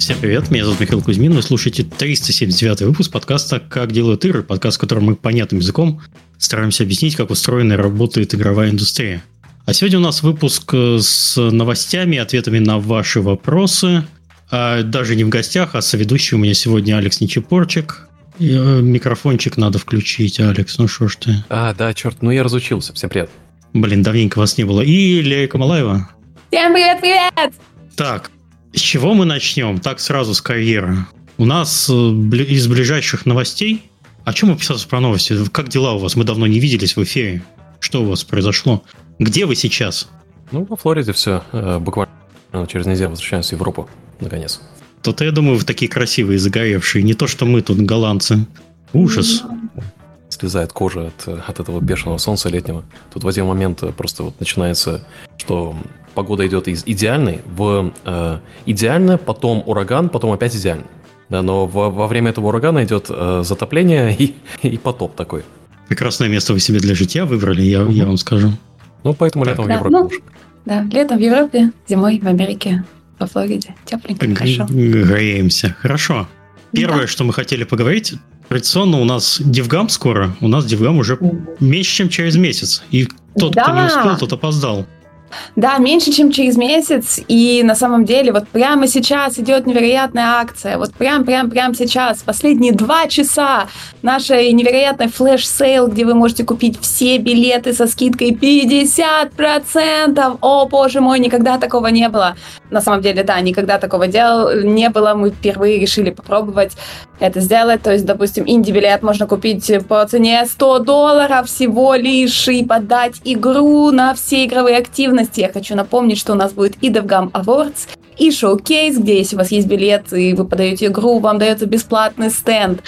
Всем привет, меня зовут Михаил Кузьмин, вы слушаете 379 выпуск подкаста «Как делают игры», подкаст, в котором мы понятным языком стараемся объяснить, как устроена и работает игровая индустрия. А сегодня у нас выпуск э, с новостями, ответами на ваши вопросы. А даже не в гостях, а соведущий у меня сегодня Алекс Нечепорчик. Э, микрофончик надо включить, Алекс, ну что ж ты. А, да, черт, ну я разучился. Всем привет. Блин, давненько вас не было. И Лея Камалаева. Всем привет-привет! Так, с чего мы начнем? Так сразу с карьеры. У нас э, из ближайших новостей... О чем описаться про новости? Как дела у вас? Мы давно не виделись в эфире. Что у вас произошло? Где вы сейчас? Ну, во Флориде все. Э, буквально через неделю возвращаемся в Европу, наконец. То-то я думаю, вы такие красивые, загоревшие. Не то, что мы тут, голландцы. Ужас. Слезает кожа от, от этого бешеного солнца летнего. Тут в один момент просто вот начинается, что погода идет из идеальной в э, идеально, потом ураган, потом опять идеально. Да, но во, во время этого урагана идет э, затопление и, и потоп такой. Прекрасное место вы себе для житья выбрали, я, я вам скажу. Ну, поэтому летом да, в Европе. Ну, да, летом в Европе, зимой в Америке, во Флориде. Тепленько, Г- хорошо. Греемся. Хорошо. Первое, да. что мы хотели поговорить, традиционно у нас DevGAMM скоро, у нас DevGAMM уже меньше, чем через месяц. И тот, да. кто не успел, тот опоздал. Да, меньше, чем через месяц. И на самом деле вот прямо сейчас идет невероятная акция. Вот прям, прям, прям сейчас, последние два часа наша невероятная flash sale, где вы можете купить все билеты со скидкой 50%. О, боже мой, никогда такого не было. На самом деле, да, никогда такого deal не было. Мы впервые решили попробовать это сделать. То есть, допустим, инди-билет можно купить по цене 100 долларов всего лишь и подать игру на все игровые активности. Я хочу напомнить, что у нас будет и DevGam Awards, и шоу-кейс, где если у вас есть билет и вы подаете игру, вам дается бесплатный стенд.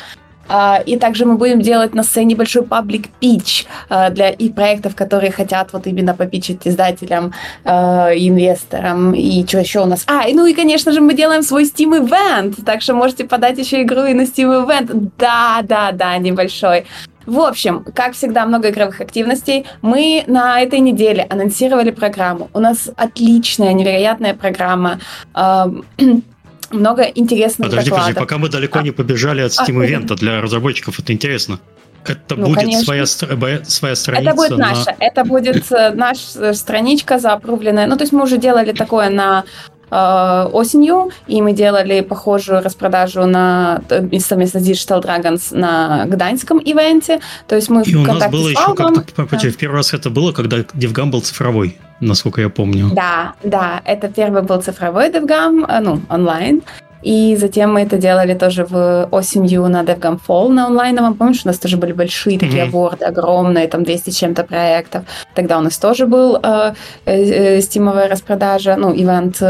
А, и также мы будем делать на сцене большой паблик пич для и проектов, которые хотят вот именно попичить издателям, а, инвесторам. И что еще у нас? А, ну и, конечно же, мы делаем свой Steam Event, так что можете подать еще игру и на Steam Event. Да, да, да, небольшой. В общем, как всегда, много игровых активностей. Мы на этой неделе анонсировали программу. У нас отличная, невероятная программа много интересных подожди, докладов. Подожди, пока мы далеко а. не побежали от Steam-ивента, а, для разработчиков это интересно. Это ну, будет своя, своя страница? Это будет на... наша. Это будет э, наша страничка заапрувленная. Ну, то есть мы уже делали такое на э, осенью, и мы делали похожую распродажу на совместно с Digital Dragons на Гданьском ивенте. То есть мы и в у нас было еще как-то, да. в первый раз это было, когда DevGam был цифровой насколько я помню. Да, да, это первый был цифровой DevGam, э, ну, онлайн. И затем мы это делали тоже в осенью на DevGam Fall на онлайновом. Помнишь, у нас тоже были большие такие mm-hmm. огромные, там 200 чем-то проектов. Тогда у нас тоже был э, э, стимовая распродажа, ну, ивент.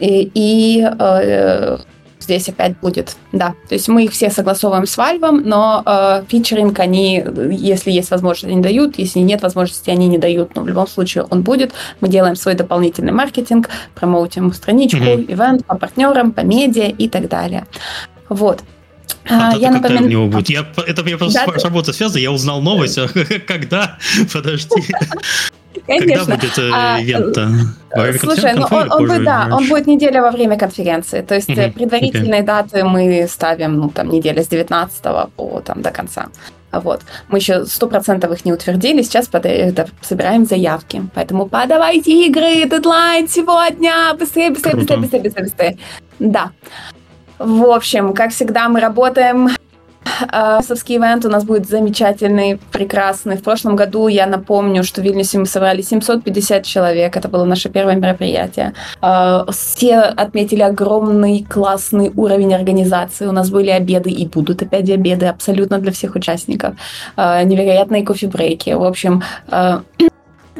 И, и э, здесь опять будет. Да, то есть мы их все согласовываем с Valve, но э, фичеринг они, если есть возможность, они дают, если нет возможности, они не дают. Но в любом случае он будет. Мы делаем свой дополнительный маркетинг, промоутим страничку, mm-hmm. ивент по партнерам, по медиа и так далее. Вот. А, а я напоминаю... него будет? Я, это я просто да, с работой связано, я узнал новость, а когда? Подожди. Конечно. Когда будет э, а, Слушай, ну он, он будет, да, он будет неделя во время конференции. То есть uh-huh. предварительные okay. даты мы ставим, ну, там, неделя с 19 по там до конца. Вот. Мы еще сто процентов их не утвердили, сейчас под, это, собираем заявки. Поэтому подавайте игры, дедлайн сегодня, быстрее, быстрее, быстрее, быстрее, быстрее, быстрее. Да. В общем, как всегда, мы работаем Совский ивент у нас будет замечательный, прекрасный. В прошлом году, я напомню, что в Вильнюсе мы собрали 750 человек. Это было наше первое мероприятие. А, все отметили огромный классный уровень организации. У нас были обеды и будут опять обеды абсолютно для всех участников. А, невероятные кофе-брейки. В общем,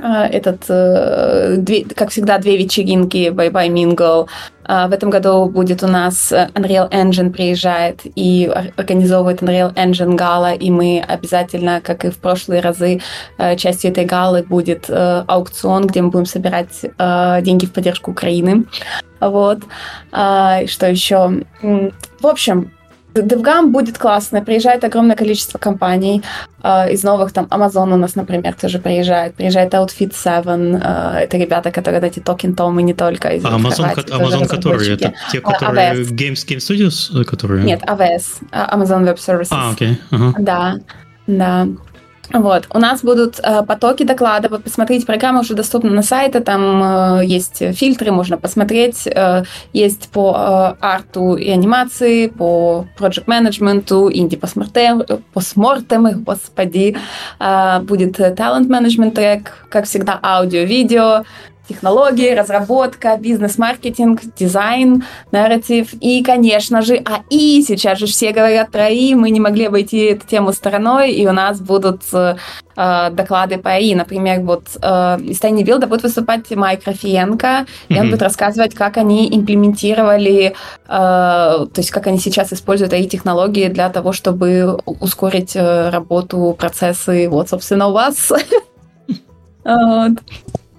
этот, э, две, как всегда, две вечеринки Bye Bye Mingle. В этом году будет у нас Unreal Engine приезжает и организовывает Unreal Engine гала, и мы обязательно, как и в прошлые разы, э, частью этой галы будет э, аукцион, где мы будем собирать деньги в поддержку Украины. Вот. Что еще? В общем, DevGam будет классно, приезжает огромное количество компаний э, из новых, там Amazon у нас, например, тоже приезжает, приезжает Outfit 7, э, это ребята, которые эти Token Tom и не только из А Amazon, ко- Amazon которые? Это те, которые AWS. Games, Game Studios, которые? Нет, AWS, Amazon Web Services. А, окей. Okay. Uh-huh. Да, да. Вот. У нас будут э, потоки докладов. Вот посмотрите, программа уже доступна на сайте, там э, есть фильтры, можно посмотреть. Э, есть по э, арту и анимации, по project менеджменту, инди постмортемы, господи. Э, будет talent management трек, как всегда, аудио, видео, технологии, разработка, бизнес-маркетинг, дизайн, нарратив и, конечно же, АИ. Сейчас же все говорят про АИ, мы не могли обойти эту тему стороной, и у нас будут э, доклады по АИ. Например, вот э, из Тайни Билда будет выступать Майк Рафиенко, mm-hmm. и он будет рассказывать, как они имплементировали, э, то есть как они сейчас используют АИ-технологии для того, чтобы ускорить э, работу, процессы. Вот, собственно, у вас.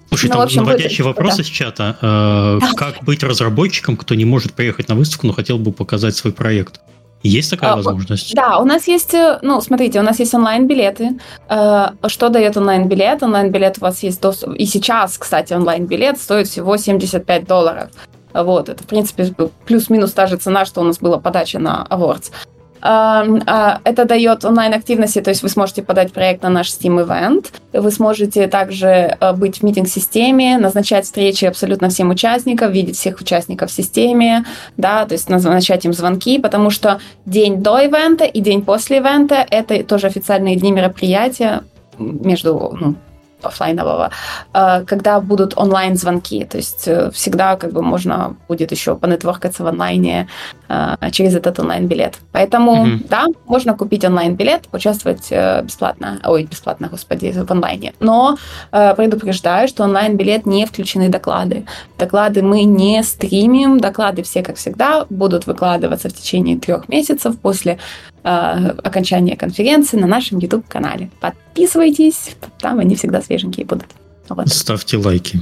Слушай, ну, там общем, наводящий будет... вопрос да. из чата. Э, как быть разработчиком, кто не может приехать на выставку, но хотел бы показать свой проект? Есть такая а, возможность? Да, у нас есть, э, ну, смотрите, у нас есть онлайн-билеты. Э, что дает онлайн-билет? Онлайн-билет у вас есть доступ... И сейчас, кстати, онлайн-билет стоит всего 75 долларов. Вот, это, в принципе, плюс-минус та же цена, что у нас была подача на Awards. А, это дает онлайн-активности, то есть вы сможете подать проект на наш Steam Event, вы сможете также э, быть в митинг-системе, назначать встречи абсолютно всем участникам, видеть всех участников в системе, да, то есть назначать им звонки, потому что день до ивента и день после ивента — это тоже официальные дни мероприятия между ну, офлайнового, э, когда будут онлайн-звонки. То есть э, всегда как бы можно будет еще понетворкаться в онлайне э, через этот онлайн-билет. Поэтому, mm-hmm. да, можно купить онлайн-билет, участвовать бесплатно, ой, бесплатно, господи, в онлайне. Но предупреждаю, что онлайн-билет не включены доклады. Доклады мы не стримим, доклады все, как всегда, будут выкладываться в течение трех месяцев после окончания конференции на нашем YouTube-канале. Подписывайтесь, там они всегда свеженькие будут. Вот. Ставьте лайки.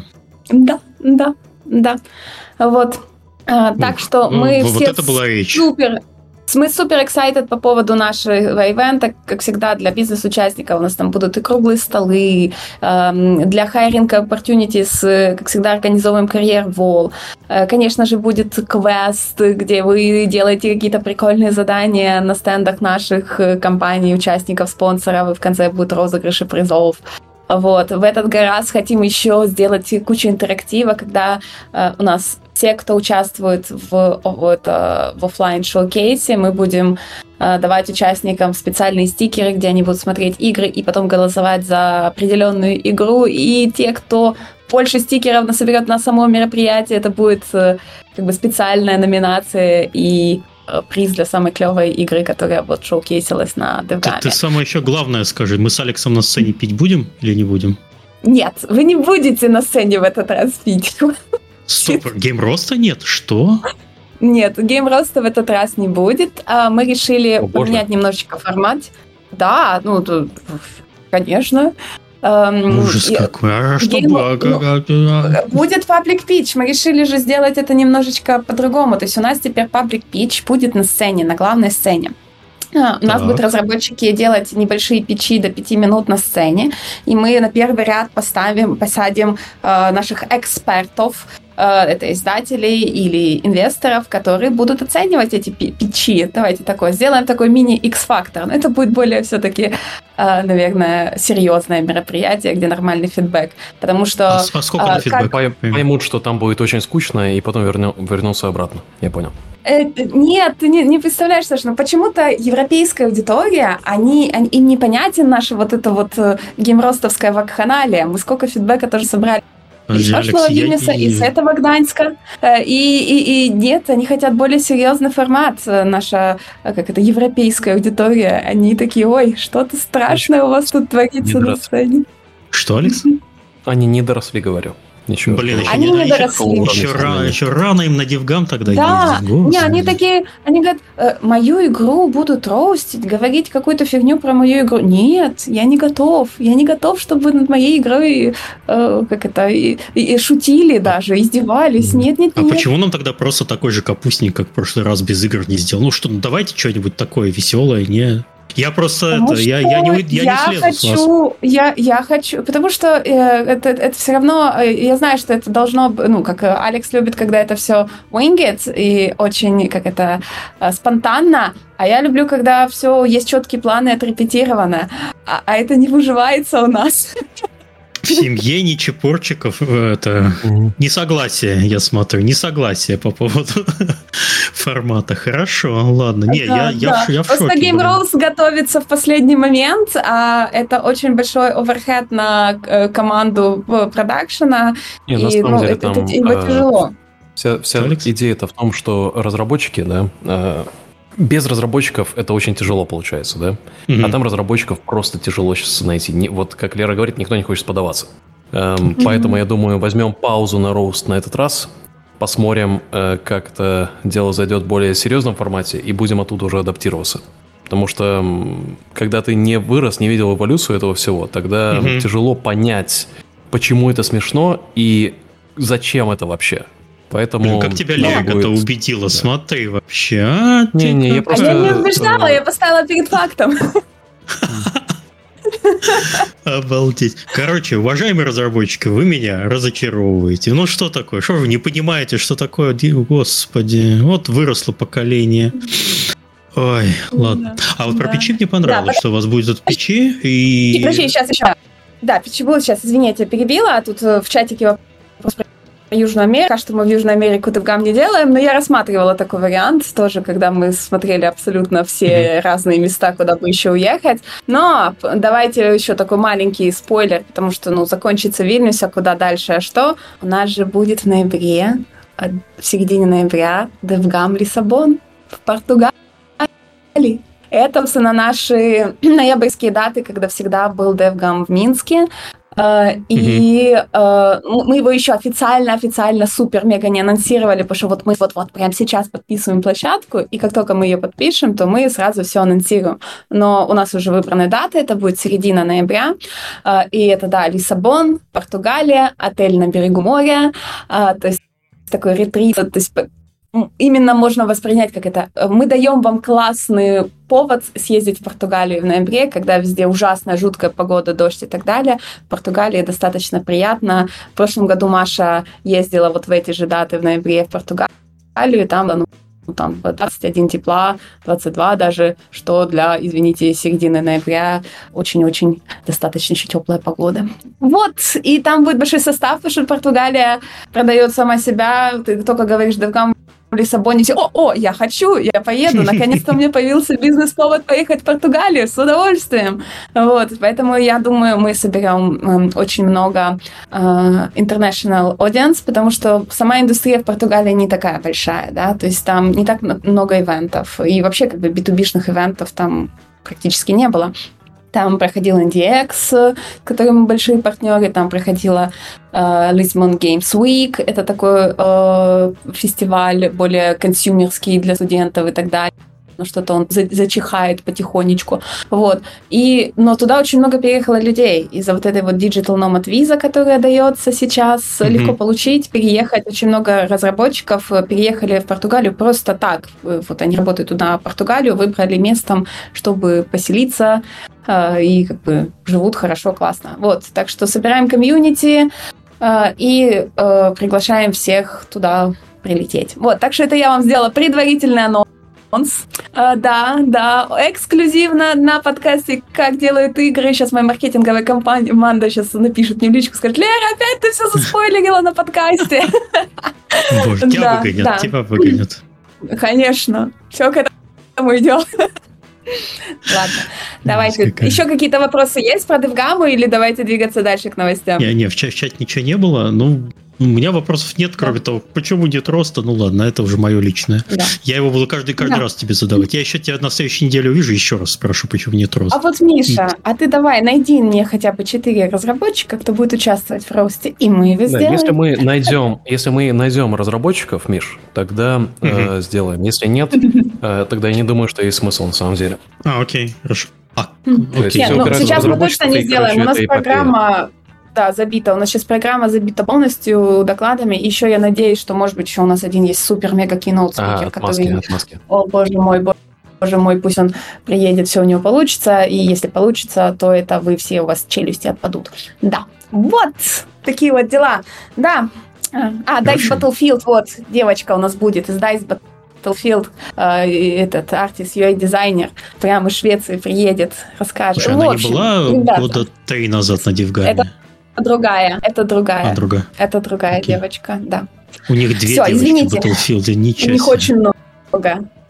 Да, да, да. Вот. А, так что ну, мы вот все это была речь. супер мы супер excited по поводу нашего ивента. Как всегда, для бизнес-участников у нас там будут и круглые столы. Эм, для hiring opportunities, как всегда, организовываем карьер-вол. Э, конечно же, будет квест, где вы делаете какие-то прикольные задания на стендах наших э, компаний, участников, спонсоров, и в конце будут розыгрыши призов. Вот. В этот раз хотим еще сделать кучу интерактива, когда э, у нас те, кто участвует в, в, в офлайн шоу-кейсе, мы будем э, давать участникам специальные стикеры, где они будут смотреть игры и потом голосовать за определенную игру. И те, кто больше стикеров насоберет на само мероприятие, это будет э, как бы специальная номинация и э, приз для самой клевой игры, которая вот шоу-кейсилась на DevGam. Ты, ты самое еще главное скажи, мы с Алексом на сцене пить будем или не будем? Нет, вы не будете на сцене в этот раз пить. Стоп, Game Roast'а нет? Что? Нет, Game Roast'а в этот раз не будет. А, мы решили О, поменять немножечко формат. Да, ну, конечно. Эм, Ужас и, какой. А что game... Будет public pitch. Мы решили же сделать это немножечко по-другому. То есть у нас теперь public pitch будет на сцене, на главной сцене. А, у нас так. будут разработчики делать небольшие печи до 5 минут на сцене, и мы на первый ряд поставим, посадим э, наших экспертов, это издателей или инвесторов, которые будут оценивать эти пичи. Давайте такое сделаем такой мини X-фактор. Но это будет более все-таки, э, наверное, серьезное мероприятие, где нормальный фидбэк. Потому что... А, а сколько а, фидбэк? Как... Поймут, что там будет очень скучно, и потом верну, вернутся обратно. Я понял. Нет, ты не, не представляешь, Саша, но почему-то европейская аудитория, они, они, им непонятен наша вот эта вот геймростовская вакханалия. Мы сколько фидбэка тоже собрали из прошлого Вильнюса, я... из этого Гданьска. Э, и, и, и нет, они хотят более серьезный формат. Э, наша, э, как это, европейская аудитория. Они такие, ой, что-то страшное у вас тут творится на сцене. Что, Алекс? Они не доросли, говорю. Ничего. Блин, еще, Они не, не еще, доросли. еще, рано, еще рано им на Дивгам тогда Да, ездить. не, они такие, они говорят, «Э, мою игру будут роустить, говорить какую-то фигню про мою игру. Нет, я не готов, я не готов, чтобы над моей игрой, э, как это, и, и- шутили даже, издевались. Нет, нет, А нет. почему нам тогда просто такой же капустник, как в прошлый раз, без игр не сделал? Ну что, ну давайте что-нибудь такое веселое, не... Я просто Потому это, я, я не, вы- я, не слезу с вас. хочу, я, я хочу, потому что э, это, это все равно, э, я знаю, что это должно, ну, как э, Алекс любит, когда это все wing it и очень, как это, э, спонтанно, а я люблю, когда все есть четкие планы, отрепетировано, а, а это не выживается у нас. В семье не чепурчиков, э, это несогласие, я смотрю, несогласие по поводу формата. Хорошо, ладно. Не, я, Да, я, да. в, я в Просто шоке. Game. Rules готовится в последний момент, а это очень большой оверхед на э, команду э, продакшена, Не, на и самом ну, деле это, там это его э, тяжело. Вся, вся Алекс? идея-то в том, что разработчики, да, э, без разработчиков это очень тяжело получается, да? Мгм. А там разработчиков просто тяжело сейчас найти. Не- вот как Лера говорит, никто не хочет подаваться. Эм, Поэтому, я думаю, возьмем паузу на роуст на этот раз, посмотрим, э, как это дело зайдет в более серьезном формате, и будем оттуда уже адаптироваться. Потому что, когда ты не вырос, не видел эволюцию этого всего, тогда Мгм. тяжело понять, почему это смешно и зачем это вообще. Поэтому... Блин, как тебя будет- это убедила? Смотри вообще. А, ты Не-не, я как- А просто- я не убеждала, я поставила перед фактом. Обалдеть. Короче, уважаемые разработчики, вы меня разочаровываете. Ну что такое? Что вы не понимаете, что такое? Ди- Господи, вот выросло поколение. Ой, ладно. А вот про Да. печи мне понравилось, Да, что у вас будет тут печи и... И подожди, сейчас еще. Да, пичебул, сейчас, извини, я тебя перебила, а тут э, в чатике вопрос про Южную Америку. Пока что мы в Южную Америку Девгам не делаем, но я рассматривала такой вариант тоже, когда мы смотрели абсолютно все разные места, куда бы еще уехать. Но давайте еще такой маленький спойлер, потому что, ну, закончится Вильнюс, а куда дальше, а что? У нас же будет в ноябре, э, в середине ноября, Девгам Лиссабон в Португалии. Это, собственно, наши ноябрьские даты, когда всегда был DevGam в Минске. Э, И ну, мы его еще официально-официально супер-мега не анонсировали, потому что вот мы вот-вот прямо сейчас подписываем площадку, и как только мы ее подпишем, то мы сразу все анонсируем. Но у нас уже выбраны даты, это будет середина ноября, Э, и это, да, Лиссабон, Португалия, отель на берегу моря, то есть такой ретрит, то есть именно можно воспринять как это. Мы даем вам классный повод съездить в Португалию в ноябре, когда везде ужасная, жуткая погода, дождь и так далее. В Португалии достаточно приятно. В прошлом году Маша ездила вот в эти же даты в ноябре в Португалию, и там, ну, там 21 тепла, 22 даже, что для, извините, середины ноября очень-очень достаточно еще теплая погода. Вот, и там будет большой состав, потому что Португалия продает сама себя. Ты только говоришь, Девгам в Лиссабоне, все, о, о, я хочу, я поеду, наконец-то у меня появился бизнес-повод поехать в Португалию с удовольствием. Вот, поэтому я думаю, мы соберем эм, очень много э, international audience, потому что сама индустрия в Португалии не такая большая, да, то есть там не так мно- много ивентов, и вообще как бы B2B-шных ивентов там практически не было. Там проходил NDX, с которым мы большие партнеры, там проходила э, Lisbon Games Week, это такой э, фестиваль более консюмерский для студентов и так далее но что-то он за- зачихает потихонечку, вот. И, но туда очень много переехало людей из-за вот этой вот Digital Nomad Visa, которая дается сейчас, Мгм. легко получить, переехать. Очень много разработчиков э, переехали в Португалию просто так. Э, Вот они работают туда, в Португалию, выбрали местом, чтобы поселиться, э, и как бы живут хорошо, классно. Вот, так что собираем комьюнити и приглашаем всех туда прилететь. Вот, так что это я вам сделала предварительный анонс. А, да, да, эксклюзивно на подкасте «Как делают игры». Сейчас моя маркетинговая компания, Манда сейчас напишет мне в личку, скажет, Лера, опять ты все заспойлерила на подкасте. Боже, тебя выгонят, тебя выгонят. Конечно, все к этому идет. Ладно, давайте. какая. Еще какие-то вопросы есть про Девгаму или давайте двигаться дальше к новостям? Не, не, в чате ничего не было. Ну, У меня вопросов нет, кроме да. того, почему нет роста. Ну ладно, это уже мое личное. Да. Я его буду каждый каждый да. раз тебе задавать. Я еще тебя на следующей неделе увижу, еще раз спрошу, почему нет роста. А вот, Миша, а ты давай найди мне хотя бы четыре разработчика, кто будет участвовать в росте, и мы его да, Если мы найдем, если мы найдем разработчиков, Миш, тогда э, сделаем. Если нет, э, тогда я не думаю, что есть смысл на самом деле. А, окей, хорошо. А, окей. Нет, ну, сейчас мы точно не сделаем. У нас программа да, забита. У нас сейчас программа забита полностью докладами. Еще я надеюсь, что, может быть, еще у нас один есть супер-мега киноут а, который... Отмазки. О, боже мой, боже мой, пусть он приедет, все у него получится. И если получится, то это вы все, у вас челюсти отпадут. Да. Вот такие вот дела. Да. А, Dice Battlefield, вот, девочка у нас будет из Dice Battlefield, э, этот артист, UI-дизайнер, прямо из Швеции приедет, расскажет. Слушай, она не была ребята, года три назад на Дивгаме? Это другая, это другая. А, другая. Это другая okay. девочка, да. У них две Все, девочки извините. в Battlefield, ничего У них очень много.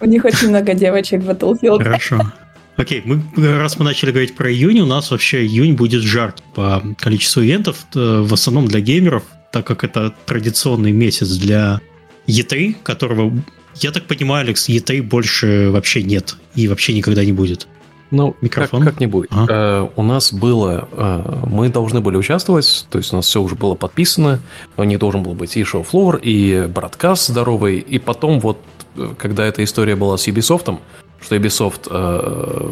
У них очень много девочек в Battlefield. Хорошо. Окей, мы, раз мы начали говорить про июнь, у нас вообще июнь будет жаркий по количеству ивентов, э, в основном для геймеров, так как это традиционный месяц для E3, которого, я так понимаю, Алекс, E3 больше вообще нет и вообще никогда не будет. Ну, Микрофон? Как, как-нибудь. А? Э, у нас было... Э, мы должны были участвовать, то есть у нас все уже было подписано. У них должен был быть и шоу-флор, и браткаст здоровый. И потом вот, э, когда эта история была с Ubisoft, что Ubisoft... Э,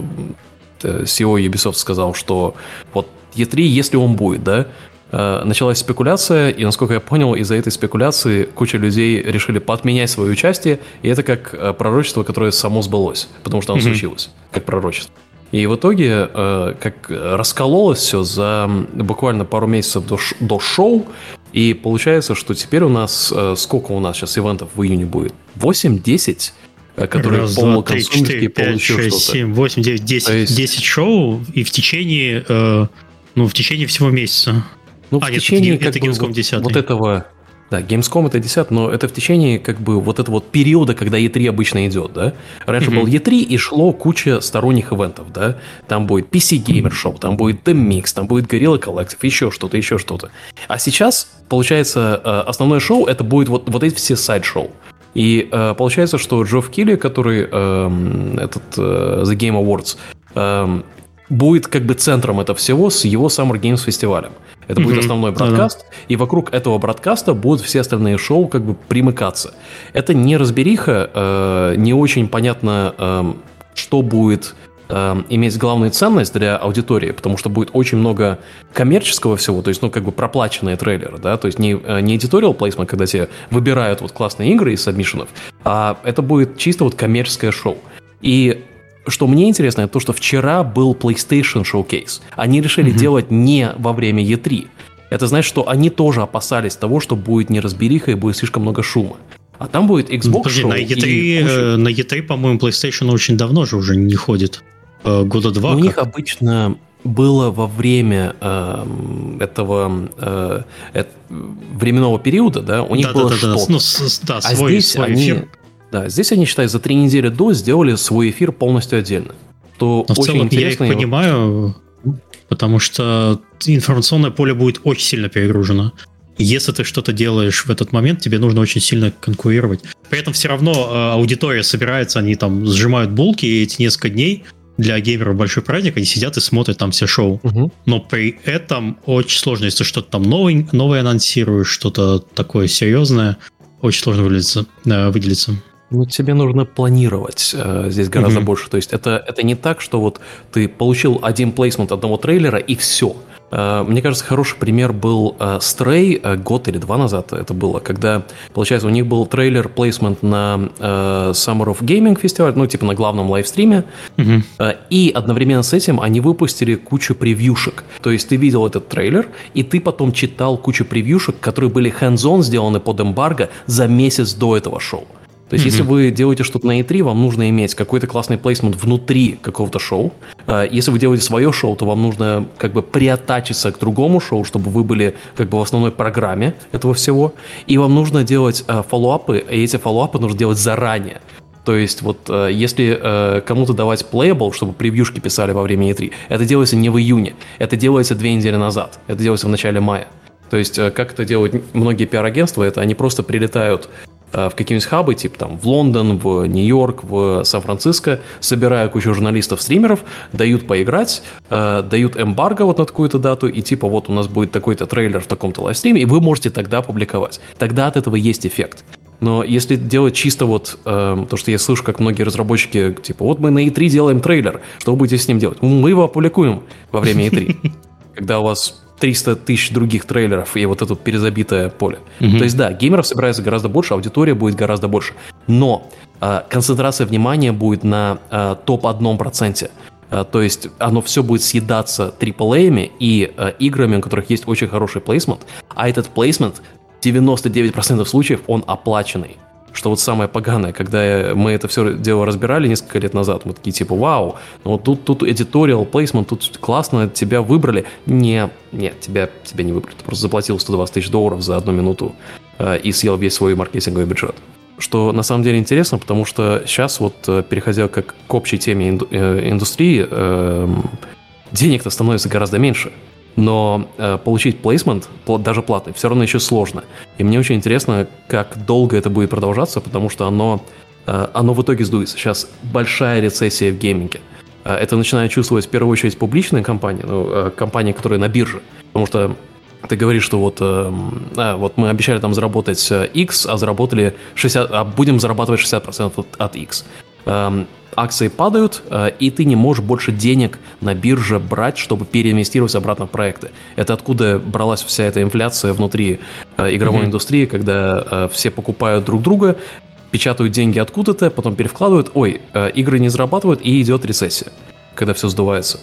CEO Ubisoft сказал, что вот E3, если он будет, да, э, началась спекуляция, и, насколько я понял, из-за этой спекуляции куча людей решили подменять свое участие, и это как э, пророчество, которое само сбылось, потому что оно mm-hmm. случилось, как пророчество. И в итоге, э, как раскололось все за буквально пару месяцев до, до шоу, и получается, что теперь у нас, э, сколько у нас сейчас ивентов в июне будет? 8-10? Э, которые Раз, два, три, четыре, пять, шесть, семь, восемь, девять, десять. десять шоу, и в течение, э, ну, в течение всего месяца. Ну, а, в нет, течение, это, это Gamescom 10. Вот этого да, Gamescom это 10, но это в течение как бы вот этого вот периода, когда E3 обычно идет, да. Раньше mm-hmm. был E3 и шло куча сторонних ивентов, да. Там будет PC Gamer Show, там будет The Mix, там будет Gorilla Collective, еще что-то, еще что-то. А сейчас, получается, э, основное шоу это будет вот, вот эти все сайд-шоу. И э, получается, что Джофф Килли, который э, этот э, The Game Awards, э, будет как бы центром этого всего с его Summer Games фестивалем. Это будет основной бродкаст, mm и вокруг этого бродкаста будут все остальные шоу как бы примыкаться. Это не разбериха, э, не очень понятно, э, что будет э, иметь главную ценность для аудитории, потому что будет очень много коммерческого всего, то есть, ну, как бы проплаченные трейлеры, да, то есть не, э, не editorial placement, когда тебе выбирают вот классные игры из сабмишенов, а это будет чисто вот коммерческое шоу. И что мне интересно, это то, что вчера был PlayStation Showcase. Они решили mm-hmm. делать не во время E3. Это значит, что они тоже опасались того, что будет неразбериха и будет слишком много шума. А там будет Xbox ну, Подожди, на E3, и... Э, на E3, по-моему, PlayStation очень давно же уже не ходит. Э, года два. У них обычно было во время э, этого э, э, временного периода, да, у них да, было да, что-то. Да, ну, с, да, а свой, здесь свой они, эфир. Да, здесь они, считай, за три недели до сделали свой эфир полностью отдельно. То Но очень в целом интересно. Я их понимаю, потому что информационное поле будет очень сильно перегружено. Если ты что-то делаешь в этот момент, тебе нужно очень сильно конкурировать. При этом все равно э, аудитория собирается, они там сжимают булки, и эти несколько дней для геймеров большой праздник, они сидят и смотрят там все шоу. Угу. Но при этом очень сложно, если что-то там новое, новое анонсируешь, что-то такое серьезное, очень сложно выделиться. Э, выделиться. Ну, тебе нужно планировать э, здесь гораздо mm-hmm. больше. То есть это, это не так, что вот ты получил один плейсмент одного трейлера и все. Э, мне кажется, хороший пример был э, Stray э, год или два назад это было, когда, получается, у них был трейлер плейсмент на э, Summer of Gaming фестиваль, ну, типа на главном лайвстриме, mm-hmm. э, и одновременно с этим они выпустили кучу превьюшек. То есть ты видел этот трейлер, и ты потом читал кучу превьюшек, которые были hands-on сделаны под эмбарго за месяц до этого шоу. То есть, mm-hmm. если вы делаете что-то на E3, вам нужно иметь какой-то классный плейсмент внутри какого-то шоу. А, если вы делаете свое шоу, то вам нужно как бы приотачиться к другому шоу, чтобы вы были как бы в основной программе этого всего. И вам нужно делать а, фоллоуапы, и эти фоллоуапы нужно делать заранее. То есть вот а, если кому-то давать playable, чтобы превьюшки писали во время E3, это делается не в июне, это делается две недели назад, это делается в начале мая. То есть, как это делают многие пиар-агентства, это они просто прилетают в какие-нибудь хабы, типа там в Лондон, в Нью-Йорк, в Сан-Франциско, собирая кучу журналистов, стримеров, дают поиграть, э, дают эмбарго вот на такую-то дату, и типа вот у нас будет такой-то трейлер в таком-то лайвстриме, и вы можете тогда публиковать. Тогда от этого есть эффект. Но если делать чисто вот э, то, что я слышу, как многие разработчики, типа, вот мы на E3 делаем трейлер, что вы будете с ним делать? Мы его опубликуем во время E3. Когда у вас 300 тысяч других трейлеров и вот это перезабитое поле. Угу. То есть, да, геймеров собирается гораздо больше, аудитория будет гораздо больше. Но э, концентрация внимания будет на э, топ-1%. Э, то есть оно все будет съедаться AAA и э, играми, у которых есть очень хороший плейсмент, а этот плейсмент 99% случаев он оплаченный что вот самое поганое, когда мы это все дело разбирали несколько лет назад, мы такие типа, вау, ну вот тут, тут editorial placement, тут классно, тебя выбрали. Не, нет, тебя, тебя не выбрали. Ты просто заплатил 120 тысяч долларов за одну минуту э, и съел весь свой маркетинговый бюджет. Что на самом деле интересно, потому что сейчас вот, э, переходя как к общей теме инду, э, индустрии, э, денег-то становится гораздо меньше но э, получить плейсмент, даже платный, все равно еще сложно. И мне очень интересно, как долго это будет продолжаться, потому что оно, э, оно в итоге сдуется. Сейчас большая рецессия в гейминге. Э, это начинает чувствовать в первую очередь публичные компании, ну, э, компании, которые на бирже. Потому что ты говоришь, что вот, э, а, вот мы обещали там заработать X, а заработали 60, а будем зарабатывать 60% от, от X. Эм, акции падают, э, и ты не можешь больше денег на бирже брать, чтобы переинвестировать обратно в проекты. Это откуда бралась вся эта инфляция внутри э, игровой mm-hmm. индустрии, когда э, все покупают друг друга, печатают деньги откуда-то, потом перевкладывают, ой, игры не зарабатывают, и идет рецессия, когда все сдувается.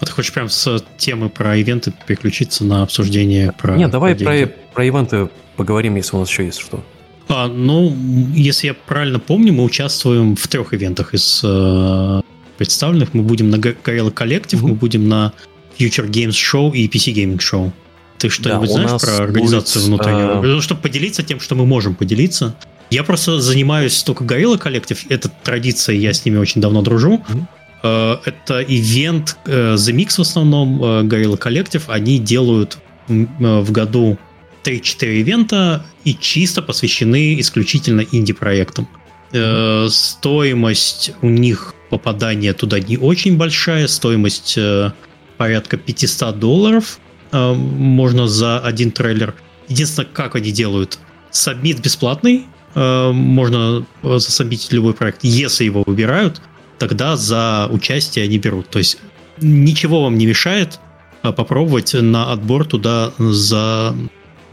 А ты хочешь прям с темы про ивенты переключиться на обсуждение про Нет, давай про, про ивенты поговорим, если у нас еще есть что. А, ну, если я правильно помню, мы участвуем в трех ивентах из э, представленных. Мы будем на Gorilla Collective, угу. мы будем на Future Games Show и PC Gaming Show. Ты что-нибудь да, знаешь про организацию будет, внутреннюю? А... Чтобы поделиться тем, что мы можем поделиться. Я просто занимаюсь только Gorilla Collective. Это традиция, я с ними очень давно дружу. mm Это ивент э, The Mix в основном, Gorilla Collective. Они делают в году 3-4 ивента и чисто посвящены исключительно инди-проектам. Э, стоимость у них попадания туда не очень большая, стоимость э, порядка 500 долларов э, можно за один трейлер. Единственное, как они делают, сабмит бесплатный, э, можно засабмитить любой проект. Если его выбирают, тогда за участие они берут. То есть ничего вам не мешает э, попробовать на отбор туда за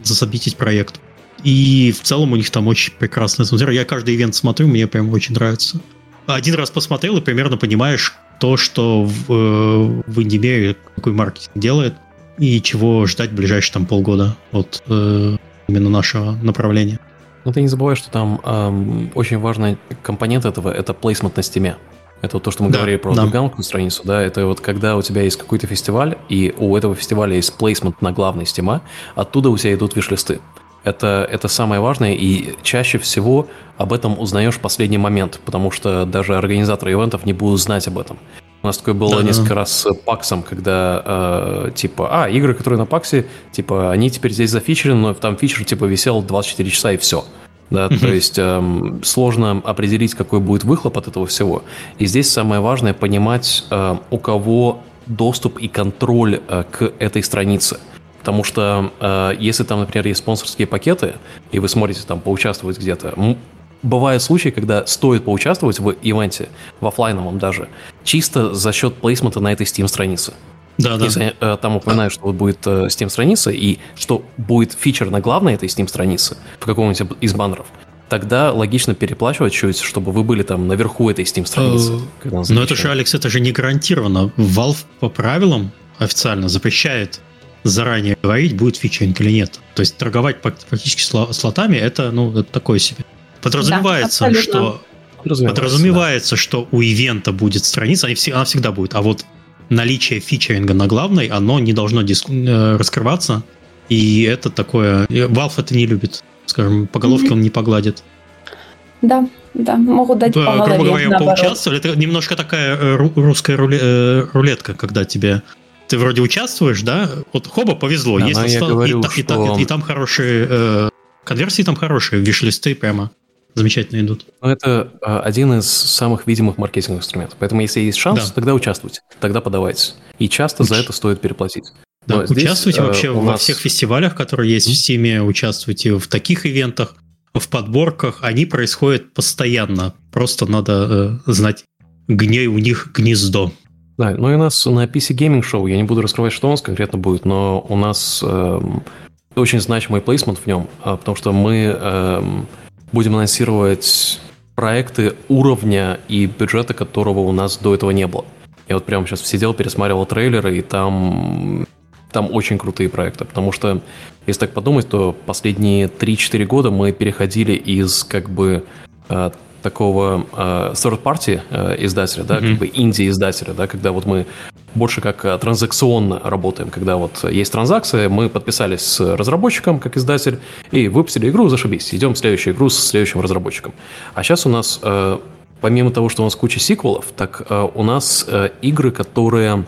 засобитить проект. И в целом у них там очень прекрасная атмосфера. Я каждый ивент смотрю, мне прям очень нравится. Один раз посмотрел и примерно понимаешь то, что в, э, в инди какой маркетинг делает и чего ждать в ближайшие там полгода от э, именно нашего направления. Но ты не забывай, что там эм, очень важный компонент этого – это placement на Steam'е. Это вот то, что мы да, говорили про да. гигантскую страницу, да, это вот когда у тебя есть какой-то фестиваль, и у этого фестиваля есть placement на главной Steam'а, оттуда у тебя идут wishlist'ы. Это, это самое важное, и чаще всего об этом узнаешь в последний момент, потому что даже организаторы ивентов не будут знать об этом. У нас такое было да, несколько да. раз с PAX'ом, когда э, типа, а, игры, которые на PAX'е, типа, они теперь здесь за feature'ены, но там feature типа висел 24 часа и все да, то есть эм, сложно определить, какой будет выхлоп от этого всего. И здесь самое важное понимать, э, у кого доступ и контроль э, к этой странице. Потому что э, если там, например, есть спонсорские пакеты, и вы смотрите там поучаствовать где-то, бывают случаи, когда стоит поучаствовать в ивенте, в офлайновом даже, чисто за счет плейсмента на этой Steam-странице. Да, да. Если э, там упоминают, что вот будет э, Steam-страница, и что будет фичер на главной этой Steam-странице, в каком-нибудь из баннеров, тогда логично переплачивать чуть, чтобы вы были там наверху этой Steam-страницы. Э, но это же, Алекс, это же не гарантированно. Valve по правилам официально запрещает заранее говорить, будет фичеринг или нет. То есть торговать практически слотами, это, ну, это такое себе. Подразумевается, да, что подразумевается, подразумевается да. что у ивента будет страница, она всегда будет, а вот наличие фичеринга на главной, оно не должно диск... Э, раскрываться. И это такое... Valve это не любит. Скажем, по головке mm-hmm. он не погладит. Да, да, могут дать да, по голове, Грубо говоря, наоборот. поучаствовали. Это немножко такая э, русская рулетка, когда тебе ты вроде участвуешь, да? Вот хоба повезло, да, есть я говорю, и, что... и, там, и, и там хорошие э, конверсии, там хорошие, виш-листы прямо замечательно идут. Это а, один из самых видимых маркетинговых инструментов. Поэтому, если есть шанс, да. тогда участвуйте, тогда подавайтесь. И часто Уч... за это стоит переплатить. Да, Но участвуйте здесь, вообще во нас... всех фестивалях, которые есть в Стиме, участвуйте в таких ивентах, в подборках. Они происходят постоянно. Просто надо э, знать, где у них гнездо. Да, ну и у нас на PC Gaming Show, я не буду раскрывать, что у нас конкретно будет, но у нас э, очень значимый плейсмент в нем, а, потому что мы э, будем анонсировать проекты уровня и бюджета, которого у нас до этого не было. Я вот прямо сейчас сидел, пересматривал трейлеры, и там, там очень крутые проекты, потому что, если так подумать, то последние 3-4 года мы переходили из как бы э, такого э, third-party э, издателя, да, mm-hmm. как бы инди-издателя, да, когда вот мы больше как э, транзакционно работаем, когда вот есть транзакция, мы подписались с разработчиком как издатель и выпустили игру, зашибись, идем в следующую игру с следующим разработчиком. А сейчас у нас, э, помимо того, что у нас куча сиквелов, так э, у нас э, игры, которые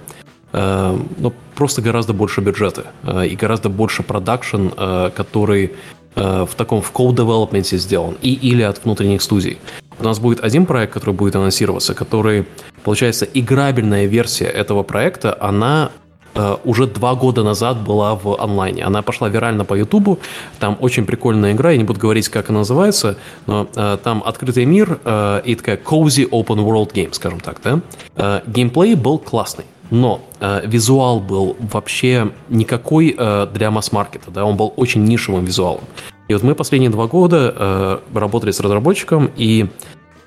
э, ну, просто гораздо больше бюджета э, и гораздо больше продакшн, э, который в таком в co-development сделан и или от внутренних студий. У нас будет один проект, который будет анонсироваться, который, получается, играбельная версия этого проекта, она э, уже два года назад была в онлайне. Она пошла вирально по Ютубу. Там очень прикольная игра. Я не буду говорить, как она называется, но э, там открытый мир э, и такая cozy open world game, скажем так, да. Геймплей был классный. Но э, визуал был вообще никакой э, для масс-маркета, да, он был очень нишевым визуалом. И вот мы последние два года э, работали с разработчиком, и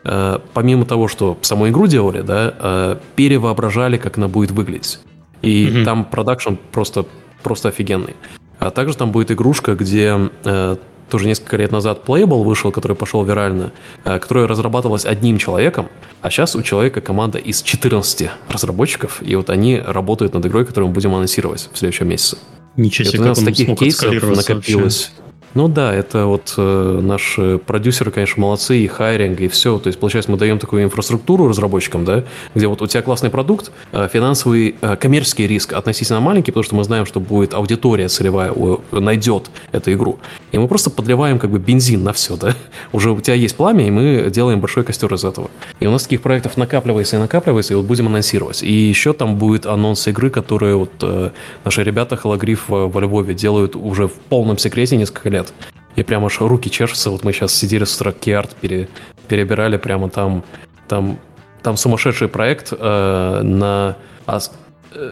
э, помимо того, что саму игру делали, да, э, перевоображали, как она будет выглядеть. И mm-hmm. там продакшн просто, просто офигенный. А также там будет игрушка, где э, тоже несколько лет назад Playable вышел, который пошел viral'но, э, которая разрабатывалась одним человеком, а сейчас у человека команда из 14 разработчиков, и вот они работают над игрой, которую мы будем анонсировать в следующем месяце. Ничего себе, вот у нас таких кейсов накопилось. Вообще. Ну да, это вот э, наши продюсеры, конечно, молодцы, и hiring, и все. То есть, получается, мы даем такую инфраструктуру разработчикам, да, где вот у тебя классный продукт, э, финансовый, э, коммерческий риск относительно маленький, потому что мы знаем, что будет аудитория целевая, у, найдет эту игру. И мы просто подливаем как бы бензин на все, да. Уже у тебя есть пламя, и мы делаем большой костер из этого. И у нас таких проектов накапливается и накапливается, и вот будем анонсировать. И еще там будет анонс игры, которые вот э, наши ребята Хологриф во Львове делают уже в полном секрете несколько лет лет. И прям аж руки чешутся. Вот мы сейчас сидели с утра Кейарт, пере, перебирали прямо там, там, там сумасшедший проект э, на э,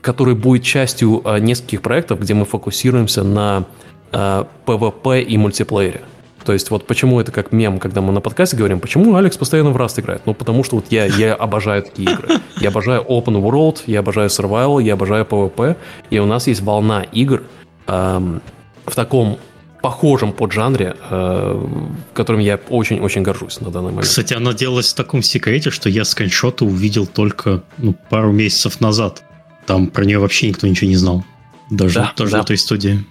который будет частью э, нескольких проектов, где мы фокусируемся на э, PvP и мультиплеере. То есть вот почему это как мем, когда мы на подкасте говорим, почему Алекс постоянно в Rust играет? Ну, потому что вот я, я обожаю такие игры. Я обожаю Open World, я обожаю Survival, я обожаю PvP, и у нас есть волна игр эм, в таком похожем под жанре, э, которым я очень-очень горжусь на данный момент. Кстати, она делалась в таком секрете, что я скриншоты увидел только ну, пару месяцев назад. Там про нее вообще никто ничего не знал. Даже, да, даже да. этой студии.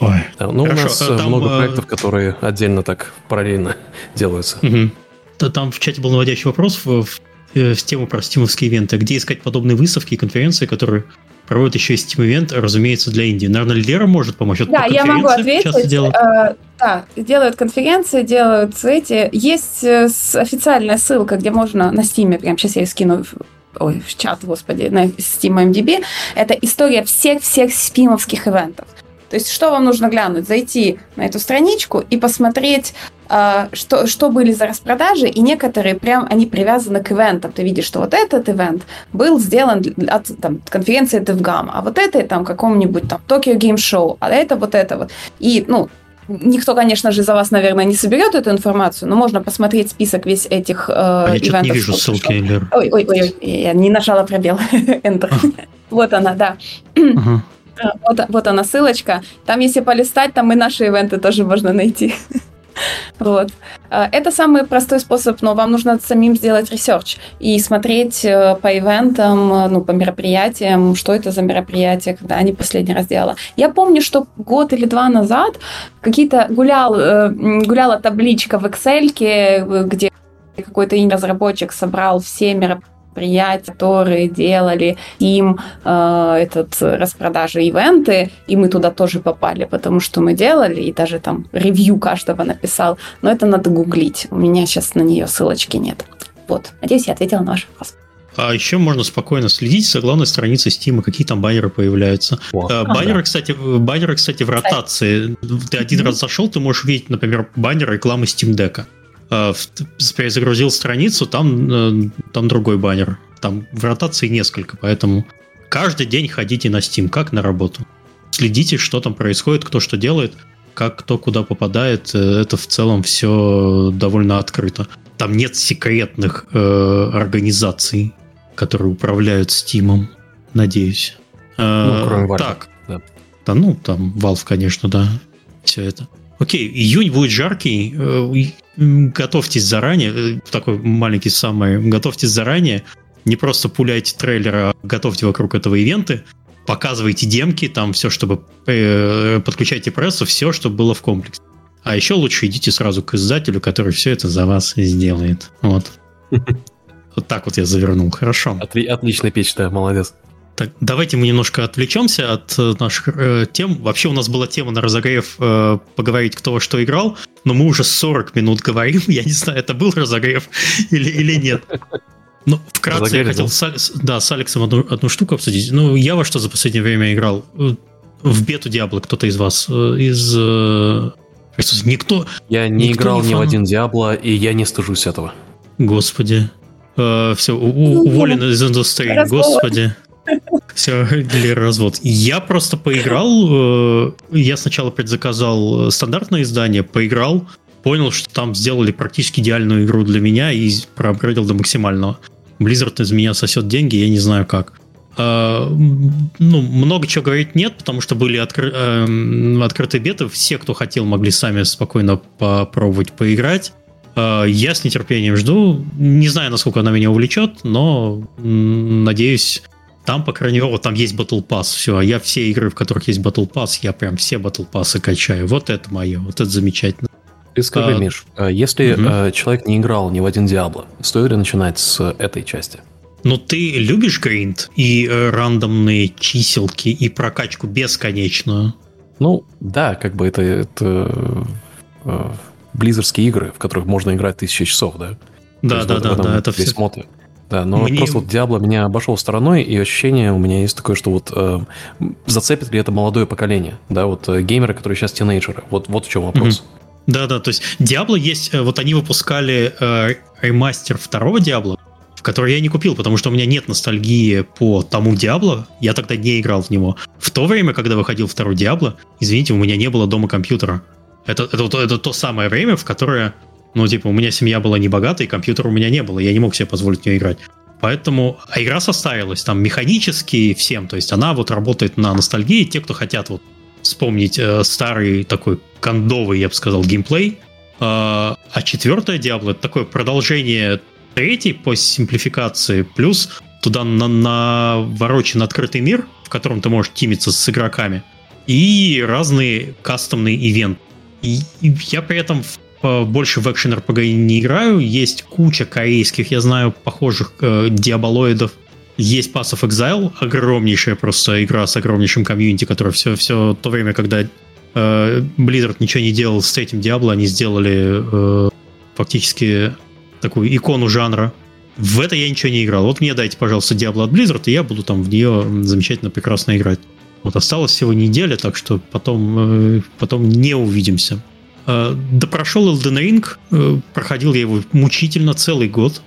Ой. Да, ну, Хорошо, у нас а там, много а... проектов, которые отдельно так параллельно делаются. Угу. Там в чате был наводящий вопрос в, в, э, в тему про стимовские ивенты. Где искать подобные выставки и конференции, которые проводят еще и Steam Event, разумеется, для Индии. Наверное, Лера может помочь. Это да, я могу ответить. Делают. Э, да, делают конференции, делают эти. Есть э, официальная ссылка, где можно на Steam, прям сейчас я ее скину ой, в чат, господи, на Steam MDB, это история всех-всех спимовских ивентов. То есть, что вам нужно глянуть? Зайти на эту страничку и посмотреть, а, что, что были за распродажи, и некоторые прям, они привязаны к ивентам. Ты видишь, что вот этот ивент был сделан от там, конференции DevGAMM, а вот это там какому-нибудь там Tokyo Game Show, а это вот это вот. И, ну, Никто, конечно же, за вас, наверное, не соберет эту информацию, но можно посмотреть список весь этих э, а я ивентов. Я не вижу ссылки. Ой, ой, ой, я не нажала пробел. Enter. вот она, да. Вот, вот она ссылочка. Там, если полистать, там и наши ивенты тоже можно найти. Вот. А, это самый простой способ, но вам нужно самим сделать research и смотреть э, по ивентам, ну, по мероприятиям, что это за мероприятия, когда они последний раз делала. Я помню, что год или два назад какие-то гулял, э, гуляла табличка в Excel, где какой-то разработчик собрал все мероприятия предприятий, которые делали им э, этот распродажи ивенты, и мы туда тоже попали, потому что мы делали, и даже там ревью каждого написал. Но это надо гуглить. У меня сейчас на нее ссылочки нет. Вот. Надеюсь, я ответила на ваш вопрос. А еще можно спокойно следить за главной страницей Steam, какие там баннеры появляются. О. А, баннеры, ага. кстати, баннеры, кстати, в ротации. Ты один mm-hmm. раз зашел, ты можешь видеть, например, баннер рекламы Steam Deck. А, перезагрузил страницу, там, э, там другой баннер. Там в ротации несколько, поэтому каждый день ходите на Steam, как на работу. Следите, что там происходит, кто что делает, как кто куда попадает. Э, это в целом все довольно открыто. Там нет секретных э, организаций которые управляют Steam, надеюсь. Ну, кроме Valve. Так. Да. да, ну, там Valve, конечно, да. Все это. Окей, июнь будет жаркий. Готовьтесь заранее. Э, такой маленький самый. Готовьтесь заранее. Не просто пуляйте трейлер, а готовьте вокруг этого ивенты. Показывайте демки, там все, чтобы э, подключайте прессу, все, чтобы было в комплексе. А еще лучше идите сразу к издателю, который все это за вас сделает. Вот. Вот так вот я завернул. Хорошо. Отли- отличная печь, да, молодец. Так, давайте мы немножко отвлечемся от э, наших э, тем. Вообще у нас была тема на разогрев э, поговорить, кто во что играл, но мы уже 40 минут говорим. Я не знаю, это был разогрев или, или нет. Ну, вкратце Разогрев, я хотел да? С, да, с Алексом одну, одну штуку обсудить. Ну, я во что за последнее время играл? Э, в бету Диабло кто-то из вас? Э, из... Никто... Я не никто играл не ни в один Диабло, и я не стыжусь этого. Господи. Э, все, у, уволен из индустрии, господи. Все, или развод. Я просто поиграл, э, я сначала предзаказал стандартное издание, поиграл, понял, что там сделали практически идеальную игру для меня и проапгрейдил до максимального. Blizzard из меня сосет деньги, я не знаю как. Uh, ну, много чего говорить нет, потому что были откры... uh, открытые беты, все, кто хотел, могли сами спокойно попробовать поиграть. Э, я с нетерпением жду. Не знаю, насколько она меня увлечет, но надеюсь, там, по крайней мере, там есть Battle Pass. Все, я все игры, в которых есть Battle Pass, я прям все Battle Pass качаю. Вот это мое, вот это замечательно. Ты скажи, а, Миш, а если угу. человек не играл ни в один Диабло, стоит ли начинать с этой части? Но ты любишь гринд и э, рандомные чиселки и прокачку бесконечную? Ну, да, как бы это, это близерские игры, в которых можно играть тысячи часов, да? Да, да, да, да, это все. Моты. Да, но Мне... просто вот Диабло меня обошел стороной, и ощущение у меня есть такое, что вот э, зацепит ли это молодое поколение, да, вот э, геймеры, которые сейчас тинейджеры, вот, вот в чем вопрос. Mm-hmm. Да, да, то есть Диабло есть, э, вот они выпускали э, ремастер второго Диабло, в который я не купил, потому что у меня нет ностальгии по тому Диабло, я тогда не играл в него. В то время, когда выходил второй Диабло, извините, у меня не было дома компьютера. Это, это, это, это то самое время, в которое, ну, типа, у меня семья была не богата, и компьютера у меня не было, я не мог себе позволить в нее играть. Поэтому а игра составилась там механически всем, то есть она вот работает на ностальгии. Те, кто хотят вот вспомнить э, старый такой кондовый, я бы сказал, геймплей. Э, а четвертое Diablo это такое продолжение третьей по симплификации, плюс туда на наворочен открытый мир, в котором ты можешь тимиться с игроками, и разные кастомные ивенты. И я при этом больше в экшен RPG не играю. Есть куча корейских, я знаю, похожих э, диаболоидов. Есть Pass of Exile, огромнейшая просто игра с огромнейшим комьюнити, которая все, все то время, когда э, Blizzard ничего не делал с этим Diablo, они сделали э, фактически такую икону жанра. В это я ничего не играл. Вот мне дайте, пожалуйста, Diablo от Blizzard, и я буду там в нее замечательно, прекрасно играть. Вот осталось всего неделя, так что потом, э, потом не увидимся. Э, да прошел Elden Ring, э, проходил я его мучительно целый год.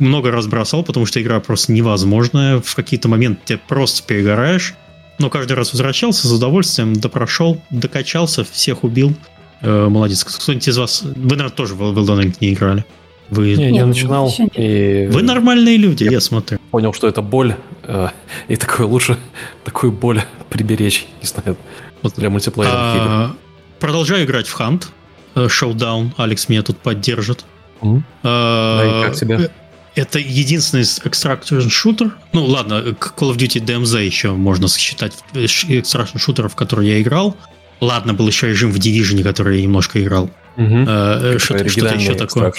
Много раз бросал, потому что игра просто невозможная. В какие-то моменты ты просто перегораешь. Но каждый раз возвращался с удовольствием, допрошел, докачался, всех убил. Молодец. Кто-нибудь из вас... Вы, наверное, тоже в Elden Ring не играли. Вы... Не, не начинал. И... Вы нормальные люди, я, я смотрю. Понял, что это боль, э, и такое лучше такую боль приберечь, не знаю, вот для мультиплеерных а, игр. Продолжаю играть в Hunt, э, Showdown, Алекс меня тут поддержит. Mm. Да, как тебе? Э, это единственный extraction шутер. Ну ладно, Call of Duty DMZ еще можно считать extraction шутеров, в который я играл. Ладно, был еще режим в Division, который я немножко играл. Что-то, что еще такое.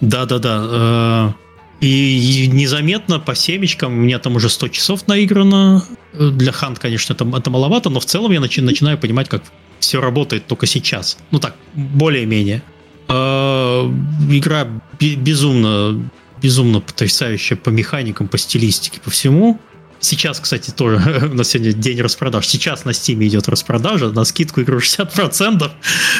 Да-да-да. И незаметно по семечкам, у меня там уже 100 часов наиграно. Для Хант, конечно, это, это маловато, но в целом я начи, начинаю понимать, как все работает только сейчас. Ну так, более-менее. Э, игра безумно, безумно потрясающая по механикам, по стилистике, по всему. Сейчас, кстати, тоже у нас сегодня день распродаж. Сейчас на Steam идет распродажа, на скидку игру 60%.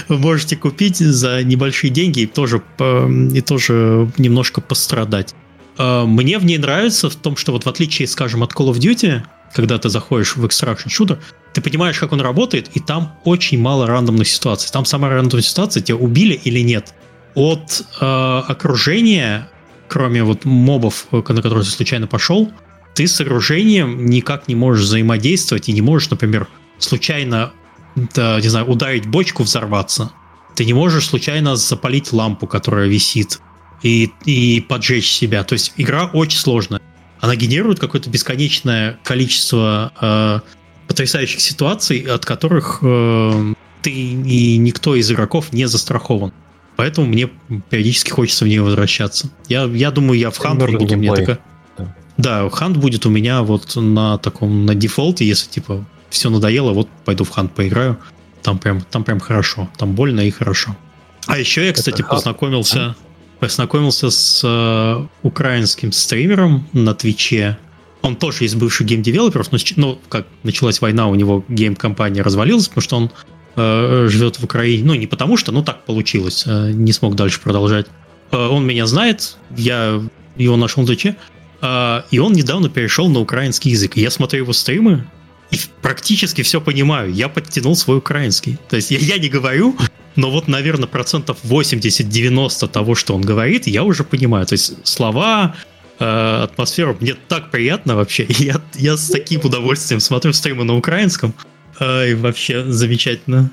Вы можете купить за небольшие деньги и тоже, и тоже немножко пострадать. Э, мне в ней нравится в том, что вот в отличие, скажем, от Call of Duty, когда ты заходишь в Extraction Shooter, ты понимаешь, как он работает, и там очень мало рандомных ситуаций. Там самая рандомная ситуация, тебя убили или нет. От э, окружения, кроме вот мобов, на которые ты случайно пошел, ты с окружением никак не можешь взаимодействовать и не можешь, например, случайно, да, не знаю, ударить бочку, взорваться. Ты не можешь случайно запалить лампу, которая висит, и, и поджечь себя. То есть игра очень сложная. Она генерирует какое-то бесконечное количество э, потрясающих ситуаций, от которых э, ты и никто из игроков не застрахован. Поэтому мне периодически хочется в нее возвращаться. Я, я думаю, я в Хант буду. Мне такая... Да, Hunt будет у меня вот на таком, на default'е, если типа все надоело, вот пойду в Hunt поиграю. Там прям, там прям хорошо, там больно и хорошо. А еще я, кстати, Это познакомился, познакомился с э, украинским стримером на Twitch'е. Он тоже из бывших game developer'ов, но ну, как началась война, у него game компания развалилась, потому что он э, живет в Украине. Ну, не потому что, ну так получилось, э, не смог дальше продолжать. Э, он меня знает, я его нашел на Твиче. А, и он недавно перешел на украинский язык. Я смотрю его стримы, и практически все понимаю. Я подтянул свой украинский. То есть я, я не говорю, но вот, наверное, процентов 80-90 того, что он говорит, я уже понимаю. То есть слова, э, атмосферу, мне так приятно вообще. Я, я с таким удовольствием смотрю стримы на украинском. Э, и вообще замечательно.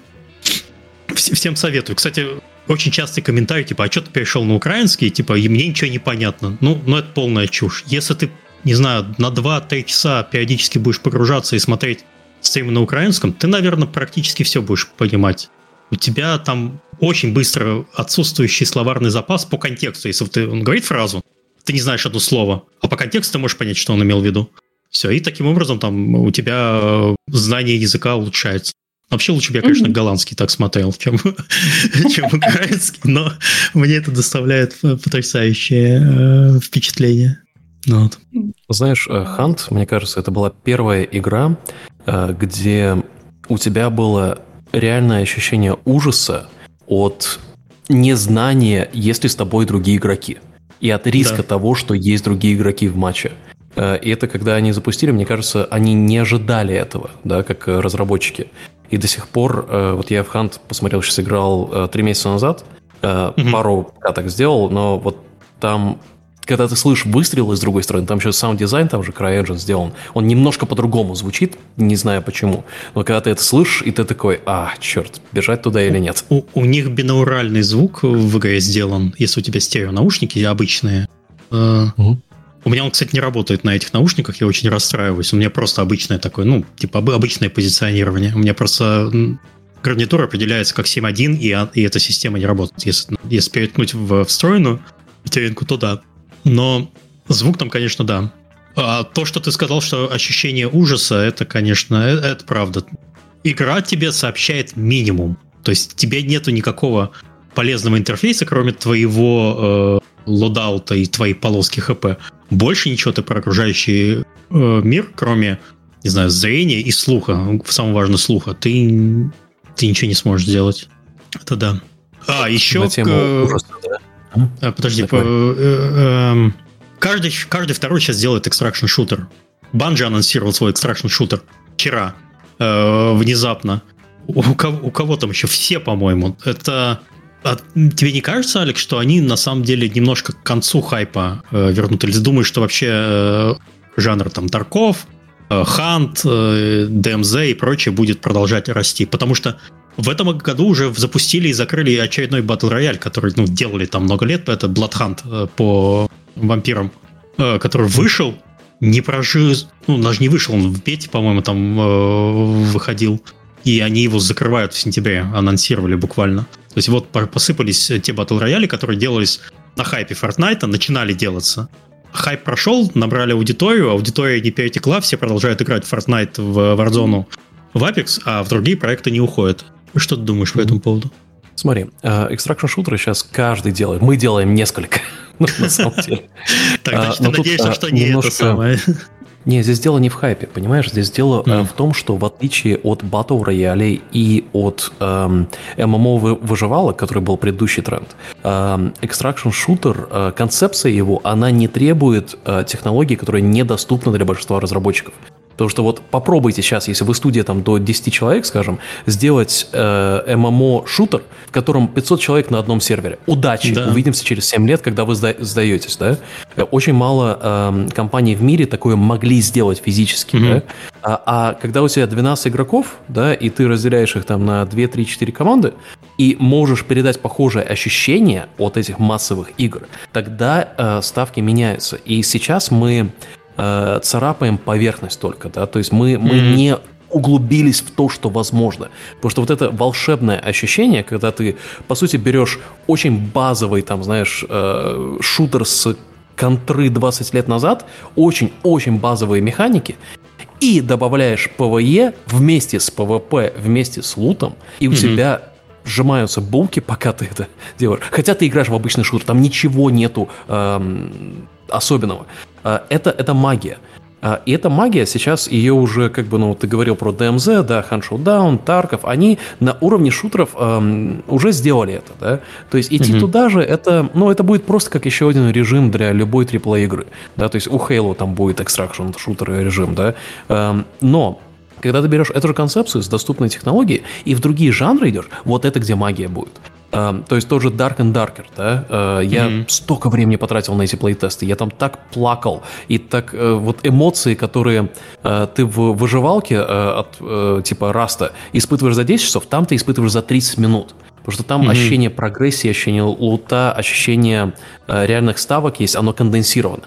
Всем советую. Кстати, очень частый комментарий, типа, а что ты перешел на украинский, типа, и мне ничего не понятно. Ну, ну это полная чушь. Если ты, не знаю, на 2-3 часа периодически будешь погружаться и смотреть стримы на украинском, ты, наверное, практически все будешь понимать. У тебя там очень быстро отсутствующий словарный запас по контексту. Если ты, он говорит фразу, ты не знаешь одно слово, а по контексту ты можешь понять, что он имел в виду. Все, и таким образом там у тебя знание языка улучшается. Вообще лучше бы я, конечно, голландский так смотрел, чем, чем украинский, но мне это доставляет потрясающее э, впечатление. Ну вот. Знаешь, Хант, мне кажется, это была первая игра, э, где у тебя было реальное ощущение ужаса от незнания, есть ли с тобой другие игроки. И от риска да. того, что есть другие игроки в матче. Э, и это когда они запустили, мне кажется, они не ожидали этого, да, как разработчики. И до сих пор, э, вот я в Hunt посмотрел, сейчас играл э, три месяца назад, mm-hmm. пару пока так сделал, но вот там когда ты слышишь выстрелы с другой стороны, там еще sound design, там же CryEngine сделан, он немножко по-другому звучит, не знаю почему, но когда ты это слышишь, и ты такой, а, черт, бежать туда или нет? У, у них бинауральный звук в игре сделан, если у тебя стерео наушники обычные. Угу. У меня он, кстати, не работает на этих наушниках, я очень расстраиваюсь. У меня просто обычное такое, ну, типа обычное позиционирование. У меня просто гарнитура определяется как 7.1, и, и эта система не работает. Если, если переткнуть в встроенную материнку, то да. Но звук там, конечно, да. А то, что ты сказал, что ощущение ужаса, это, конечно, это, это правда. Игра тебе сообщает минимум. То есть тебе нету никакого полезного интерфейса, кроме твоего э, лодаута и твоей полоски ХП. Больше ничего ты про окружающий э, мир, кроме, не знаю, зрения и слуха, самое важное слуха, ты, ты ничего не сможешь сделать. Это да. А, еще... На тему к... ужаса, да? А, подожди, по, э, э, эм, каждый, каждый второй сейчас делает extraction шутер. Bungie анонсировал свой extraction шутер вчера, э, внезапно. У кого, у кого там еще все, по-моему. Это а тебе не кажется, Алекс, что они на самом деле немножко к концу хайпа э, вернут? Или ты думаешь, что вообще э, жанр там Тарков, э, Хант, э, ДМЗ и прочее будет продолжать расти? Потому что в этом году уже запустили и закрыли очередной батл рояль, который ну, делали там много лет, это Blood Hunt э, по вампирам, э, который вышел, не прожил, ну, даже не вышел, он в бете, по-моему, там э, выходил и они его закрывают в сентябре, анонсировали буквально. То есть вот посыпались те батл рояли, которые делались на хайпе Fortnite, начинали делаться. хайп прошел, набрали аудиторию, аудитория не перетекла, все продолжают играть в Fortnite, в Warzone, в Apex, а в другие проекты не уходят. Что ты думаешь по этому поводу? Смотри, экстракшн шутеры сейчас каждый делает. Мы делаем несколько, на самом деле. Так, значит, ты надеешься, что не это самое. Не, здесь дело не в хайпе, понимаешь? Здесь дело mm. в том, что в отличие от батл роялей и от эм, ММО выживалок, который был предыдущий тренд, эм, Extraction Shooter, э, концепция его, она не требует э, технологий, которые недоступны для большинства разработчиков. Потому что вот попробуйте сейчас, если вы студия там до 10 человек, скажем, сделать э, ММО-шутер, в котором 500 человек на одном сервере. Удачи! Да. Увидимся через 7 лет, когда вы сда- сдаетесь, да? Очень мало э, компаний в мире такое могли сделать физически, mm-hmm. да? А, а когда у тебя 12 игроков, да, и ты разделяешь их там на 2, 3, 4 команды, и можешь передать похожее ощущение от этих массовых игр, тогда э, ставки меняются. И сейчас мы э, царапаем поверхность только, да, то есть мы, мы mm-hmm. не углубились в то, что возможно. Потому что вот это волшебное ощущение, когда ты, по сути, берешь очень базовый, там, знаешь, э, шутер с контры 20 лет назад, очень-очень базовые механики, и добавляешь PvE вместе с PvP, вместе с лутом, и у mm-hmm. тебя сжимаются булки, пока ты это делаешь. Хотя ты играешь в обычный шутер, там ничего нету эм, особенного. Э, это, это магия. Э, и эта магия сейчас, ее уже, как бы, ну, ты говорил про DMZ, да, Hunt: Showdown, Тарков, они на уровне шутеров эм, уже сделали это, да. То есть идти mm-hmm. туда же, это, ну, это будет просто как еще один режим для любой AAA игры, да, то есть у Halo там будет extraction шутер режим, да. Эм, но когда ты берешь эту же концепцию с доступной технологией и в другие жанры идешь, вот это где магия будет. Uh, то есть тоже Dark and Darker, да? Uh, я mm-hmm. столько времени потратил на эти плейтесты, я там так плакал, и так uh, вот эмоции, которые э, ты в выживалке э, от типа Раста испытываешь за 10 часов, там ты испытываешь за 30 минут. Потому что там mm-hmm. ощущение прогрессии, ощущение лута, ощущение реальных ставок есть, оно конденсировано.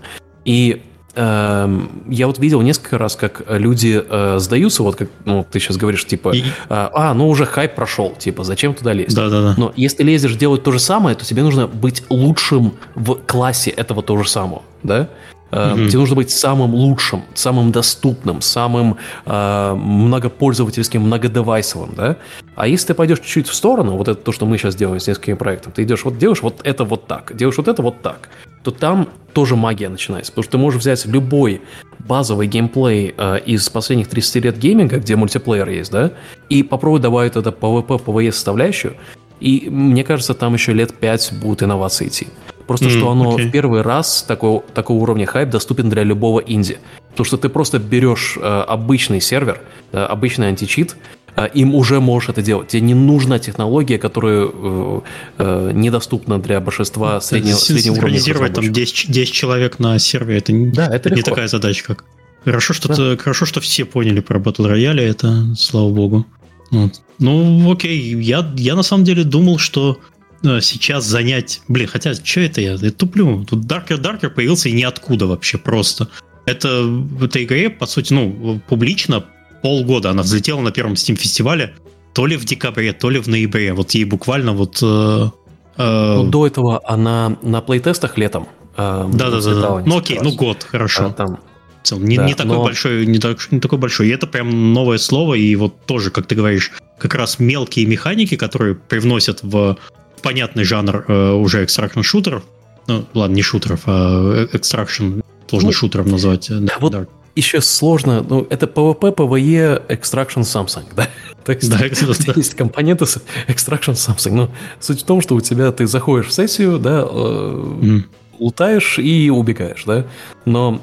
И Эм, я вот видел несколько раз, как люди э, сдаются, вот как ну, ты сейчас говоришь, типа, и... а, ну уже хайп прошел, типа, зачем туда лезть? Да, да, да. Но если лезешь делать то же самое, то тебе нужно быть лучшим в классе этого то же самого, да? Mm-hmm. Тебе нужно быть самым лучшим, самым доступным, самым э, многопользовательским, многодевайсовым, да? А если ты пойдешь чуть-чуть в сторону, вот это то, что мы сейчас делаем с несколькими проектами, ты идешь, вот делаешь вот это вот так, делаешь вот это вот так, то там тоже магия начинается. Потому что ты можешь взять любой базовый геймплей э, из последних 30 лет гейминга, где мультиплеер есть, да, и попробовать добавить это PvP, PvE составляющую, и мне кажется, там еще лет 5 будут инновации идти. Просто mm, что оно okay. в первый раз такого, такого уровня хайп доступен для любого инди. Потому что ты просто берешь э, обычный сервер, э, обычный античит, а, им уже можешь это делать. Тебе не нужна технология, которая э, э, недоступна для большинства среднего, среднего уровня. Синхронизировать там 10, 10 человек на сервере, это, да, это не легко. такая задача, как... Хорошо что, да. ты, хорошо, что все поняли про Battle Royale, это слава богу. Вот. Ну, окей, я, я на самом деле думал, что э, сейчас занять... Блин, хотя, что это я? Я туплю. Тут Darker Darker появился и ниоткуда вообще просто. Это в этой игре, по сути, ну, публично полгода она взлетела на первом Steam фестивале, то ли в декабре, то ли в ноябре. Вот ей буквально вот... Э, э... Ну, до этого она на playtest'ах летом. Э, да, да, да, да. Ну окей, ну год, хорошо. А, там, не, да, не такой но... большой, не, так, не такой большой. И это прям новое слово, и вот тоже, как ты говоришь, как раз мелкие механики, которые привносят в понятный жанр э, уже extraction шутеров. Ну, ладно, не шутеров, а extraction сложно ну, шутером назвать. Да, вот да еще сложно, ну, это PvP, PvE, Extraction Samsung, да? То есть, да, да. есть компоненты с Extraction Samsung. Но суть в том, что у тебя ты заходишь в сессию, да, mm. лутаешь и убегаешь, да? Но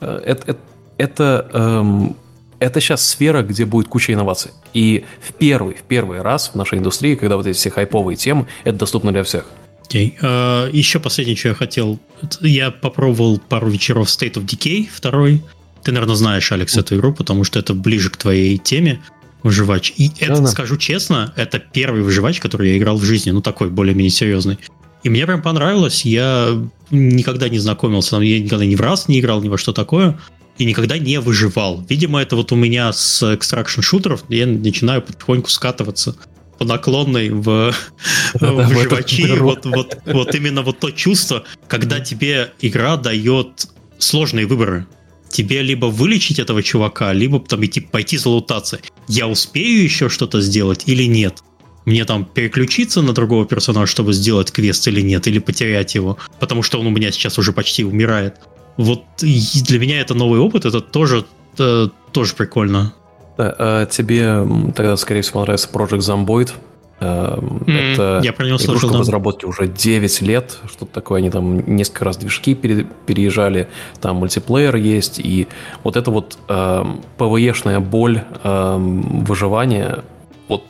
э, это, это, это, эм, это сейчас сфера, где будет куча инноваций. И в первый, в первый раз в нашей индустрии, когда вот эти все хайповые темы, это доступно для всех. Okay. Uh, э, еще последнее, что я хотел. Я попробовал пару вечеров State of Decay, второй. Ты, наверное, знаешь, Алекс, эту игру, потому что это ближе к твоей теме выживач. И это, да, да. скажу честно, это первый выживач, который я играл в жизни, ну такой более-менее серьезный. И мне прям понравилось. Я никогда не знакомился, я никогда ни в раз не играл ни во что такое, и никогда не выживал. Видимо, это вот у меня с экстракшн шутеров, я начинаю потихоньку скатываться по наклонной в, в выживачи. Вот, вот, вот именно вот то чувство, когда тебе игра дает сложные выборы. Тебе либо вылечить этого чувака, либо там идти, пойти залутаться. Я успею еще что-то сделать или нет? Мне там переключиться на другого персонажа, чтобы сделать квест или нет, или потерять его, потому что он у меня сейчас уже почти умирает. Вот для меня это новый опыт, это тоже, это тоже прикольно. Да, а тебе тогда, скорее всего, понравится Project Zomboid. Mm, это я про него слышал, да. в разработке уже 9 лет, что-то такое, они там несколько раз движки пере, переезжали, там мультиплеер есть, и вот это вот э, ПВЕшная боль э, выживания, вот,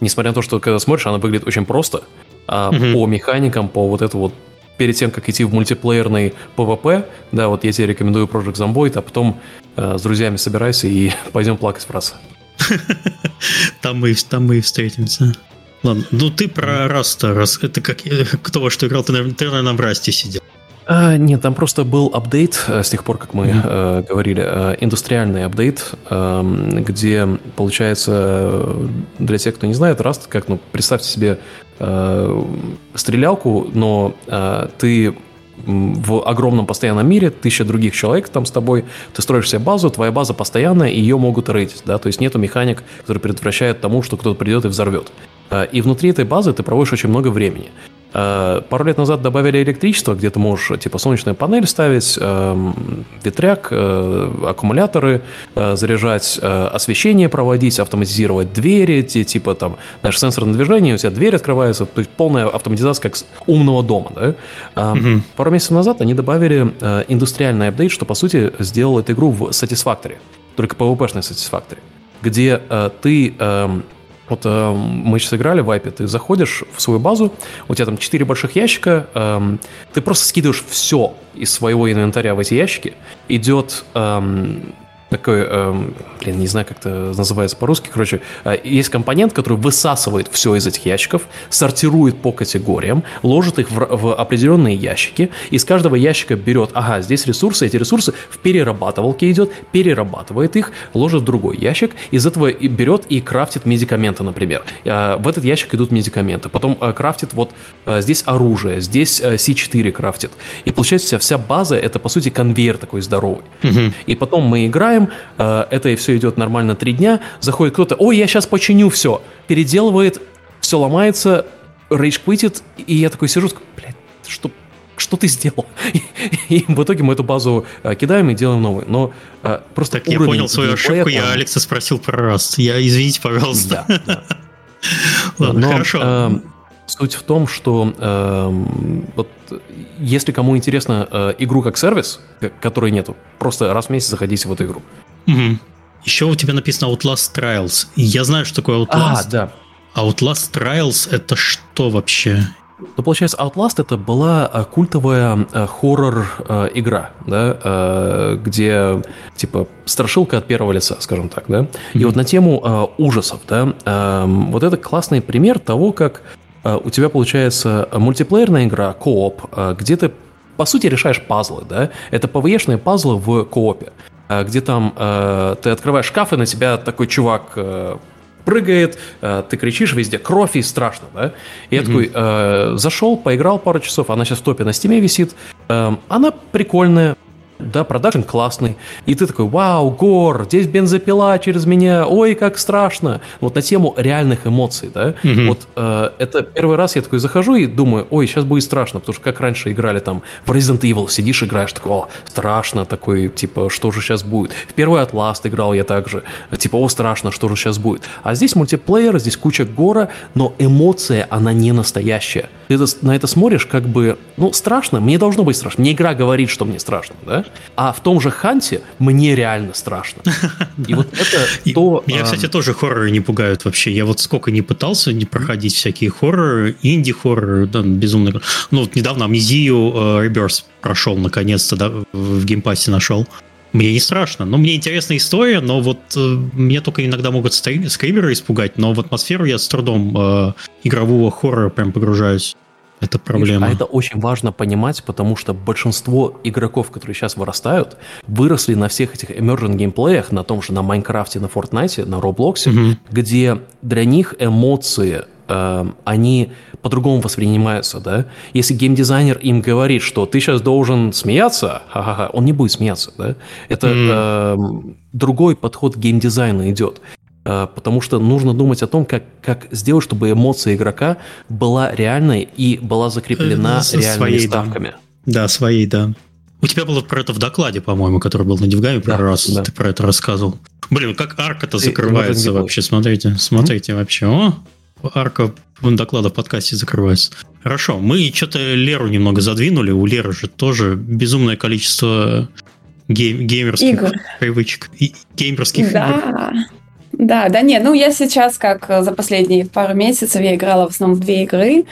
несмотря на то, что когда смотришь, она выглядит очень просто, а mm-hmm. по механикам, по вот это вот перед тем, как идти в мультиплеерный PvP, да, вот я тебе рекомендую Project Zomboid, а потом э, с друзьями собирайся и пойдем плакать в Rust. Там мы, там мы и встретимся. Ладно, ну ты про Rust'а, Rust это как кто во что играл, ты, наверное, ты, наверное, на Rust'е сидел. А, нет, там просто был update э, с тех пор, как мы mm-hmm. э, говорили, э, индустриальный update, э, где, получается, для тех, кто не знает, Rust, как, ну, представьте себе э, стрелялку, но э, ты в огромном постоянном мире, тысяча других человек там с тобой, ты строишь себе базу, твоя база постоянная, и ее могут рейдить, да, то есть нету механик, которые предотвращают тому, что кто-то придет и взорвет. А, и внутри этой базы ты проводишь очень много времени. А, пару лет назад добавили электричество, где ты можешь типа солнечную панель ставить, эм, ветряк, э, аккумуляторы э, заряжать, э, освещение проводить, автоматизировать двери, типа там, знаешь, сенсорное движение, у тебя дверь открывается, то есть полная автоматизация как с умного дома. Да? Угу. Пару месяцев назад они добавили индустриальный апдейт, что по сути сделал эту игру в Satisfactory, только PvP-шной Satisfactory, где ты эм, вот э, мы сейчас играли в Вайпе, ты заходишь в свою базу, у тебя там 4 больших ящика, э, ты просто скидываешь все из своего инвентаря в эти ящики, идет э, такой, э, блин, не знаю, как это называется по-русски, короче, э, есть компонент, который высасывает все из этих ящиков, сортирует по категориям, ложит их в, в определенные ящики, из каждого ящика берет, ага, здесь ресурсы, эти ресурсы в перерабатывалке идет, перерабатывает их, ложит в другой ящик, из этого и берет и крафтит медикаменты, например. Э, в этот ящик идут медикаменты, потом э, крафтит вот э, здесь оружие, здесь э, C4 крафтит. И получается вся база это по сути конвейер такой здоровый. Угу. И потом мы играем, играем, э, это и все идет нормально три дня, заходит кто-то, ой, я сейчас починю все, переделывает, все ломается, рейдж квитит, и я такой сижу, блядь, что, что ты сделал? И, в итоге мы эту базу э, кидаем и делаем новую. Но э, просто Так, я понял свою ошибку, я Алекса спросил про раз. Я, извините, пожалуйста. Да, да. Ладно, хорошо. Суть в том, что э, вот если кому интересно э, игру как сервис, которой нету, просто раз в месяц заходите в эту игру. Угу. Еще у тебя написано Outlast Trials. Я знаю, что такое Outlast. А, да. Outlast Trials это что вообще? Ну, получается, Outlast это была э, культовая э, хоррор-игра, э, да, где, типа, страшилка от первого лица, скажем так, да. И mm-hmm. вот на тему ужасов, да, эм, вот это классный пример того, как у тебя получается мультиплеерная игра, кооп, э, где ты, по сути, решаешь пазлы, да? Это PvE шные пазлы в коопе, э, где там ты открываешь шкаф, и на тебя такой чувак прыгает, ты кричишь везде, кровь и страшно, да? И я mm-hmm. такой, э, зашел, поиграл пару часов, она сейчас в топе на стиме висит, э, она прикольная, да, продакшн классный, и ты такой, вау, гор, здесь бензопила через меня, ой, как страшно. Вот на тему реальных эмоций, да, угу. вот э, это первый раз я такой захожу и думаю, ой, сейчас будет страшно, потому что как раньше играли там в Resident Evil, сидишь, играешь, такой, о, страшно, такой, типа, что же сейчас будет. В первый Outlast играл я также, типа, о, страшно, что же сейчас будет. А здесь мультиплеер, здесь куча гора, но эмоция, она не настоящая. Ты на это смотришь, как бы, ну, страшно, мне должно быть страшно. Мне игра говорит, что мне страшно, да? А в том же Ханте мне реально страшно. И вот это то... Меня, кстати, тоже хорроры не пугают вообще. Я вот сколько не пытался не проходить всякие хорроры, инди-хорроры, да, безумно. Ну, вот недавно Амнезию Rebirth прошел, наконец-то, да, в геймпассе нашел. Мне не страшно. Ну, мне интересная история, но вот э, меня только иногда могут скримеры испугать, но в атмосферу я с трудом э, игрового хоррора прям погружаюсь. Это проблема. А это очень важно понимать, потому что большинство игроков, которые сейчас вырастают, выросли на всех этих emergent геймплеях, на том же, на Майнкрафте, на Фортнайте, на Роблоксе, угу. где для них эмоции э, они по-другому воспринимаются, да. Если геймдизайнер им говорит, что ты сейчас должен смеяться, ха-ха-ха, он не будет смеяться, да. Это mm. э, другой подход к геймдизайну идет. Э, потому что нужно думать о том, как, как сделать, чтобы эмоция игрока была реальной и была закреплена С реальными своей, ставками. Да. да, своей, да. У тебя было про это в докладе, по-моему, который был на DevGAMM е, да, раз да. ты про это рассказывал. Блин, как арка-то закрывается вообще, смотрите, смотрите mm-hmm. вообще. О, арка доклада в подкасте закрывается. Хорошо, мы что-то Леру немного задвинули, у Леры же тоже безумное количество гейм, геймерских Игр. привычек. И геймерских да. игр. Да, да нет, ну я сейчас, как за последние пару месяцев, я играла в основном в две игры.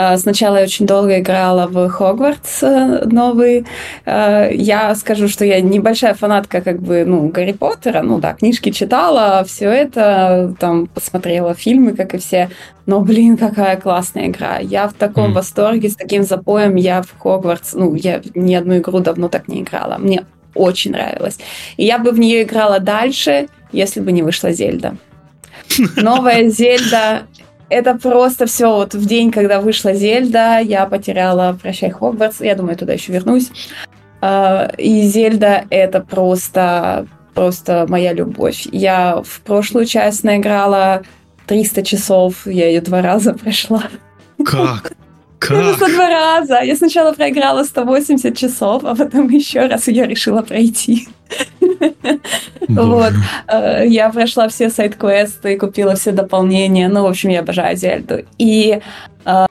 А, сначала я очень долго играла в Хогвартс э, новый. Я скажу, что я небольшая фанатка как бы, ну, Гарри Поттера. Ну да, книжки читала, все это, там, посмотрела фильмы, как и все. Но, блин, какая классная игра. Я в таком mm. восторге, с таким запоем. Я в Хогвартс, ну, я ни одну игру давно так не играла. Мне очень нравилось. И я бы в нее играла дальше, если бы не вышла Зельда. Новая Зельда это просто все вот в день, когда вышла Зельда, я потеряла «Прощай, Хогвартс», я думаю, туда еще вернусь. А, и Зельда — это просто, просто моя любовь. Я в прошлую часть наиграла 300 часов, я ее два раза прошла. Как? Как? Я два раза. Я сначала проиграла 180 часов, а потом еще раз ее решила пройти. Вот. Э, я прошла все сайт-квесты, купила все дополнения. Ну, в общем, я обожаю Зельду. И э,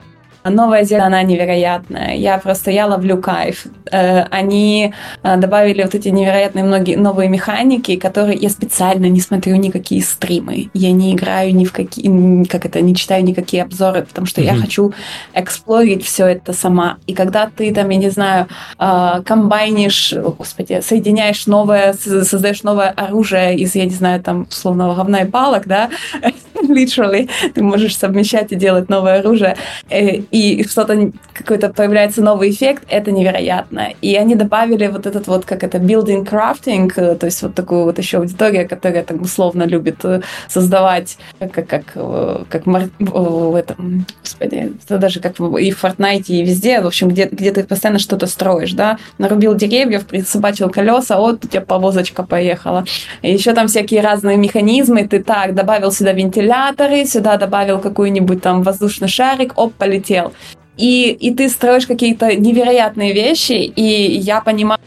Новая Зельда, она невероятная. Я просто, я ловлю кайф. Э, они э, добавили вот эти невероятные многие новые механики, которые я специально не смотрю никакие стримы. Я не играю ни в какие, как это, не читаю никакие обзоры, потому что mm-hmm. я хочу эксплорить все это сама. И когда ты там, я не знаю, э, комбайнишь, о, господи, соединяешь новое, создаешь новое оружие из, я не знаю, там, условного говна и палок, да, literally, ты можешь совмещать и делать новое оружие и что-то, какой-то появляется новый эффект, это невероятно. И они добавили вот этот вот, как это, building crafting, э, то есть вот такую вот еще аудиторию, которая там условно любит э, создавать, как, как, как, э, как в этом, господи, это даже как и в Fortnite, и везде, в общем, где, где ты постоянно что-то строишь, да, нарубил деревьев, присобачил колеса, вот у тебя повозочка поехала. И еще там всякие разные механизмы, ты так, добавил сюда вентиляторы, сюда добавил какой-нибудь там воздушный шарик, оп, полетел хотел. И, и ты строишь какие-то невероятные вещи, и я понимаю,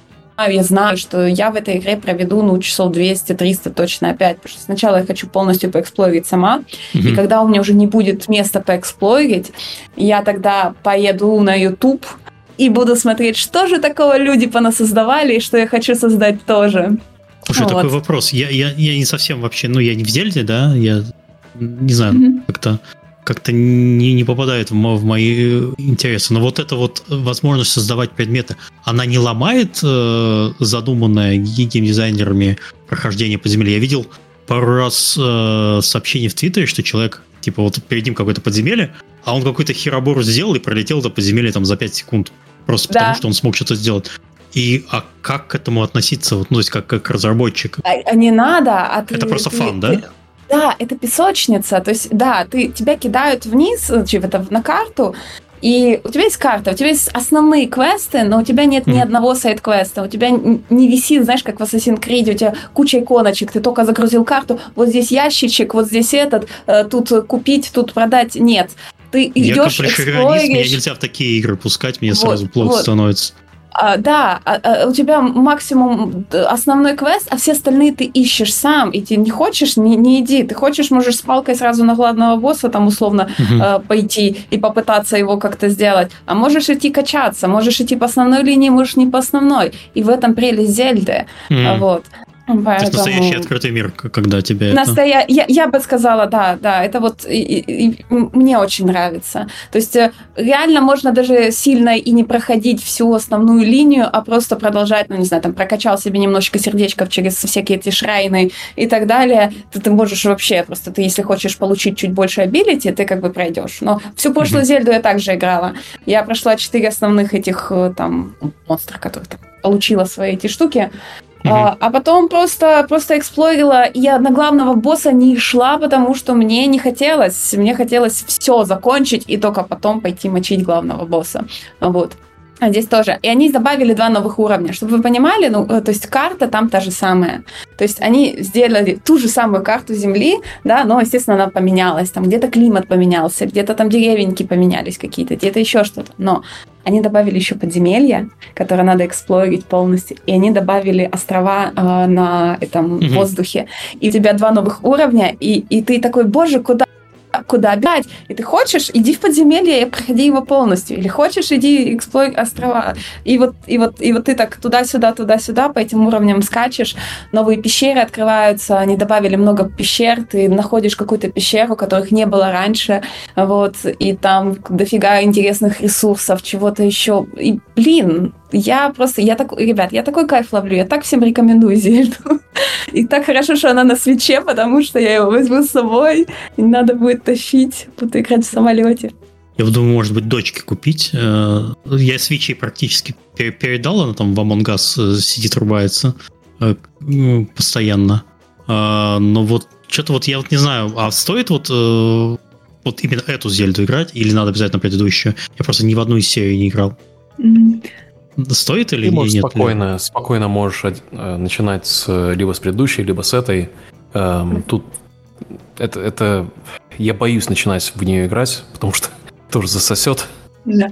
я знаю, что я в этой игре проведу, ну, часов 200-300 точно опять, потому что сначала я хочу полностью поэксплорить сама, mm-hmm. и когда у меня уже не будет места поэксплорить, я тогда поеду на YouTube и буду смотреть, что же такого люди понасоздавали, и что я хочу создать тоже. Слушай, вот. такой вопрос. Я, я, я не совсем вообще, ну, я не в Зельде, да, я не знаю, mm-hmm. как-то как-то не, не попадает в, в мои интересы. Но вот эта вот возможность создавать предметы, она не ломает э, задуманное геймдизайнерами прохождение по земле. Я видел пару раз э, сообщение в Твиттере, что человек, типа, вот перед ним какое-то подземелье, а он какой-то херобор сделал и пролетел это подземелье там за 5 секунд. Просто да. потому, что он смог что-то сделать. И а как к этому относиться, вот, ну, то есть как, как разработчик? А, а не надо, а ты... Это просто ты, фан, ты, да? Да, это песочница. То есть, да, ты, тебя кидают вниз, это, на карту, и у тебя есть карта, у тебя есть основные квесты, но у тебя нет mm. ни одного сайт-квеста. У тебя не висит, знаешь, как в Assassin's Creed, у тебя куча иконочек, ты только загрузил карту, вот здесь ящичек, вот здесь этот, э, тут купить, тут продать. Нет. Ты идешь, Я меня нельзя в такие игры пускать, мне вот, сразу плохо вот. становится. А, да, а, а, у тебя максимум основной квест, а все остальные ты ищешь сам, и ты не хочешь, не, не иди. Ты хочешь, можешь с палкой сразу на главного босса там условно угу. э, пойти и попытаться его как-то сделать. А можешь идти качаться, можешь идти по основной линии, можешь не по основной. И в этом прелесть Зельды. Mm. Вот. Поэтому... То есть настоящий открытый мир, когда тебе Настоя... это... Я, я бы сказала, да, да, это вот и, и, и, мне очень нравится. То есть э, реально можно даже сильно и не проходить всю основную линию, а просто продолжать, ну, не знаю, там, прокачал себе немножечко сердечков через всякие эти шрайны и так далее, то ты можешь вообще просто, ты если хочешь получить чуть больше абилити, ты как бы пройдешь. Но всю прошлую mm-hmm. Зельду я также играла. Я прошла четыре основных этих э, там монстра, которых там получила свои эти штуки. Uh-huh. А, потом просто, просто эксплорила, и я на главного босса не шла, потому что мне не хотелось. Мне хотелось все закончить и только потом пойти мочить главного босса. Вот. А здесь тоже. И они добавили два новых уровня. Чтобы вы понимали, ну, э, то есть карта там та же самая. То есть они сделали ту же самую карту Земли, да, но, естественно, она поменялась. Там где-то климат поменялся, где-то там деревеньки поменялись какие-то, где-то еще что-то. Но они добавили еще подземелья, которые надо эксплорить полностью, и они добавили острова э, на этом угу. воздухе. И у тебя два новых уровня, и, и ты такой, боже, куда куда бежать. И ты хочешь, иди в подземелье и проходи его полностью. Или хочешь, иди эксплой острова. И вот, и вот, и вот ты так туда-сюда, туда-сюда по этим уровням скачешь. Новые пещеры открываются, они добавили много пещер, ты находишь какую-то пещеру, которых не было раньше, вот, и там дофига интересных ресурсов, чего-то еще. И, блин, я просто, я такой, ребят, я такой кайф ловлю, я так всем рекомендую Зельду. И так хорошо, что она на свече, потому что я его возьму с собой, и надо будет тащить, буду играть в самолете. Я думаю, может быть, дочке купить. Э, я свечи практически передал, она там в Among Us э, сидит, рубается э, ну, постоянно. Но вот что-то вот я вот не знаю, а стоит вот вот именно эту Зельду играть, или надо обязательно предыдущую? Я просто ни в одну из серий не играл. Стоит или Ты можешь нет? Спокойно, спокойно можешь э, начинать с, либо с предыдущей, либо с этой. Эм, тут это, это... Я боюсь начинать в нее играть, потому что тоже засосет. Да.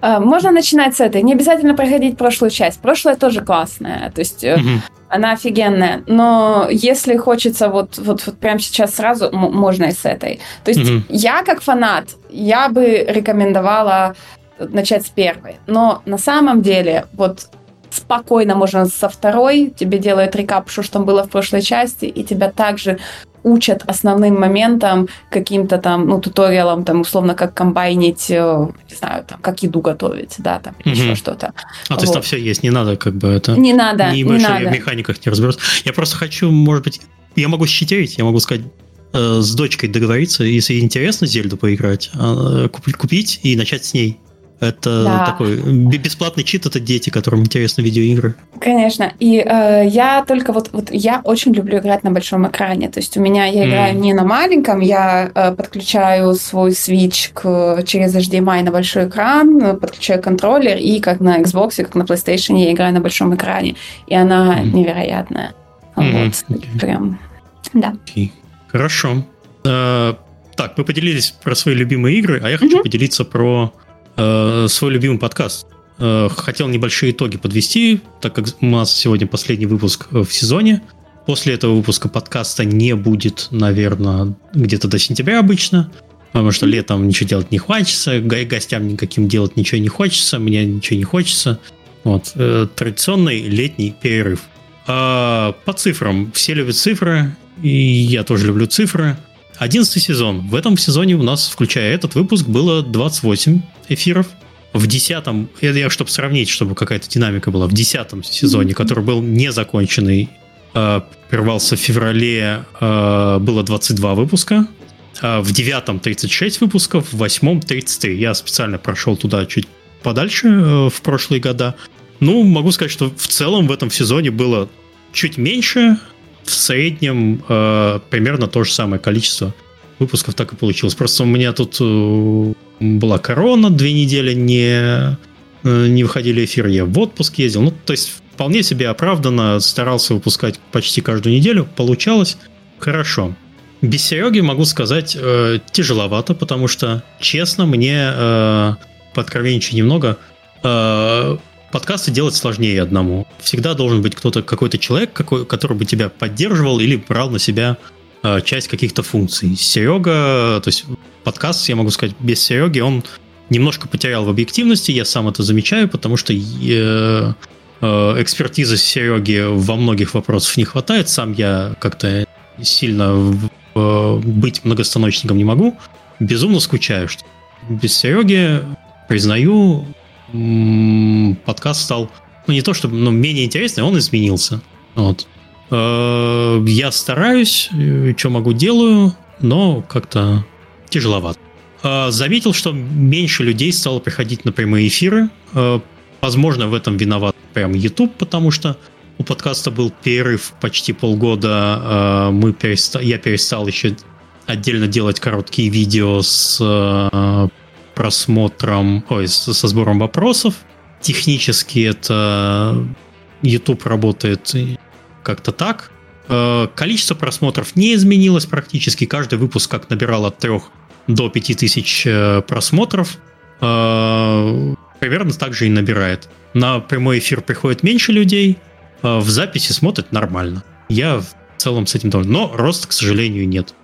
А, можно начинать с этой. Не обязательно проходить прошлую часть. Прошлая тоже классная. То есть угу. она офигенная. Но если хочется вот, вот, вот прямо сейчас сразу, можно и с этой. То есть угу. я как фанат, я бы рекомендовала начать с первой. Но на самом деле, вот спокойно можно со второй, тебе делают рекап, что там было в прошлой части, и тебя также учат основным моментам, каким-то там, ну, туториалом, там, условно, как комбайнить, э, не знаю, там, как еду готовить, да, там, угу. еще что-то. А, вот. то есть там все есть, не надо как бы это... Не надо, не, не надо. в механиках не разберусь. Я просто хочу, может быть, я могу щитерить, я могу сказать, э, с дочкой договориться, если интересно Зельду поиграть, э, купить и начать с ней. Это да. такой бесплатный чит, это дети, которым интересны видеоигры. Конечно. И э, я только вот, вот я очень люблю играть на большом экране. То есть у меня я играю mm. не на маленьком, я э, подключаю свой Switch к, через HDMI на большой экран, подключаю контроллер, и как на Xbox, как на PlayStation я играю на большом экране. И она mm. невероятная. Mm-hmm. Вот. Okay. Прям. Да. Okay. Хорошо. Uh, так, мы поделились про свои любимые игры, а я хочу mm-hmm. поделиться про э, свой любимый подкаст. Э, хотел небольшие итоги подвести, так как у нас сегодня последний выпуск э, в сезоне. После этого выпуска подкаста не будет, наверное, где-то до сентября обычно, потому что летом ничего делать не хочется, гостям никаким делать ничего не хочется, мне ничего не хочется. Вот. Традиционный летний перерыв. А по цифрам. Все любят цифры, и я тоже люблю цифры. Одиннадцатый сезон. В этом сезоне у нас, включая этот выпуск, было 28 эфиров. В десятом, это я чтобы сравнить, чтобы какая-то динамика была, в десятом сезоне, который был незаконченный, э, прервался в феврале, э, было 22 выпуска. А в девятом 36 выпусков, в восьмом 33. Я специально прошел туда чуть подальше э, в прошлые года. Ну, могу сказать, что в целом в этом сезоне было чуть меньше, в среднем э, примерно то же самое количество выпусков так и получилось. Просто у меня тут э, была корона, две недели не, э, не выходили эфиры, я в отпуск ездил. Ну, то есть вполне себе оправданно старался выпускать почти каждую неделю, получалось хорошо. Без Сереги, могу сказать, э, тяжеловато, потому что, честно, мне э, подкровенничать немного, э, подкасты делать сложнее одному. Всегда должен быть кто-то, какой-то человек, какой, который бы тебя поддерживал или брал на себя э, часть каких-то функций. Серега, то есть подкаст, я могу сказать, без Сереги он немножко потерял в объективности, я сам это замечаю, потому что э, э, экспертизы Сереги во многих вопросах не хватает. Сам я как-то сильно э, быть многостаночником не могу. Безумно скучаю, что без Сереги, признаю, подкаст стал, ну не то чтобы, но менее интересный, он изменился. Вот. Э, я стараюсь, э, что могу делаю, но как-то тяжеловато. Э, заметил, что меньше людей стало приходить на прямые эфиры. Возможно, в этом виноват прям YouTube, потому что у подкаста был перерыв почти полгода. Мы переста... Я перестал еще отдельно делать короткие видео с просмотром, ой, со сбором вопросов. Технически это YouTube работает как-то так. Э, количество просмотров не изменилось практически. Каждый выпуск как набирал от 3 до 5 тысяч просмотров. Примерно так же и набирает. На прямой эфир приходит меньше людей, в записи смотрят нормально. Я в целом с этим доволен. Но роста, к сожалению, нет.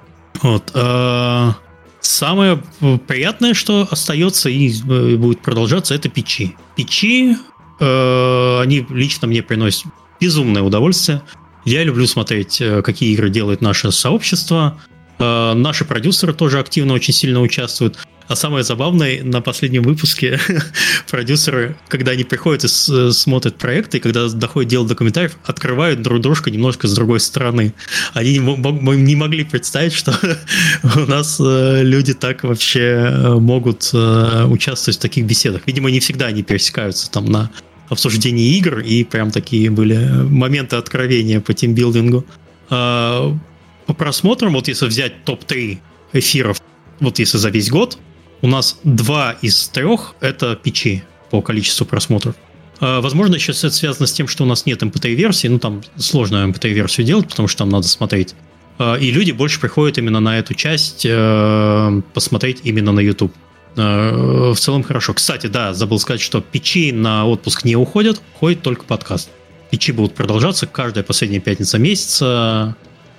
Вот. Самое приятное, что остается и э, будет продолжаться, это печи. Печи, э, они лично мне приносят безумное удовольствие. Я люблю смотреть, э, какие игры делает наше сообщество. Наши продюсеры тоже активно очень сильно участвуют. А самое забавное, на последнем выпуске продюсеры, когда они приходят и смотрят проекты, и когда доходит дело до комментариев, открывают друг дружку немножко с другой стороны. Они не могли представить, что у нас э, люди так вообще э, могут э, участвовать в таких беседах. Видимо, не всегда они пересекаются там на обсуждении игр, и прям такие были моменты откровения по тимбилдингу. По просмотрам, вот если взять топ-3 эфиров, вот если за весь год, у нас два из трех — это печи по количеству просмотров. А, возможно, еще это связано с тем, что у нас нет MP3-версии. Ну, там сложно MP3-версию делать, потому что там надо смотреть. А, и люди больше приходят именно на эту часть э, посмотреть именно на YouTube. А, в целом хорошо. Кстати, да, забыл сказать, что печи на отпуск не уходят, уходит только подкаст. Печи будут продолжаться каждая последняя пятница месяца.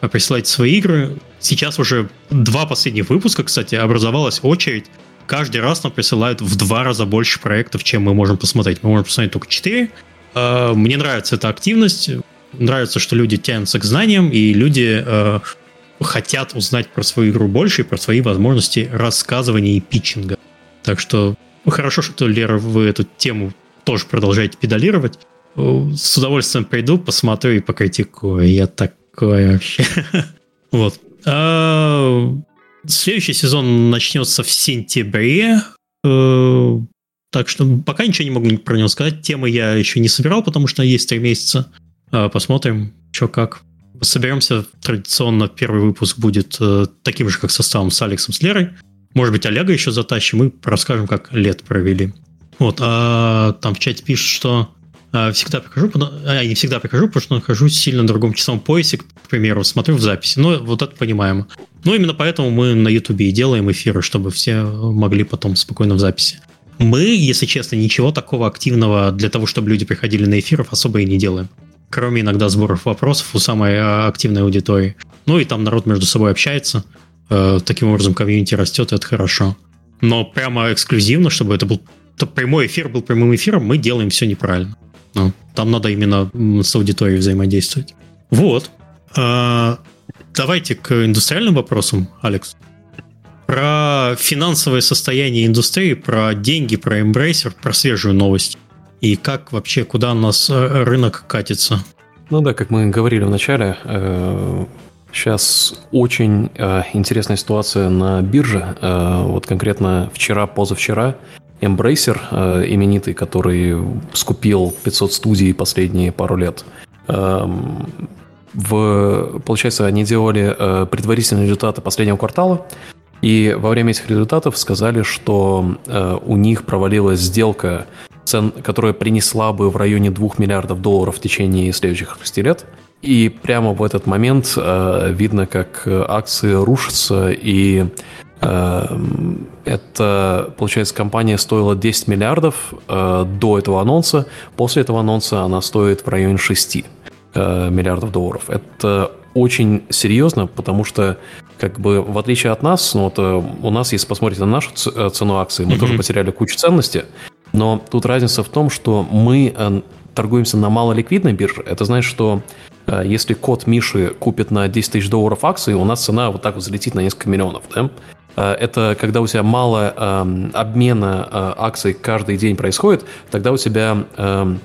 Присылайте свои игры. Сейчас уже два последних выпуска, кстати, образовалась очередь каждый раз нам присылают в два раза больше проектов, чем мы можем посмотреть. Мы можем посмотреть только четыре. А, мне нравится эта активность. Нравится, что люди тянутся к знаниям, и люди э, хотят узнать про свою игру больше и про свои возможности рассказывания и питчинга. Так что ну, хорошо, что, Лера, вы эту тему тоже продолжаете педалировать. С удовольствием приду, посмотрю и покритикую. Я такой вообще. Вот. А, Следующий сезон начнется в сентябре. Э, так что пока ничего не могу про него сказать. Темы я еще не собирал, потому что есть три месяца. Э, посмотрим, что как. Соберемся. Традиционно первый выпуск будет э, таким же, как составом с Алексом, с Лерой. Может быть, Олега еще затащим и расскажем, как лет провели. Вот, а там в чате пишут, что а, всегда прихожу, а, не всегда прихожу, потому что нахожусь сильно на другом часовом поясе, к примеру, смотрю в записи. Но вот это понимаем. Ну, именно поэтому мы на Ютубе и делаем эфиры, чтобы все могли потом спокойно в записи. Мы, если честно, ничего такого активного для того, чтобы люди приходили на эфиров, особо и не делаем. Кроме иногда сборов вопросов у самой а, активной аудитории. Ну и там народ между собой общается. Э, таким образом комьюнити растет, и это хорошо. Но прямо эксклюзивно, чтобы это был прямой эфир был прямым эфиром, мы делаем все неправильно. Ну, там надо именно с аудиторией взаимодействовать. Вот. А, давайте к индустриальным вопросам, Алекс. Про финансовое состояние индустрии, про деньги, про эмбрейсер, про свежую новость. И как вообще, куда у нас э, рынок катится? Ну да, как мы говорили в начале, сейчас э, очень э, интересная ситуация на бирже. Вот конкретно вчера, позавчера Embracer, э, именитый, который скупил 500 студий последние пару лет, эм, в, получается, они делали э, предварительные результаты последнего квартала, и во время этих результатов сказали, что э, у них провалилась сделка, которая принесла бы в районе 2 миллиардов долларов в течение следующих 6 лет. И прямо в этот момент видно, как акции рушатся, и это, получается, компания стоила 10 миллиардов э, до этого анонса. После этого анонса она стоит в районе 6 э, миллиардов долларов. Это очень серьезно, потому что, как бы, в отличие от нас, ну, вот, э, у нас, если посмотрите на нашу цену акции, мы mm-hmm. тоже потеряли кучу ценности, но тут разница в том, что мы торгуемся на малоликвидной бирже. Это значит, что если код Миши купит на 10 тысяч долларов акции, у нас цена вот так вот взлетит на несколько миллионов. Да? Э, это когда у тебя мало э, обмена э, акций каждый день происходит, тогда у тебя э,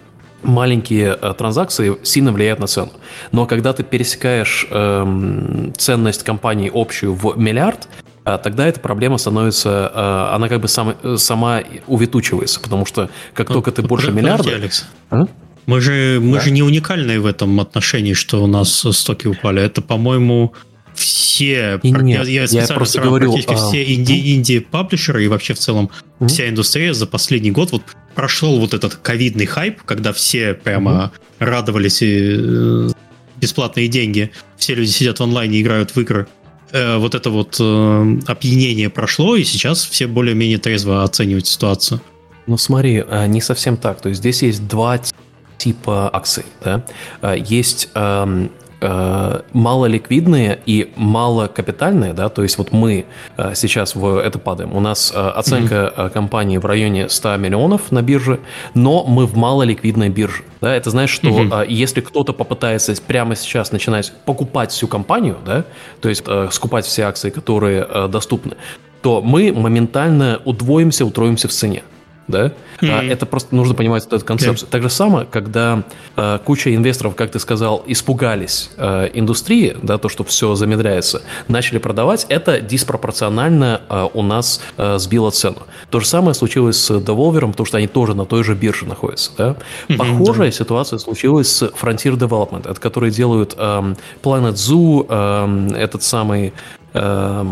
маленькие э, транзакции сильно влияют на цену. Но когда ты пересекаешь э, ценность компании общую в миллиард, тогда эта проблема становится, она как бы сам, сама увитучивается, потому что как только ты больше миллиарда... Алекс. А? Мы же, мы да. же не уникальные в этом отношении, что у нас стоки упали. Это, по-моему, все, не, не, я, я специально я просто говорю, практически а... все инди, инди-паблишеры и вообще в целом mm-hmm. вся индустрия за последний год вот прошел вот этот ковидный хайп, когда все прямо mm-hmm. радовались и, э, бесплатные деньги, все люди сидят в онлайне и играют в игры. Э, вот это вот э, опьянение прошло, и сейчас все более-менее трезво оценивают ситуацию. Ну смотри, э, не совсем так. То есть здесь есть два типа акций. Да? Э, есть эм, малоликвидные и малокапитальные, да, то есть вот мы э, сейчас в это падаем. У нас э, оценка mm-hmm. компании в районе 100 миллионов на бирже, но мы в малоликвидной бирже. Да, это значит, что mm-hmm. э, если кто-то попытается прямо сейчас начинать покупать всю компанию, да, то есть э, скупать все акции, которые э, доступны, то мы моментально удвоимся, утроимся в цене да? Mm-hmm. Это просто нужно понимать эту концепцию. Okay. Так же самое, когда э, куча инвесторов, как ты сказал, испугались э, индустрии, да, то, что все замедляется, начали продавать, это диспропорционально э, у нас э, сбило цену. То же самое случилось с Devolver, потому что они тоже на той же бирже находятся, да? Mm-hmm, Похожая да. ситуация случилась с Frontier Development, от которой делают э, Planet Zoo, э, этот самый э,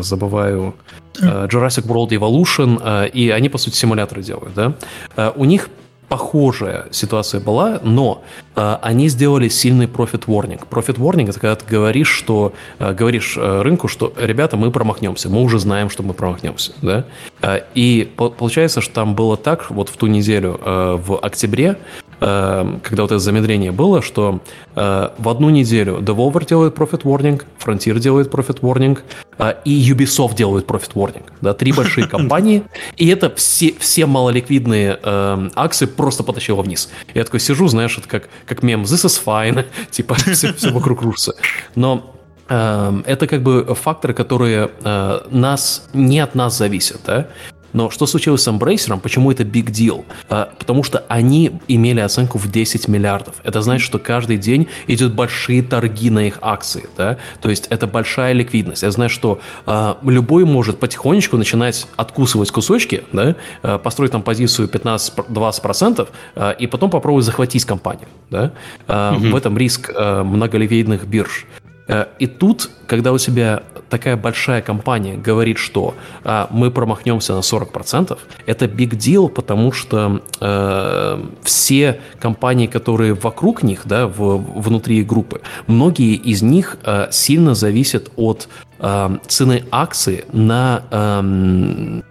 забываю, Jurassic World Evolution, э, и они, по сути, симуляторы делают, да. У них похожая ситуация была, но э, они сделали сильный profit warning. Profit warning это когда ты говоришь, что э, говоришь э, рынку, что ребята, мы промахнемся, мы уже знаем, что мы промахнемся, да. Э, и по получается, что там было так, вот в ту неделю э, в октябре когда вот это замедление было, что э, в одну неделю Devolver делает Profit Warning, Frontier делает Profit Warning, э, и Ubisoft делает Profit Warning. Да, три большие компании, и это все, все малоликвидные э, акции просто потащило вниз. Я такой сижу, знаешь, это как, как мем «This is fine», типа все, все вокруг рушится. Но это как бы факторы, которые э, нас не от нас зависят, да? Но что случилось с Embracer? Почему это big deal? А, потому что они имели оценку в 10 миллиардов. Это значит, что каждый день идут большие торги на их акции. Да? То есть это большая ликвидность. Я знаю, что а, любой может потихонечку начинать откусывать кусочки, да? а, построить там позицию 15-20% а, и потом попробовать захватить компанию. Да? Угу. В этом риск многоликвидных бирж. Э, и тут, когда у тебя такая большая компания говорит, что а, мы промахнемся на 40%, это big deal, потому что э, все компании, которые вокруг них, да, в, внутри группы, многие из них э, сильно зависят от э, цены акции на э,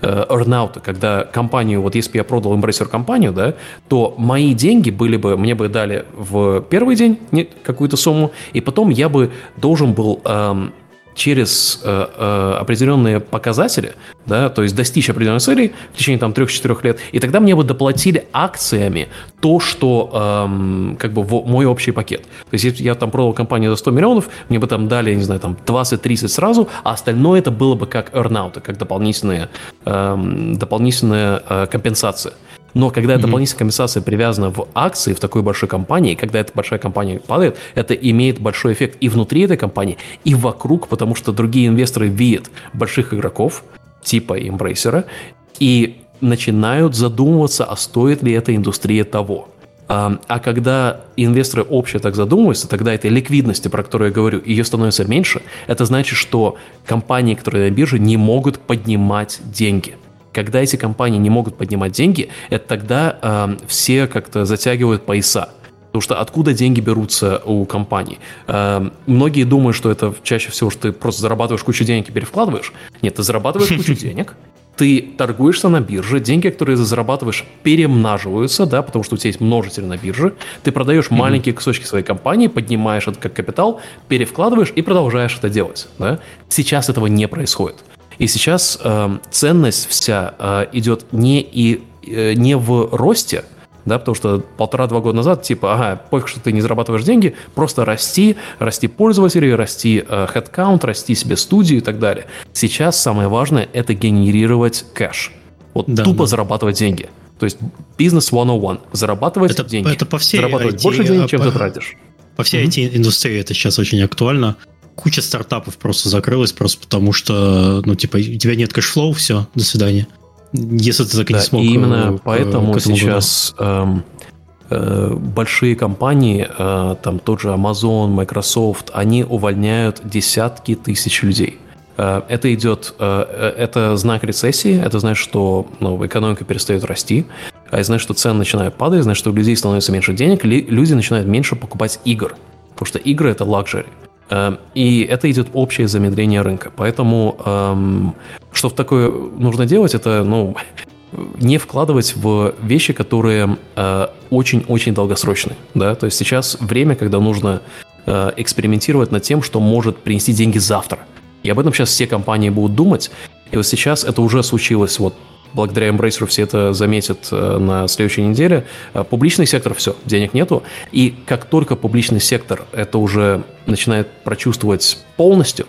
earnout, когда компанию, вот если бы я продал Embracer компанию, да, то мои деньги были бы, мне бы дали в первый день какую-то сумму, и потом я бы должен был эм, через э, э, определенные показатели, да, то есть достичь определенной цели в течение там 3-4 лет, и тогда мне бы доплатили акциями то, что эм, как бы в мой общий пакет. То есть если я там продал компанию за 100 миллионов, мне бы там дали, не знаю, там 20-30 сразу, а остальное это было бы как earnout, как дополнительная, эм, дополнительная э, компенсация. Но когда mm-hmm. дополнительная компенсация привязана в акции в такой большой компании, когда эта большая компания падает, это имеет большой эффект и внутри этой компании, и вокруг, потому что другие инвесторы видят больших игроков, типа Embracer, и начинают задумываться, а стоит ли эта индустрия того. А, а когда инвесторы общие так задумываются, тогда этой ликвидности, про которую я говорю, ее становится меньше, это значит, что компании, которые на бирже, не могут поднимать деньги. Когда эти компании не могут поднимать деньги, это тогда э, все как-то затягивают пояса. Потому что откуда деньги берутся у компаний? Э, многие думают, что это чаще всего, что ты просто зарабатываешь кучу денег и перевкладываешь. Нет, ты зарабатываешь кучу денег, ты торгуешься на бирже, деньги, которые ты зарабатываешь, перемноживаются, да, потому что у тебя есть множитель на бирже, ты продаешь mm-hmm. маленькие кусочки своей компании, поднимаешь это как капитал, перевкладываешь и продолжаешь это делать, да. Сейчас этого не происходит. И сейчас э, ценность вся э, идет не, и, э, не в росте, да, потому что полтора-два года назад, типа, ага, пофиг, что ты не зарабатываешь деньги, просто расти, расти пользователей, расти э, headcount, расти себе студию и так далее. Сейчас самое важное – это генерировать кэш. Вот да, тупо да. зарабатывать деньги. То есть бизнес 101. Зарабатывать это, деньги. Это по всей Зарабатывать IT, больше денег, чем по, ты тратишь. По всей mm-hmm. IT-индустрии это сейчас очень актуально куча стартапов просто закрылась, просто потому что, ну, типа, у тебя нет cash flow, все, до свидания. Если ты так и да, не смог. И именно э, поэтому сейчас эм, э, большие компании, э, там тот же Amazon, Microsoft, они увольняют десятки тысяч людей. Э, это идет, э, это знак рецессии, это значит, что ну, экономика перестает расти, а это значит, что цены начинают падать, значит, что у людей становится меньше денег, люди начинают меньше покупать игр, потому что игры это лакжери. Э, и это идет общее замедление рынка. Поэтому эм, что такое нужно делать, это ну, не вкладывать в вещи, которые очень-очень э, долгосрочные. Да? То есть сейчас время, когда нужно э, экспериментировать над тем, что может принести деньги завтра – и об этом сейчас все компании будут думать. И вот сейчас это уже случилось вот благодаря Embracer все это заметят э, на следующей неделе. Э, публичный сектор все, денег нету. И как только публичный сектор это уже начинает прочувствовать полностью,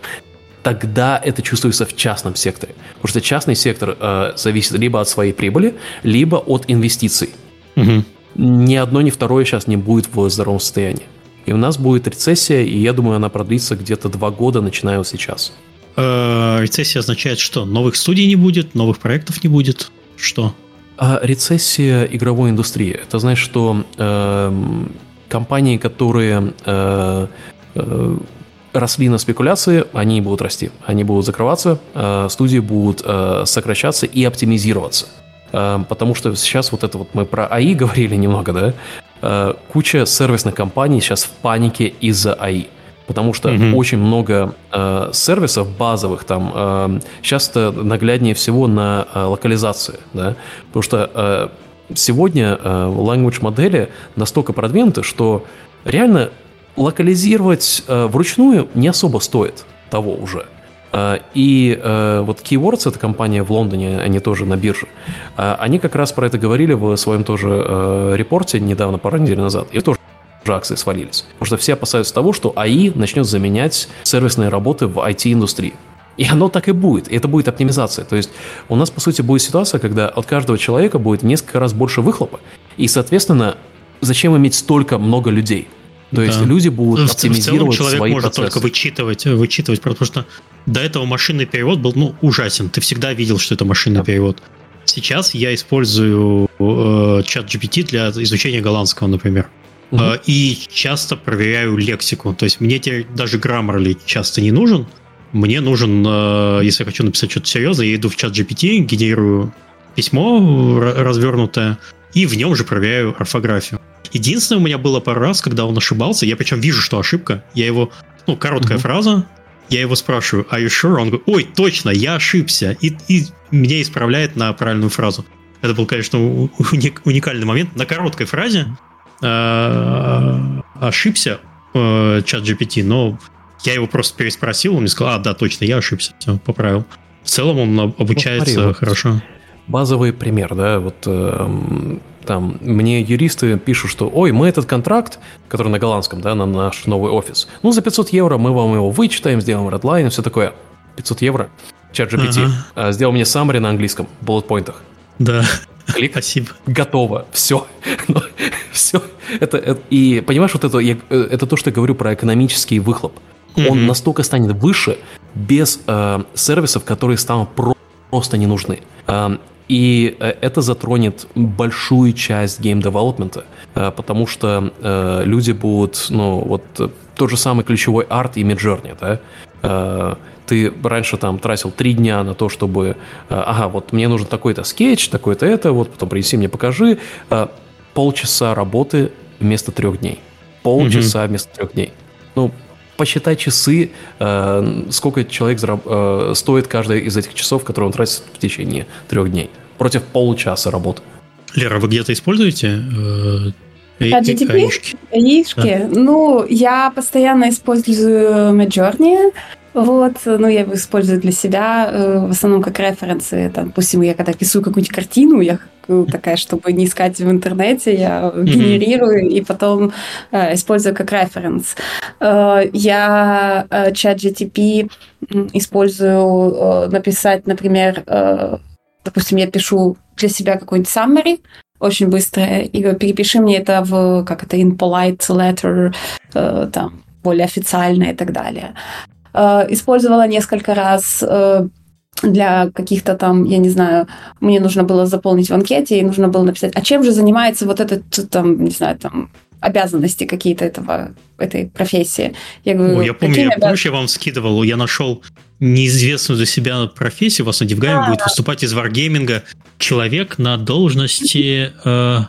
тогда это чувствуется в частном секторе. Потому что частный сектор э, зависит либо от своей прибыли, либо от инвестиций. Угу. Ни одно, ни второе сейчас не будет в здоровом состоянии. И у нас будет рецессия, и я думаю, она продлится где-то два года, начиная вот сейчас. Э, рецессия означает что? Новых студий не будет, новых проектов не будет? Что? А рецессия игровой индустрии. Это значит, что э, компании, которые э, э, росли на спекуляции, они будут расти, они будут закрываться, э, студии будут э, сокращаться и оптимизироваться. Э, потому что сейчас вот это вот мы про АИ говорили немного, да? Э, куча сервисных компаний сейчас в панике из-за АИ потому что mm-hmm. очень много э, сервисов базовых там э, часто нагляднее всего на э, локализации, да, потому что э, сегодня э, language модели настолько продвинуты, что реально локализировать э, вручную не особо стоит того уже. Э, и э, вот Keywords, эта компания в Лондоне, они тоже на бирже, э, они как раз про это говорили в своем тоже репорте недавно, пару недель назад. И тоже акции свалились. Потому что все опасаются того, что АИ начнет заменять сервисные работы в IT-индустрии. И оно так и будет. И это будет оптимизация. То есть у нас, по сути, будет ситуация, когда от каждого человека будет несколько раз больше выхлопа. И, соответственно, зачем иметь столько много людей? То есть да. люди будут оптимизировать в целом человек свои может процессы. только вычитывать, вычитывать, потому что до этого машинный перевод был ну, ужасен. Ты всегда видел, что это машинный да. перевод. Сейчас я использую э, чат GPT для изучения голландского, например. Угу. И часто проверяю лексику. То есть мне теперь даже граммарли часто не нужен. Мне нужен, э, если я хочу написать что-то серьезное, я иду в чат GPT, генерирую письмо развернутое, и в нем же проверяю орфографию. Единственное, у меня было пару раз, когда он ошибался, я причем вижу, что ошибка, я его, ну, короткая mm фраза, я его спрашиваю, are you sure? Он говорит, ой, точно, я ошибся, и, и меня исправляет на правильную фразу. Это был, конечно, уникальный момент. На короткой фразе Э, ошибся э, чат GPT, но я его просто переспросил, он мне сказал, а, да, точно, я ошибся, все, поправил. В целом он обучается ну, смотри, хорошо. Базовый пример, да, вот э, там мне юристы пишут, что, ой, мы этот контракт, который на голландском, да, на наш новый офис, ну, за 500 евро мы вам его вычитаем, сделаем редлайн все такое. 500 евро, чат GPT, ага. А, сделал мне summary на английском, bullet поинтах. Да. Клик. Спасибо. Готово. Все. Все. Это, это, и понимаешь, вот это, я, э, это то, что я говорю про экономический выхлоп. Mm-hmm. Он настолько станет выше без э, сервисов, которые станут про- просто не нужны. Э, и это затронет большую часть гейм-девелопмента, э, потому что э, люди будут, ну, вот э, тот же самый ключевой арт и Midjourney, да, э, ты раньше там тратил три дня на то, чтобы, э, ага, вот мне нужен такой-то скетч, такой-то это, вот потом принеси мне, покажи. Э, полчаса работы вместо трех дней. Полчаса mm-hmm. вместо трех дней. Ну, посчитай часы, э, сколько человек зараб- стоит каждый из этих часов, которые он тратит в течение трех дней. Против получаса работы. Лера, вы где-то используете GTP? Яички? Да. Ну, я постоянно использую Midjourney. Вот, ну, я его использую для себя, э, в основном как референсы. Там, допустим, я когда рисую какую-нибудь картину, я такая, чтобы не искать в интернете, я генерирую и потом э, использую как референс. Э, я э, чат GTP использую э, написать, например, э, допустим, я пишу для себя какой-нибудь summary, очень быстро, и перепиши мне это в, как это, in polite letter, э, там, более официально и так далее. Э, использовала несколько раз э, для каких-то там, я не знаю, мне нужно было заполнить в анкете, и нужно было написать, а чем же занимается вот этот, там, не знаю, там, обязанности какие-то этого, этой профессии. Я говорю, О, я помню, я, обяз... помнишь, я вам скидывал, я нашел неизвестную для себя профессию, вас на Дивгаме а, будет да. выступать из варгейминга человек на должности... Э,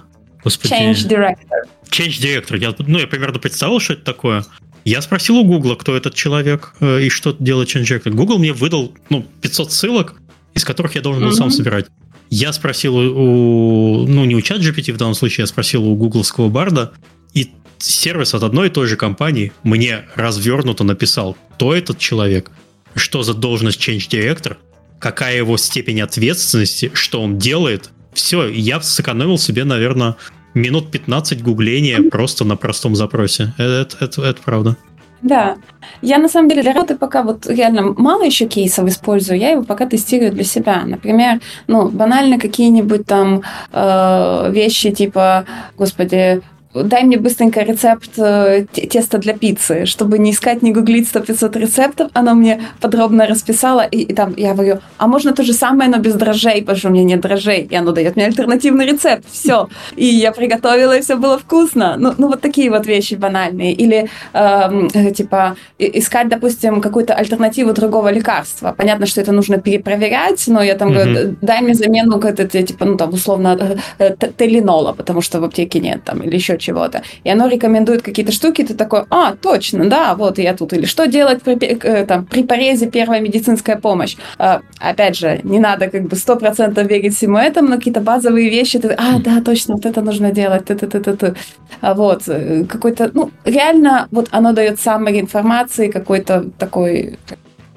господи... Change Director. Change Director. Я, ну, я примерно представил, что это такое. Я спросил у Гугла, кто этот человек э, и что делает Change Director. Google мне выдал ну, 500 ссылок, из которых я должен был mm-hmm. сам собирать. Я спросил у, ну, не у чат GPT в данном случае, я спросил у гугловского барда, и сервис от одной и той же компании мне развернуто написал, кто этот человек, что за должность Change Director, какая его степень ответственности, что он делает. Все, я сэкономил себе, наверное, минут 15 гугления просто на простом запросе. Это, это, это правда. Да. Я на самом деле для работы пока вот реально мало еще кейсов использую, я его пока тестирую для себя. Например, ну, банально какие-нибудь там э, вещи типа, господи, дай мне быстренько рецепт э, теста для пиццы, чтобы не искать, не гуглить 100-500 рецептов, она мне подробно расписала, и, и там я говорю, а можно то же самое, но без дрожжей, потому что у меня нет дрожжей, и оно дает мне альтернативный рецепт, все. И я приготовила, и все было вкусно. Ну, ну вот такие вот вещи банальные. Или, эм, э, типа, искать, допустим, какую-то альтернативу другого лекарства. Понятно, что это нужно перепроверять, но я там mm-hmm. говорю, дай мне замену, типа, ну, там, условно, э, э телинола, потому что в аптеке нет, там, или еще чего-то. И оно рекомендует какие-то штуки, ты такой, а, точно, да, вот я тут. Или что делать при, э, там, при порезе первая медицинская помощь? А, опять же, не надо как бы сто процентов верить всему этому, но какие-то базовые вещи, ты, а, да, точно, вот это нужно делать, ты, ты, ты, ты. А вот, э, какой-то, ну, реально, вот оно дает самой информации какой-то такой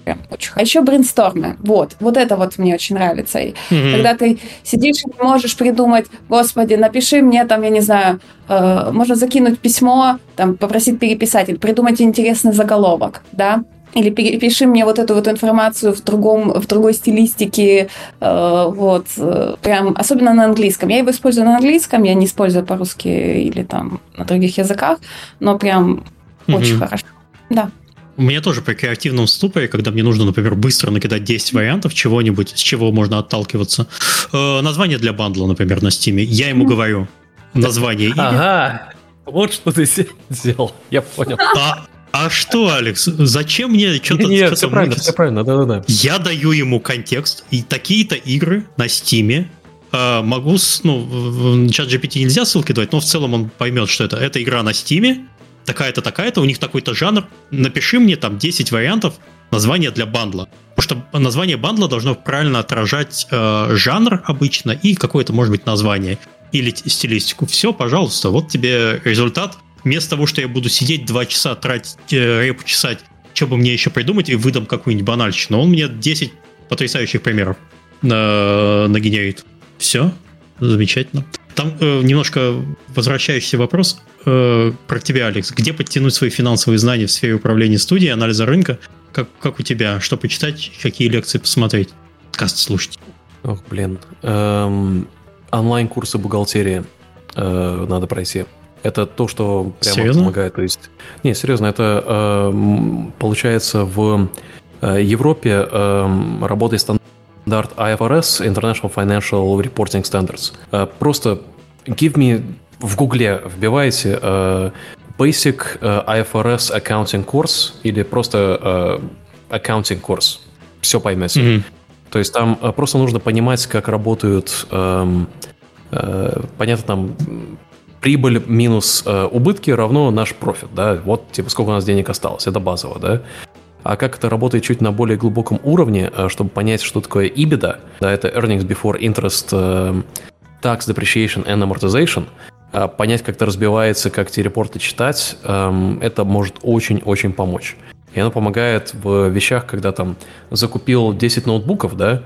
прям очень А еще брейнстормы. Вот. Вот это вот мне очень нравится. И mm-hmm. Когда ты сидишь и можешь придумать, господи, напиши мне там, я не знаю, э, можно закинуть письмо, там, попросить переписать или придумать интересный заголовок, да, или перепиши мне вот эту вот информацию в другом, в другой стилистике, э, вот, э, прям, особенно на английском. Я его использую на английском, я не использую по-русски или там на других языках, но прям mm-hmm. очень хорошо. Да. У меня тоже при креативном ступоре, когда мне нужно, например, быстро накидать 10 вариантов чего-нибудь, с чего можно отталкиваться. Э, название для бандла, например, на стиме. Я ему говорю название имя. Ага, вот что ты сделал, я понял. А, а что, Алекс, зачем мне что-то... Нет, все правильно, все правильно, да-да-да. Я даю ему контекст, и такие-то игры на стиме э, могу, ну, в чат GPT нельзя ссылки давать, но в целом он поймет, что это. Это игра на стиме, такая-то, такая-то, у них такой-то жанр, напиши мне там 10 вариантов названия для бандла. Потому что название бандла должно правильно отражать э, жанр обычно и какое-то, может быть, название или стилистику. Все, пожалуйста, вот тебе результат. Вместо того, что я буду сидеть два часа, тратить, э, репу чесать, что бы мне еще придумать, и выдам какую-нибудь банальщину. Он мне 10 потрясающих примеров э, нагенерит. Все, замечательно. Там э, немножко возвращающийся вопрос э, про тебя, Алекс. Где подтянуть свои финансовые знания в сфере управления студией, анализа рынка? Как, как у тебя? Что почитать? Какие лекции посмотреть? Каст слушать? Ох, блин. Эм, онлайн-курсы бухгалтерии э, надо пройти. Это то, что прямо серьезно? помогает. То есть, не, серьезно, это э, получается в э, Европе э, работает стандарт стандарт IFRS, International Financial Reporting Standards. Э, просто give me в гугле вбиваете uh, Basic uh, IFRS Accounting Course или просто uh, Accounting Course. Все поймете. Mm-hmm. То есть там просто нужно понимать, как работают, uh, понятно, там прибыль минус uh, убытки равно наш профит, да, вот типа сколько у нас денег осталось, это базово, да. А как это работает чуть на более глубоком уровне, э, чтобы понять, что такое EBITDA, да, это Earnings Before Interest, э, Tax Depreciation and Amortization, э, понять, как это разбивается, как эти репорты читать, эм, это может очень-очень помочь. И оно помогает в вещах, когда там закупил 10 ноутбуков, да,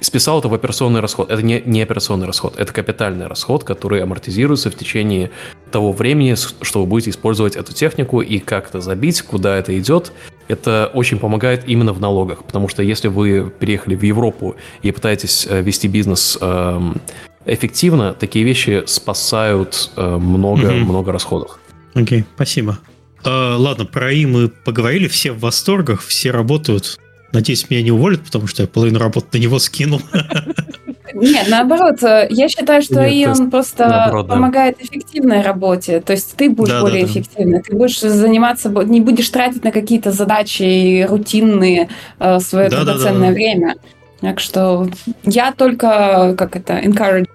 списал это в операционный расход. Это не, не операционный расход, это капитальный расход, который амортизируется в течение того времени, что вы будете использовать эту технику и как это забить, куда это идет. Это очень помогает именно в налогах, потому что если вы переехали в Европу и пытаетесь э, вести бизнес эм, эффективно, такие вещи спасают много-много э, много расходов. Окей, okay, спасибо. Uh, ладно, про и мы поговорили, все в восторгах, все работают Надеюсь, меня не уволят, потому что я половину работы на него скинул. Нет, наоборот, э, я считаю, что Нет, он просто наоборот, помогает да. эффективной работе. То есть ты будешь да, более да, эффективный, ты будешь заниматься, не будешь тратить на какие-то задачи рутинные э, свое да, драгоценное да, да. время. Так что я только, как это, encourage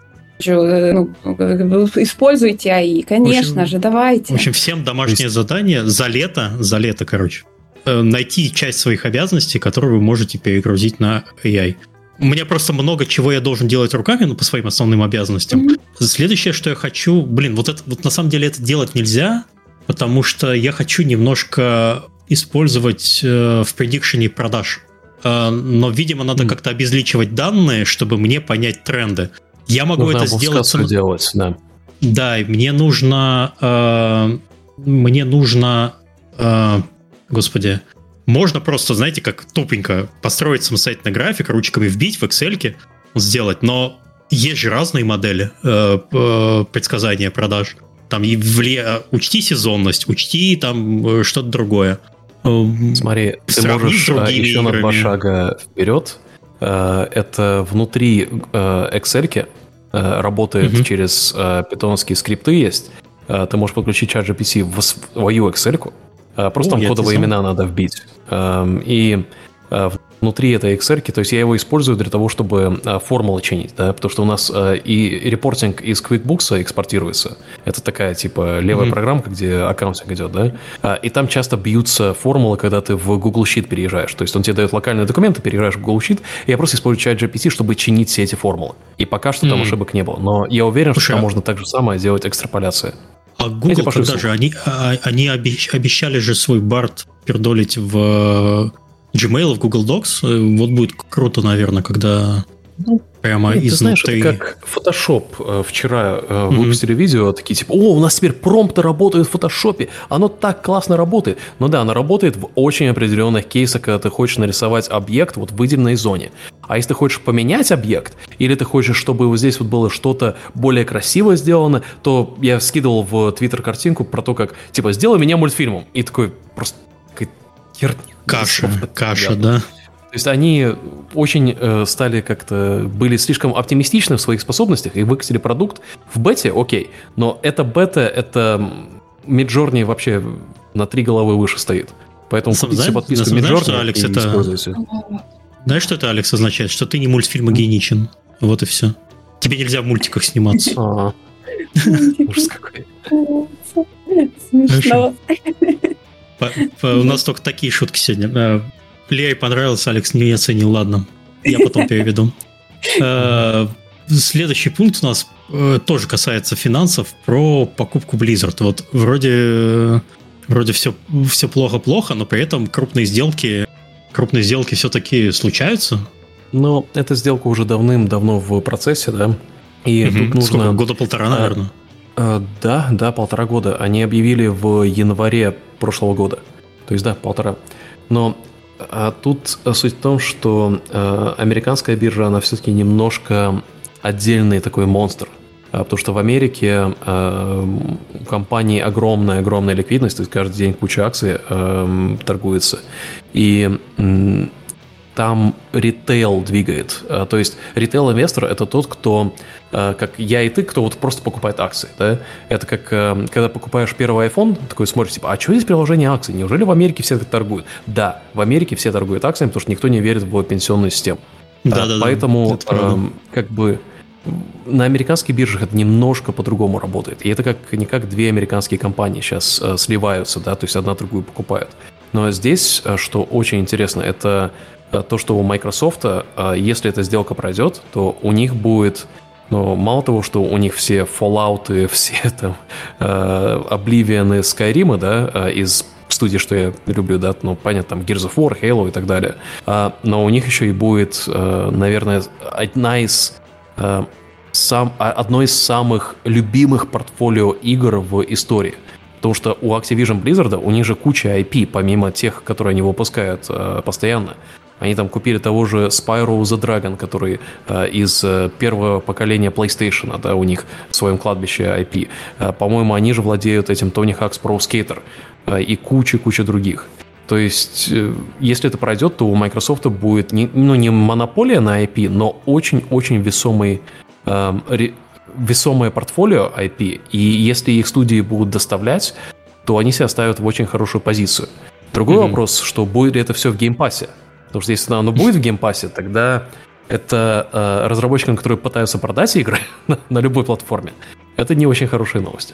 э, ну, используйте АИ, конечно общем, же, давайте. В общем, всем домашнее есть... задание за лето, за лето, короче, найти часть своих обязанностей, которые вы можете перегрузить на AI. У меня просто много чего я должен делать руками, ну, по своим основным обязанностям. Mm-hmm. Следующее, что я хочу... Блин, вот, это, вот на самом деле это делать нельзя, потому что я хочу немножко использовать э, в предикшене продаж. Э, но, видимо, надо mm. как-то обезличивать данные, чтобы мне понять тренды. Я могу нужно это сделать... Сам... делать, да. Да, мне нужно... Э, мне нужно... Э, господи, можно просто, знаете, как тупенько построить самостоятельно график, ручками вбить в Excel, сделать, но есть же разные модели э, э, предсказания продаж. Там и влия... учти сезонность, учти там э, что-то другое. Эм, Смотри, ты можешь э, еще играми. на два шага вперед. Э, это внутри Excel работает угу. через питонские скрипты есть. Ты можешь подключить чат GPT в свою Excel, а, просто О, там кодовые имена надо вбить. И а, внутри этой XR, то есть я его использую для того, чтобы а, формулы чинить, да, потому что у нас и репортинг из QuickBooks экспортируется. Это такая, типа, левая mm-hmm. программка, где аккаунтинг идет, да, и там часто бьются формулы, когда ты в Google Sheet переезжаешь. То есть он тебе дает локальные документы, переезжаешь в Google Sheet, и я просто использую чат GPT, чтобы чинить все эти формулы. И пока что mm-hmm. там ошибок не было. Но я уверен, Слушай, что там можно так же самое делать экстраполяция. А Google когда же? Они, а, они обещали же свой бард пердолить в э, Gmail, в Google Docs. Э, вот будет круто, наверное, когда ну, прямо Нет, изнутри. Ты знаешь, это как Photoshop э, вчера э, выпустили mm-hmm. видео, такие типа, о, у нас теперь промпты работают в Photoshop, оно так классно работает. Ну да, оно работает в очень определенных кейсах, когда ты хочешь нарисовать объект вот в выделенной зоне. А если ты хочешь поменять объект, или ты хочешь, чтобы вот здесь вот было что-то более красиво сделано, то я скидывал в Твиттер картинку про то, как, типа, сделай меня мультфильмом. И такой просто... Каша, каша, да. То есть они очень э, стали как-то, были слишком оптимистичны в своих способностях и выкатили продукт в бете, окей, но это бета, это Миджорни вообще на три головы выше стоит. Поэтому Сам, купите знаешь, подписку Миджорни Алекс, и это... используйте. Знаешь, что это, Алекс, означает? Что ты не мультфильмогеничен. Вот и все. Тебе нельзя в мультиках сниматься. А. Ужас какой. Смешно. У нас только такие шутки сегодня. Э, Лере понравилось, Алекс не оценил, ладно. Я потом переведу. Э, следующий пункт у нас э, тоже касается финансов, про покупку Blizzard. Вот вроде, вроде все, все плохо-плохо, но при этом крупные сделки, крупные сделки все-таки случаются. Но эта сделка уже давным-давно в процессе, да? И угу. тут нужно... Сколько? Года полтора, наверное. А, да, да, полтора года. Они объявили в январе прошлого года. То есть, да, полтора. Но а тут суть в том, что э, американская биржа, она все-таки немножко отдельный такой монстр. А, потому что в Америке э, у компании огромная-огромная ликвидность, то есть каждый день куча акций э, торгуется. И э, там ритейл двигает. А, то есть ритейл-инвестор – это тот, кто, а, как я и ты, кто вот просто покупает акции. Да? Это как, а, когда покупаешь первый iPhone, такой смотришь, типа, а что здесь приложение акций? Неужели в Америке все так торгуют? Да, в Америке все торгуют акциями, потому что никто не верит в пенсионную систему. Да, да, Поэтому, да, как бы, на американских биржах это немножко по-другому работает. И это как не как две американские компании сейчас э, сливаются, да, то есть одна другую покупают. Но здесь, что очень интересно, это Э, то, что у Microsoft, э, если эта сделка пройдет, то у них будет но мало того, что у них все Fallout, все там э, Oblivion и Skyrim, да, из студии, что я люблю, да, ну, понятно, там Gears of War, Halo и так далее. но у них еще и будет, наверное, одна из сам, одно из самых любимых портфолио игр в истории. Потому что у Activision Blizzard у них же куча IP, помимо тех, которые они выпускают постоянно. Они там купили того же Spyro the Dragon, который э, из э, первого поколения PlayStation, да, у них в своем кладбище IP. Э, по-моему, они же владеют этим Tony Hawk's Pro Skater э, и куча-куча других. То есть, э, если это пройдет, то у Microsoft будет не, ну, не монополия на IP, но очень-очень весомый, э, ре, весомое портфолио IP. И если их студии будут доставлять, то они себя ставят в очень хорошую позицию. Другой mm-hmm. вопрос, что будет ли это все в геймпассе. Потому что если оно будет в геймпассе, тогда это э, разработчикам, которые пытаются продать игры на, на любой платформе, это не очень хорошие новости.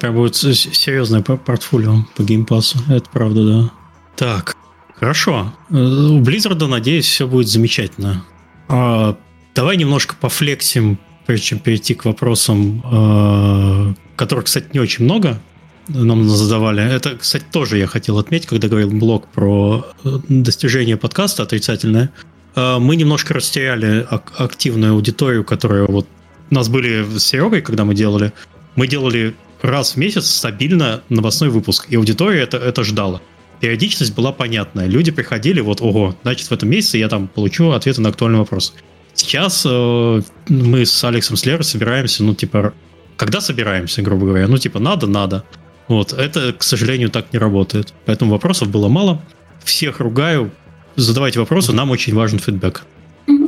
Прям будет серьезное портфолио по геймпасу, это правда, да. Так, хорошо. Э, у Blizzard, надеюсь, все будет замечательно. А, давай немножко пофлексим, прежде чем перейти к вопросам, э, которых, кстати, не очень много нам задавали. Это, кстати, тоже я хотел отметить, когда говорил блог про э, достижение подкаста отрицательное. Мы немножко растеряли активную аудиторию, которая вот... У нас были с Серегой, когда мы делали. Мы делали раз в месяц стабильно новостной выпуск, и аудитория это, это ждала периодичность была понятная. Люди приходили, вот, ого, значит, в этом месяце я там получу ответы на актуальный вопрос. Сейчас э, мы с Алексом Слерой собираемся, ну, типа, когда собираемся, грубо говоря? Ну, типа, надо, надо. Вот, это, к сожалению, так не работает. Поэтому вопросов было мало. Всех ругаю. Задавайте вопросы, нам очень важен фидбэк.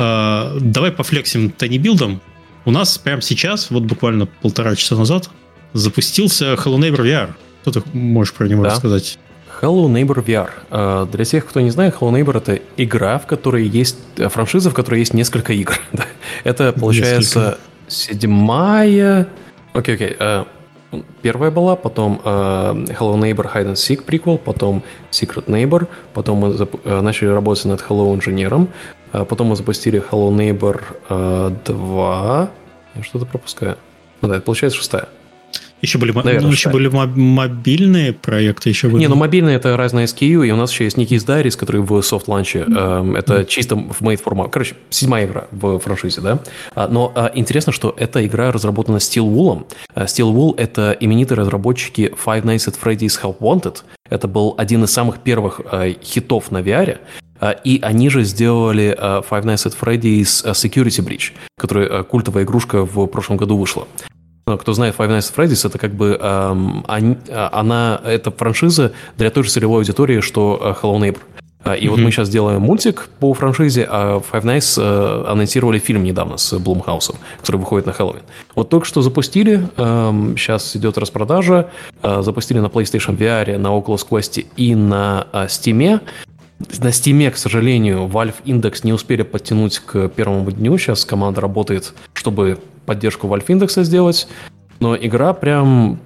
Э, давай пофлексим Тани Билдом. У нас прямо сейчас, вот буквально полтора часа назад, запустился Hello Neighbor VR. Что ты можешь про него да. рассказать? Hello Neighbor VR. Э, для тех, кто не знает, Hello Neighbor это игра, в которой есть э, франшиза, в которой есть несколько игр. это получается несколько. седьмая. Окей, окей. Э, первая была, потом Hello Neighbor Hide and Seek приквел, потом Secret Neighbor, потом мы начали работать над Hello Инженером, потом мы запустили Hello Neighbor 2. Я что-то пропускаю. Ну да, это получается шестая. Еще были, Наверное, ну, еще были мобильные проекты. Еще были... Не, ну мобильные это разные SKU, и у нас еще есть Nikki's Diaries, который в софт ланче. Mm-hmm. Это чисто в made формат. Короче, седьмая игра в франшизе, да. А, но а, интересно, что эта игра разработана Steel Wool. А, Steel Wool это именитые разработчики Five Nights at Freddy's Help Wanted. Это был один из самых первых хитов на VR. И они же сделали Five Nights at Freddy's Security Breach, которая культовая игрушка в прошлом году вышла. Ну, кто знает Five Nights at Freddy's, это как бы эм, они, она, это франшиза для той же целевой аудитории, что э, Hello Neighbor. А, и mm-hmm. вот мы сейчас делаем мультик по франшизе, а Five Nights э, анонсировали фильм недавно с Блумхаусом, который выходит на Хэллоуин. Вот только что запустили, э, сейчас идет распродажа, э, запустили на PlayStation VR, на Oculus Quest и на э, Steam. На Steam, к сожалению, Valve Index не успели подтянуть к первому дню. Сейчас команда работает, чтобы поддержку Valve Index сделать. Но игра прям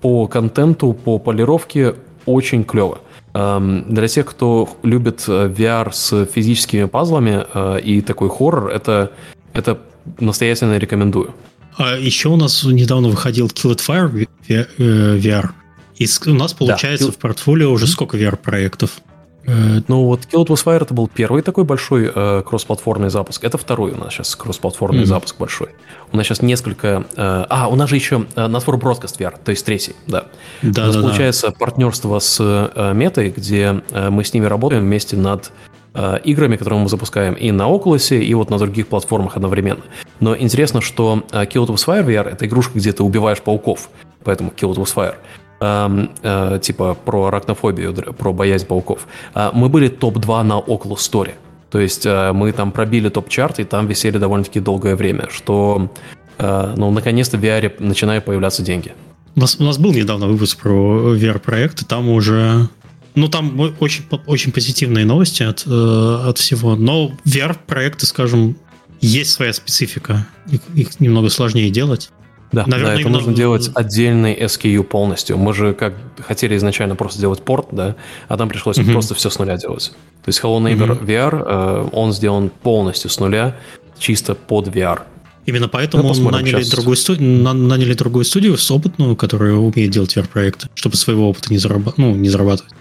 по контенту, по полировке очень клево. Эм, для тех, кто любит э, VR с физическими пазлами э, и такой хоррор, это, это настоятельно рекомендую. А еще у нас недавно выходил Kill It Fire VR. И у нас получается да. в портфолио уже сколько VR-проектов? Э, ну вот Kill It Was Fire это был первый такой большой э, кроссплатформный запуск. Это второй у нас сейчас кроссплатформный mm-hmm. запуск большой. У нас сейчас несколько... Э, а, у нас же еще э, Network Broadcast VR, то есть третий, да. да у нас да, получается да. партнерство с э, Метой, где э, мы с ними работаем вместе над э, играми, которые мы запускаем и на Oculus, и вот на других платформах одновременно. Но интересно, что э, Kill It Was Fire VR — это игрушка, где ты убиваешь пауков, поэтому Kill It Was Fire — э, э, типа про арахнофобию, про боязнь пауков, э, мы были топ-2 на Oculus Store. То есть э, мы там пробили топ-чарт, и там висели довольно-таки долгое время, что, э, ну, наконец-то в VR начинают появляться деньги. У нас, у нас был недавно выпуск про VR-проект, и там уже... Ну, там очень, очень позитивные новости от, э, от всего. Но VR-проекты, скажем, есть своя специфика. Их, их немного сложнее делать. Да, Наверное, да это нужно делать отдельный SKU полностью. Мы же как хотели изначально просто делать порт, да, а там пришлось uh-huh. просто все с нуля делать. То есть Hello Neighbor uh-huh. VR, э, он сделан полностью с нуля, чисто под VR. Именно поэтому ну, наняли, сейчас. другую студ... наняли другую студию с опытную, которая умеет делать VR-проекты, чтобы своего опыта не, зараб... ну, не зарабатывать.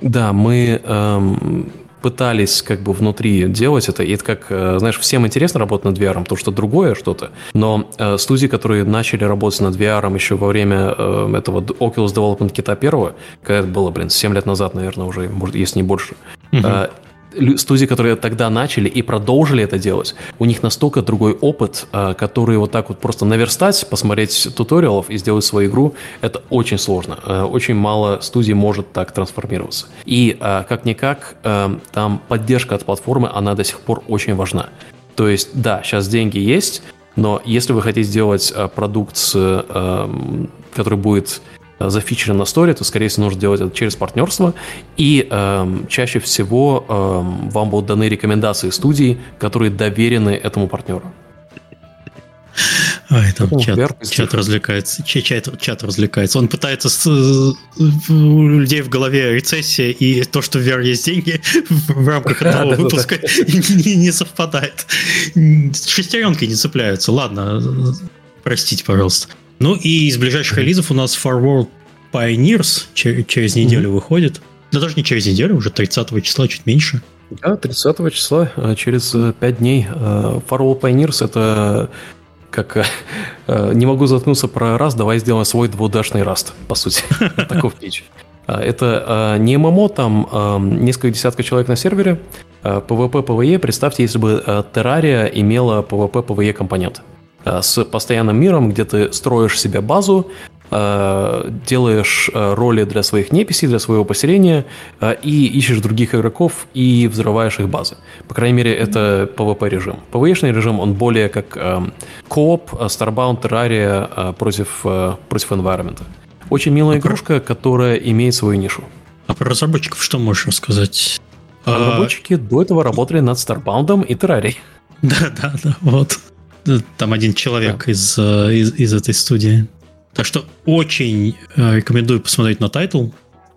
Да, мы эм, пытались как бы внутри делать это, и это как, э, знаешь, всем интересно работать над VR, потому что другое что-то, но э, студии, которые начали работать над VR еще во время э, этого Oculus Development Кита первого, когда это было, блин, 7 лет назад, наверное, уже, может, если не больше, uh-huh. Студии, которые тогда начали и продолжили это делать, у них настолько другой опыт, э, который вот так вот просто наверстать, посмотреть туториалов и сделать свою игру, это очень сложно. Э, очень мало студий может так трансформироваться. И э, как-никак там поддержка от платформы, она до сих пор очень важна. То есть, да, сейчас деньги есть, но если вы хотите сделать продукт, который будет зафичерен на сторе, то, скорее всего, нужно делать это через партнерство. И эм, чаще всего эм, вам будут даны рекомендации студий, которые доверены этому партнеру. Ой, там О, чат, чат развлекается. Чат, чат, чат развлекается. Он пытается с, у людей в голове рецессия и то, что в VR есть деньги в рамках этого выпуска не совпадает. Шестеренки не цепляются. Ладно, простите, пожалуйста. Ну и из ближайших релизов у нас Far World Pioneers через неделю mm-hmm. выходит. Да даже не через неделю, уже 30 числа, чуть меньше. Да, 30 числа, э, через 5 э, дней. Э, Far World Pioneers это как не могу заткнуться про раз, давай сделаем свой двудашный раст, по сути. Таков пич. Это не ММО, там несколько десятков человек на сервере. PvP, PvE, представьте, если бы Terraria имела PvP, PvE компонент. Э, с постоянным миром, где ты строишь себе базу, э, делаешь э, роли для своих неписей, для своего поселения и ищешь других игроков и взрываешь их базы. По крайней мере, это PvP режим. PvE режим, он более как кооп, Starbound, Terraria против, против environment. Очень милая игрушка, которая имеет свою нишу. А про разработчиков что можешь рассказать? Разработчики а... до этого работали над Starbound и Terraria. Да, да, да, вот там один человек из, э, из, из этой студии. Так что очень э, рекомендую посмотреть на title.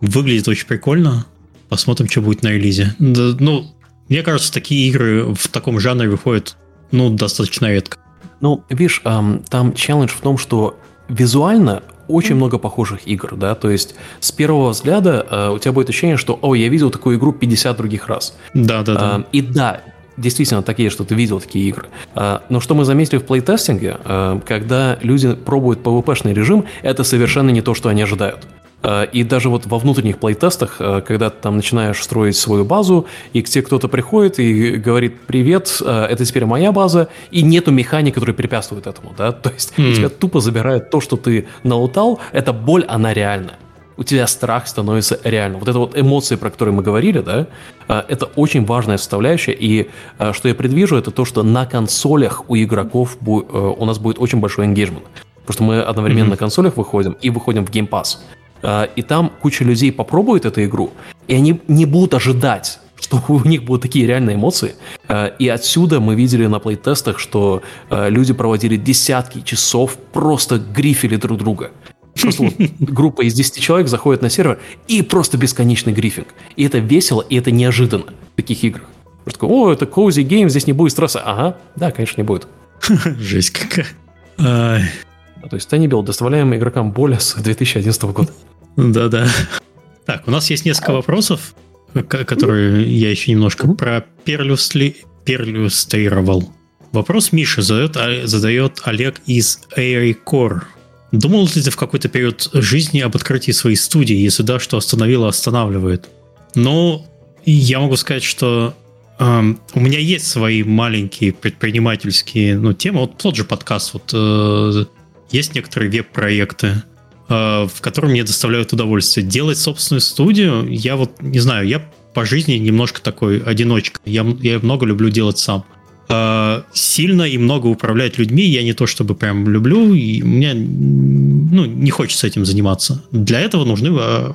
Выглядит очень прикольно. Посмотрим, что будет на релизе. Да, ну, мне кажется, такие игры в таком жанре выходят ну, достаточно редко. Ну, видишь, там челлендж в том, что визуально очень много похожих игр, да, то есть с первого взгляда э, у тебя будет ощущение, что, о, я видел такую игру 50 других раз. Да, да, да. Э, и да, действительно такие, что ты видел такие игры. А, но что мы заметили в плейтестинге, а, когда люди пробуют PvP-шный режим, это совершенно не то, что они ожидают. А, и даже вот во внутренних плейтестах, когда ты там начинаешь строить свою базу, и к тебе кто-то приходит и говорит «Привет, это теперь моя база», и нету механик, которые препятствуют этому, да, то есть mm. тебя тупо забирают то, что ты наутал, эта боль, она реальна у тебя страх становится реальным. Вот это вот эмоции, про которые мы говорили, да, а, это очень важная составляющая. И а, что я предвижу, это то, что на консолях у игроков э, у нас будет очень большой engagement. Потому что мы одновременно mm-hmm. на консолях выходим и выходим в Game Pass. А, и там куча людей попробует эту игру, и они не будут ожидать что у них будут такие реальные эмоции. И отсюда мы видели на плейтестах, что люди проводили десятки часов, просто грифили друг друга. Просто вот группа из 10 человек заходит на сервер и просто бесконечный грифинг. И это весело, и это неожиданно в таких играх. Просто такой, о, это cozy game, здесь не будет стресса. Ага, да, конечно, не будет. Жесть какая. То есть Танибел доставляем игрокам боль с 2011 года. Да-да. Так, у нас есть несколько вопросов, которые я еще немножко про перлюстрировал. Вопрос Миша задает, а, задает Олег из Airy Core. Думал ли ты в какой-то период жизни об открытии своей студии? Если да, что остановило, останавливает? Ну, я могу сказать, что э, у меня есть свои маленькие предпринимательские ну, темы. Вот тот же подкаст. Вот, э, есть некоторые веб-проекты, э, в которых мне доставляют удовольствие. Делать собственную студию, я вот, не знаю, я по жизни немножко такой одиночка. Я, я много люблю делать сам. Э, сильно и много управлять людьми я не то чтобы прям люблю, и мне ну, не хочется этим заниматься. Для этого нужны э,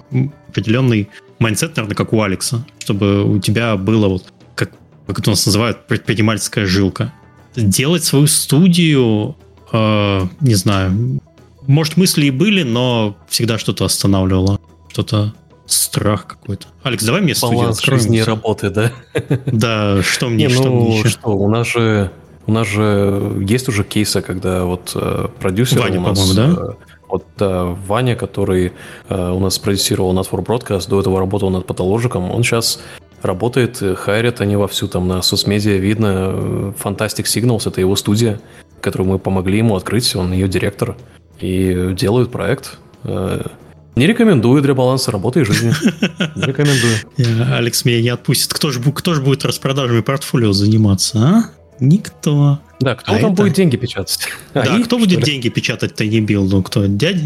определенный mindset, наверное, как у Алекса, чтобы у тебя было вот, как, как это у нас называют, предпринимательская жилка. Делать свою студию, э, не знаю, может, мысли и были, но всегда что-то останавливало, что-то страх какой-то. Алекс, давай мне студию Баланс жизни и работы, да? Да, что мне, Не, что ну, мне еще? Что, у нас же у нас же есть уже кейсы, когда вот э, продюсер Ваня, у нас, да? Э, вот да, Ваня, который э, у нас продюсировал над For Broadcast, до этого работал над Патологиком, он сейчас работает, э, хайрят они вовсю там на соцмедиа, видно, Fantastic Signals, это его студия, которую мы помогли ему открыть, он ее директор, и делают проект. Э, Не рекомендую для баланса работы и жизни. Не рекомендую. Алекс меня не отпустит. Кто же, кто же будет распродажами портфолио заниматься, а? Никто. Да, кто а там это... будет деньги печатать? Да, Они, кто будет ли? деньги печатать tinyBuild? Ну, кто? Дядь...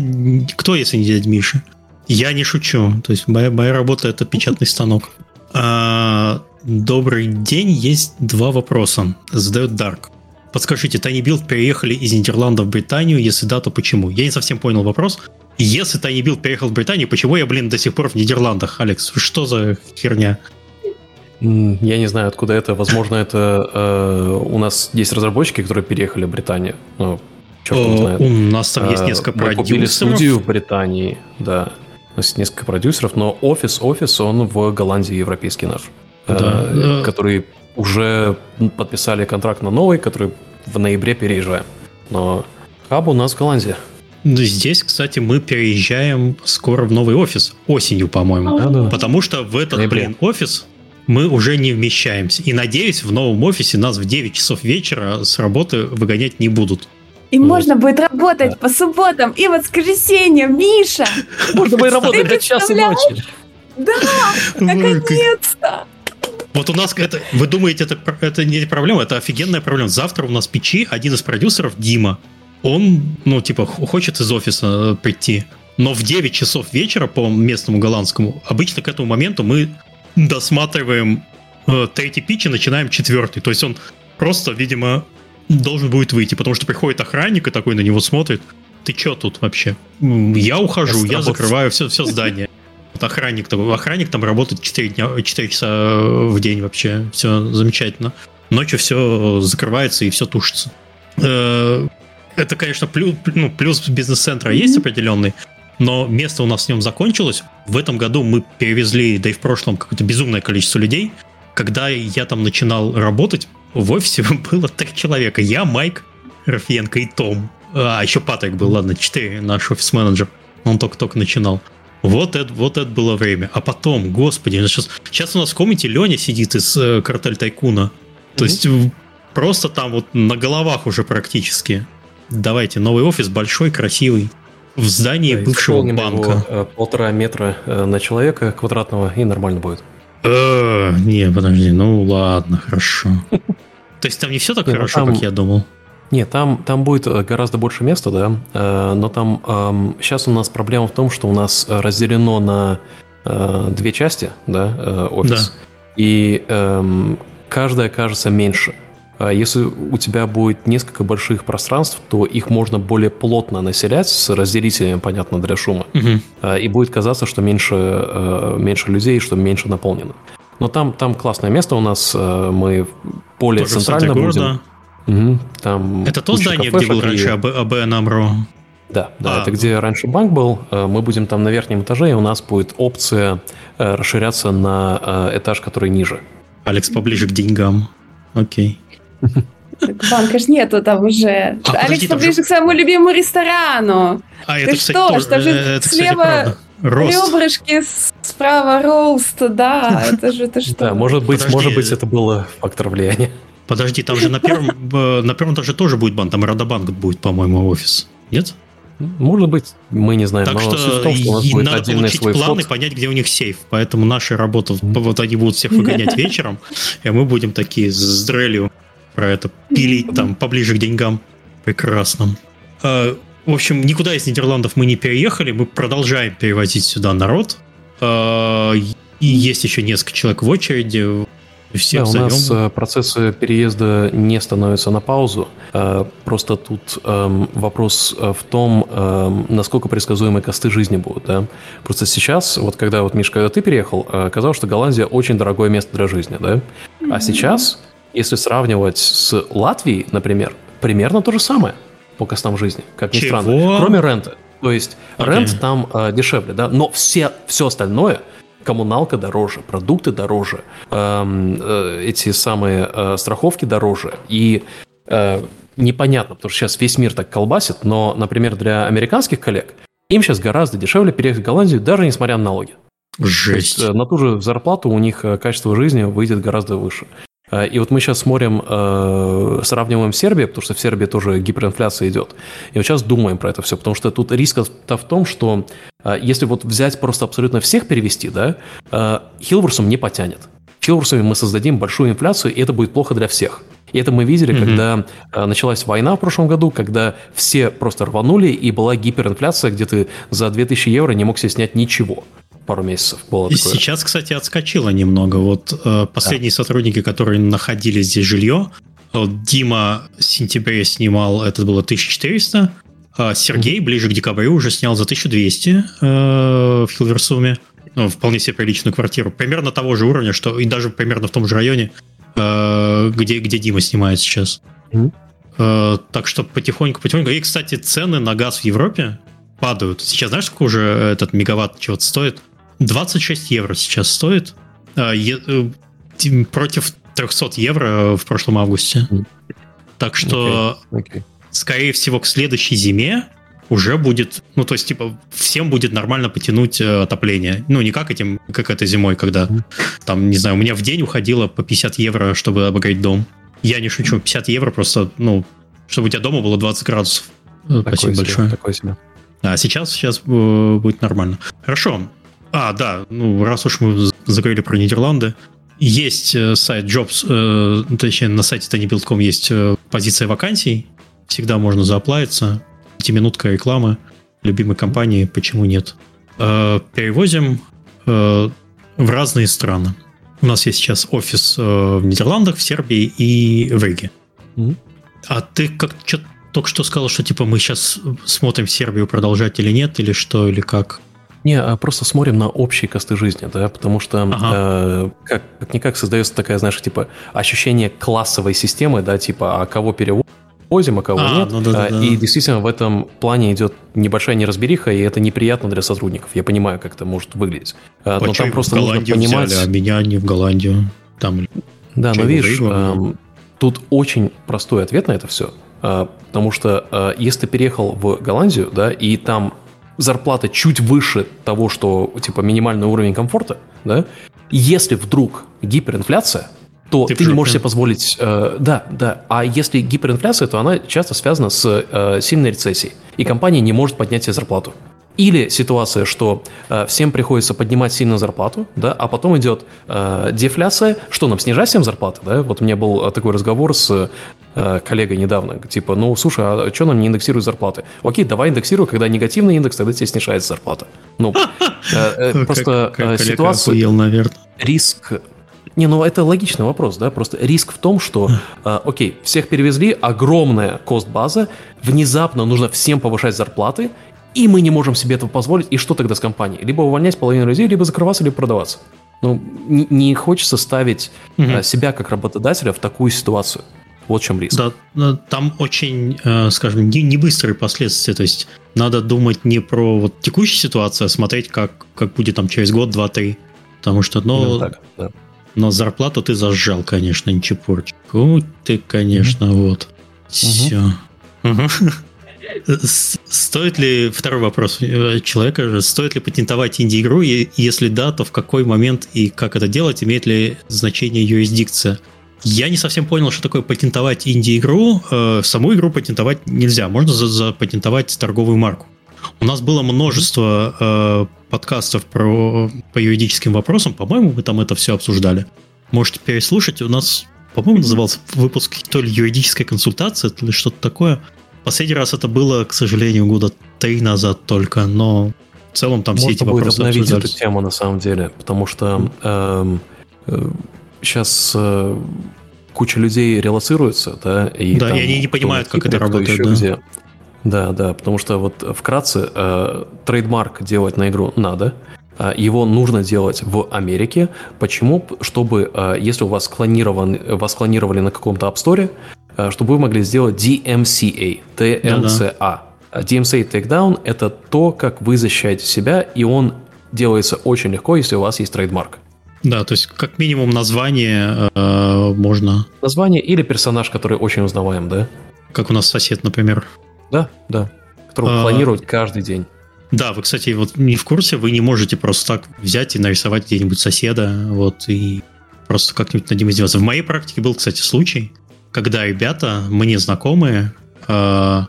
Кто, если не дядя Миша? Я не шучу. То есть моя, моя работа это печатный станок. А, добрый день. Есть два вопроса. Задает Дарк. Подскажите, tinyBuild переехали из Нидерландов в Британию? Если да, то почему? Я не совсем понял вопрос. Если tinyBuild переехал в Британию, почему я, блин, до сих пор в Нидерландах, Алекс? Что за херня? Я не знаю, откуда это. Возможно, это э, у нас есть разработчики, которые переехали в Британию. Ну, черт его знает. У нас там есть э, несколько Мы продюсеров. купили студию в Британии, да. У нас есть несколько продюсеров, но офис, офис, он в Голландии европейский наш. Да. Э, который уже подписали контракт на новый, который в ноябре переезжаем. Но хаб у нас в Голландии. Здесь, кстати, мы переезжаем скоро в новый офис. Осенью, по-моему. Да, да. Потому что в этот, блин, офис мы уже не вмещаемся. И надеюсь, в новом офисе нас в 9 часов вечера с работы выгонять не будут. И вот. можно будет работать да. по субботам и воскресеньям, Миша! Можно будет работать до часа ночи. Да, наконец-то! Вот у нас это, вы думаете, это, это не проблема, это офигенная проблема. Завтра у нас печи, один из продюсеров, Дима, он, ну, типа, хочет из офиса э, прийти. Но в 9 часов вечера по местному голландскому, обычно к этому моменту мы досматриваем э, третий пич и начинаем четвертый. То есть он просто, видимо, должен будет выйти, потому что приходит охранник и такой на него смотрит. Ты чё тут вообще? Я ухожу, я закрываю все, все здание. Вот охранник, охранник там работает 4, дня, 4 часа э, в день вообще. Все замечательно. Ночью все закрывается и все тушится. Это, конечно, плюс, ну, плюс бизнес-центра есть определенный, но место у нас в нем закончилось. В этом году мы перевезли, да и в прошлом, какое-то безумное количество людей. Когда я там начинал работать, в офисе было три человека. Я, Майк, Рафиенко и Том. А, еще Патрик был, ладно, четыре, наш офис-менеджер. Он только-только начинал. Вот это, вот это было время. А потом, господи, сейчас, сейчас у нас в комнате Леня сидит из э, картель Тайкуна. То mm есть просто там вот на головах уже практически. Давайте, новый офис большой, красивый в здании да, бывшего банка. Его, э, полтора метра э, на человека квадратного, и нормально будет. Э, не, подожди, ну ладно, хорошо. То есть там не все так ну хорошо, как я думал? Нет, там, там будет гораздо больше места, да, но там сейчас у нас проблема в том, что у нас разделено на две части, да, офис, да. и эм, каждая кажется меньше. А если у тебя будет несколько больших пространств, то их можно более плотно населять с разделителями, понятно, для шума. Угу. И будет казаться, что меньше, э, меньше людей, что меньше наполнено. Но там, там классное место у нас. Э, мы более Тоже центрально будем. Угу. Там это то здание, где был раньше АБ, АБ Намро? Да, да, а. это где раньше банк был. Мы будем там на верхнем этаже, и у нас будет опция расширяться на этаж, который ниже. Алекс поближе к деньгам. Окей. Банка ж нету там уже. А, Алекс поближе же... к своему любимому ресторану. А, Ты это, что? Кстати, что же э, это, слева ребрышки, справа роуст, да, это же ты что? Да, может быть, Подожди. может быть, это было фактор влияния. Подожди, там же на первом, э, на первом этаже тоже будет банк, там Радобанк будет, по-моему, офис. Нет? Может быть, мы не знаем. Так что, том, что и надо получить свой план вход. и понять, где у них сейф. Поэтому наша работа, вот они будут всех выгонять вечером, и мы будем такие с дрелью про это пилить там поближе к деньгам. Прекрасно. А, в общем, никуда из Нидерландов мы не переехали, мы продолжаем перевозить сюда народ. А, и есть еще несколько человек в очереди. Всех да, у нас э, процессы переезда не становятся на паузу. А, просто тут эм, вопрос э, в том, эм, насколько предсказуемые косты жизни будут. Да? Просто сейчас, вот когда вот Миш, когда ты переехал, э, казалось, что Голландия очень дорогое место для жизни, да? А сейчас если сравнивать с Латвией, например, примерно то же самое по костам жизни, как ни Чего? странно. Кроме рента. То есть okay. рент там э, дешевле, да, но все, все остальное коммуналка дороже, продукты дороже, э, э, эти самые э, страховки дороже. И э, непонятно, потому что сейчас весь мир так колбасит, но, например, для американских коллег им сейчас гораздо дешевле переехать в Голландию, даже несмотря на налоги. Жесть. То есть, э, на ту же зарплату у них э, качество жизни выйдет гораздо выше. Э, и вот мы сейчас смотрим, э, сравниваем Сербию, потому что в Сербии тоже гиперинфляция идет. И вот сейчас думаем про это все, потому что тут риск-то в том, что э, если вот взять просто абсолютно всех перевести, да, Хилворсом не потянет. Хилворсами мы создадим большую инфляцию, и это будет плохо для всех. И это мы видели, mm-hmm. когда э, началась война в прошлом году, когда все просто рванули, и была гиперинфляция, где ты за 2000 евро не мог себе снять ничего пару месяцев было. И сейчас, кстати, отскочило немного. Вот э, последние да. сотрудники, которые находили здесь жилье, вот Дима в сентябре снимал, это было 1400, а Сергей mm-hmm. ближе к декабрю уже снял за 1200 э, в Хилверсуме. Ну, вполне себе приличную квартиру. Примерно того же уровня, что и даже примерно в том же районе, э, где, где Дима снимает сейчас. Mm-hmm. Э, так что потихоньку, потихоньку. И, кстати, цены на газ в Европе падают. Сейчас знаешь, сколько уже этот мегаватт чего-то стоит? 26 евро сейчас стоит. Э, э, против 300 евро в прошлом августе. Так что, okay. Okay. скорее всего, к следующей зиме уже будет, ну, то есть, типа, всем будет нормально потянуть э, отопление. Ну, не как этим, как это зимой, когда, там, не знаю, у меня в день уходило по 50 евро, чтобы обогреть дом. Я не шучу, 50 евро просто, ну, чтобы у тебя дома было 20 градусов. Такой Спасибо себе, большое. Такой себе. А сейчас, сейчас будет нормально. Хорошо. А, да, ну, раз уж мы заговорили про Нидерланды, есть э, сайт Jobs, э, точнее, на сайте TinyBuild.com есть э, позиция вакансий, всегда можно заоплавиться, пятиминутка рекламы любимой компании, почему нет. Э, перевозим э, в разные страны. У нас есть сейчас офис э, в Нидерландах, в Сербии и в Риге. Mm-hmm. А ты как что только что сказал, что типа мы сейчас смотрим Сербию продолжать или нет, или что, или как? Не, а просто смотрим на общие косты жизни, да, потому что ага. э, как, как-никак создается такая, знаешь, типа ощущение классовой системы, да, типа, а кого перевозим, а кого а, нет. Ну да, да, да. И действительно в этом плане идет небольшая неразбериха, и это неприятно для сотрудников. Я понимаю, как это может выглядеть. А, но там просто нужно понимать... Взяли, а меня не в Голландию. Там... Да, но видишь, э, тут очень простой ответ на это все. Потому что если ты переехал в Голландию, да, и там зарплата чуть выше того, что, типа, минимальный уровень комфорта, да, если вдруг гиперинфляция, то ты, ты не можешь себе позволить... Э, да, да. А если гиперинфляция, то она часто связана с э, сильной рецессией. И компания не может поднять себе зарплату. Или ситуация, что э, всем приходится поднимать сильно зарплату, да, а потом идет э, дефляция, что нам снижать всем зарплаты, да? Вот у меня был э, такой разговор с э, коллегой недавно, типа, ну, слушай, а что нам не индексируют зарплаты? Окей, давай индексируй, когда негативный индекс, тогда тебе снижается зарплата. Ну, э, э, просто ситуация... Риск не, ну это логичный вопрос, да, просто риск в том, что, э, окей, всех перевезли, огромная кост-база, внезапно нужно всем повышать зарплаты, и мы не можем себе этого позволить, и что тогда с компанией? Либо увольнять половину людей, либо закрываться, либо продаваться. Ну, не, не хочется ставить угу. себя как работодателя в такую ситуацию. Вот в чем риск. Да, там очень, э, скажем, не, не быстрые последствия. То есть надо думать не про вот текущую ситуацию, а смотреть, как, как будет там через год, два, три. Потому что, ну, так, да. но зарплату ты зажал, конечно, не чепурчик. Ну, ты, конечно, угу. вот. Угу. Все. Угу. Стоит ли, второй вопрос э, человека, стоит ли патентовать инди-игру, и если да, то в какой момент и как это делать, имеет ли значение юрисдикция? Я не совсем понял, что такое патентовать инди-игру. Э, саму игру патентовать нельзя, можно запатентовать торговую марку. У нас было множество э, подкастов про, по юридическим вопросам, по-моему, мы там это все обсуждали. Можете переслушать, у нас, по-моему, назывался выпуск то ли юридическая консультация, то ли что-то такое. Последний раз это было, к сожалению, года три назад только, но в целом там Можно все эти будет вопросы обновить эту тему на самом деле, потому что эм, э, сейчас э, куча людей релацируется, да, и да, и они не понимают, как это работает, да. Где. Да, да, потому что вот вкратце э, трейдмарк делать на игру надо, э, его нужно делать в Америке. Почему? Чтобы, э, если у вас клонирован, вас клонировали на каком-то App Store, Э, чтобы вы могли сделать DMCA, TMCA. DMCA Takedown – это то, как вы защищаете себя, и он делается очень легко, если у вас есть трейдмарк. Да, то есть как минимум название э, можно. Название или персонаж, который очень узнаваем, да? Как у нас сосед, например. Да, да. Которого а... планируют каждый день. Да, вы, кстати, вот не в курсе, вы не можете просто так взять и нарисовать где-нибудь соседа, вот, и просто как-нибудь над ним издеваться. В моей практике был, кстати, случай, когда ребята, мне знакомые, э,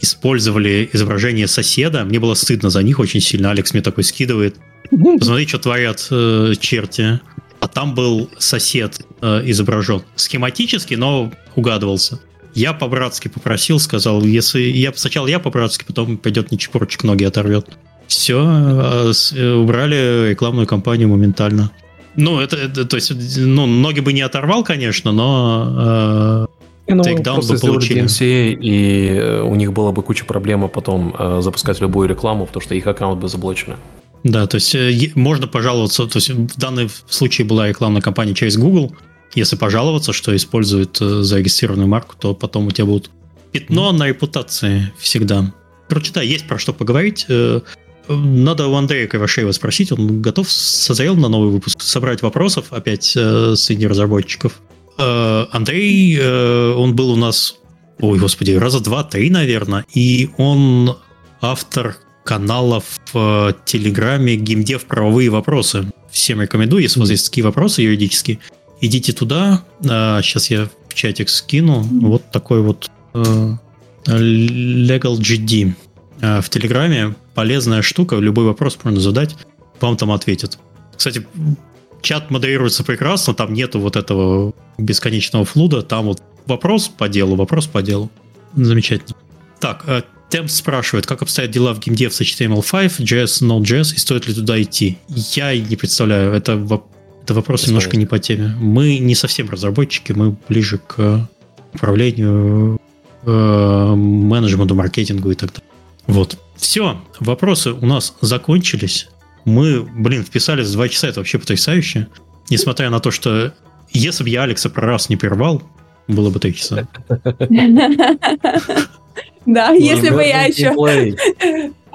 использовали изображение соседа. Мне было стыдно за них очень сильно. Алекс мне такой скидывает. Посмотри, что творят э, черти. А там был сосед э, изображен. Схематически, но угадывался. Я по-братски попросил, сказал, если я сначала я по-братски, потом пойдет нечепорчик ноги оторвет. Все, э, э, убрали рекламную кампанию моментально. Ну, это, это то есть, ну, ноги бы не оторвал, конечно, но э, ну, просто бы получили. DMCA, и э, у них была бы куча проблем потом э, запускать любую рекламу, потому что их аккаунт бы заблочены. Да, то есть э, можно пожаловаться, то есть в данном случае была рекламная кампания через Google, если пожаловаться, что используют э, зарегистрированную марку, то потом у тебя будут пятно на репутации всегда. Короче, да, есть про что поговорить. Э, надо у Андрея Кривошеева спросить, он готов, созрел на новый выпуск, собрать вопросов опять э, среди разработчиков. Э, Андрей, э, он был у нас, ой, господи, раза два-три, наверное, и он автор канала в э, Телеграме «Геймдев. Правовые вопросы». Всем рекомендую, если у вас есть такие вопросы юридические, идите туда. Сейчас я в чатик скину. Вот такой вот Legal GD в Телеграме полезная штука, любой вопрос можно задать, вам там ответят. Кстати, чат модерируется прекрасно, там нету вот этого бесконечного флуда, там вот вопрос по делу, вопрос по делу. Замечательно. Так, э, Темп спрашивает, как обстоят дела в геймдев с HTML5, JS, Node.js, и стоит ли туда идти? Я не представляю, это, это вопрос не немножко не по теме. Мы не совсем разработчики, мы ближе к управлению, э, менеджменту, маркетингу и так далее. Вот. Все, вопросы у нас закончились. Мы, блин, вписались в два часа, это вообще потрясающе. Несмотря на то, что если бы я Алекса про раз не прервал, было бы три часа. Да, если бы я еще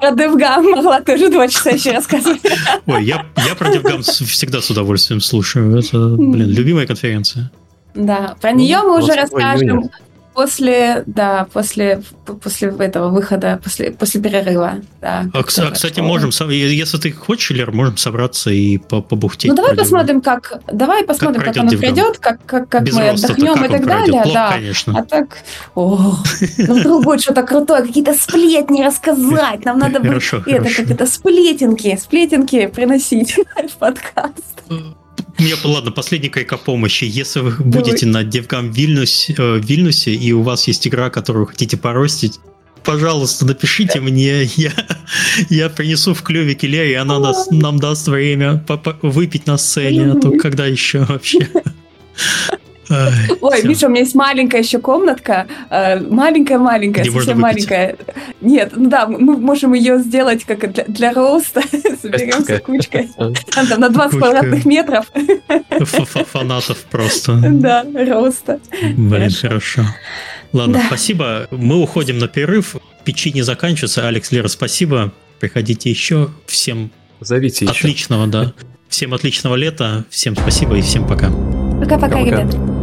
про DevGam могла тоже два часа еще рассказывать. Ой, я, я про DevGam всегда с удовольствием слушаю. Это, блин, любимая конференция. Да, про нее мы уже расскажем После, да, после, после этого выхода, после, после перерыва, да. А, кстати, что... можем, если ты хочешь, Лер, можем собраться и побухтеть. Ну, давай посмотрим, как, давай посмотрим, как, как оно пройдет, как, как, как мы отдохнем как и так далее. Плохо, да. конечно. А так, о, ну, вдруг будет что-то крутое, какие-то сплетни рассказать, нам надо будет это, как это, сплетинки, сплетинки приносить в подкаст. Мне, ладно, последний кайка помощи. Если вы Давай. будете на DevGam Вильнюс, э, Вильнюсе, и у вас есть игра, которую хотите поростить, пожалуйста, напишите мне, я, я принесу в клювик Илья, и она даст, нам даст время выпить на сцене, а то когда еще вообще? Ой, Миша, у меня есть маленькая еще комнатка, маленькая-маленькая, э, совсем маленькая. Нет, ну да, мы можем ее сделать как для, для роста, соберемся кучкой. Там, на 20 квадратных метров. Фанатов просто. Да, роста. Блин, хорошо. Ладно, да. спасибо. Мы уходим на перерыв. Печи не заканчивается. Алекс, Лера, спасибо. Приходите еще. Всем Зовите отличного, еще. да. Всем отличного лета. Всем спасибо и всем пока. Пока-пока, ребят.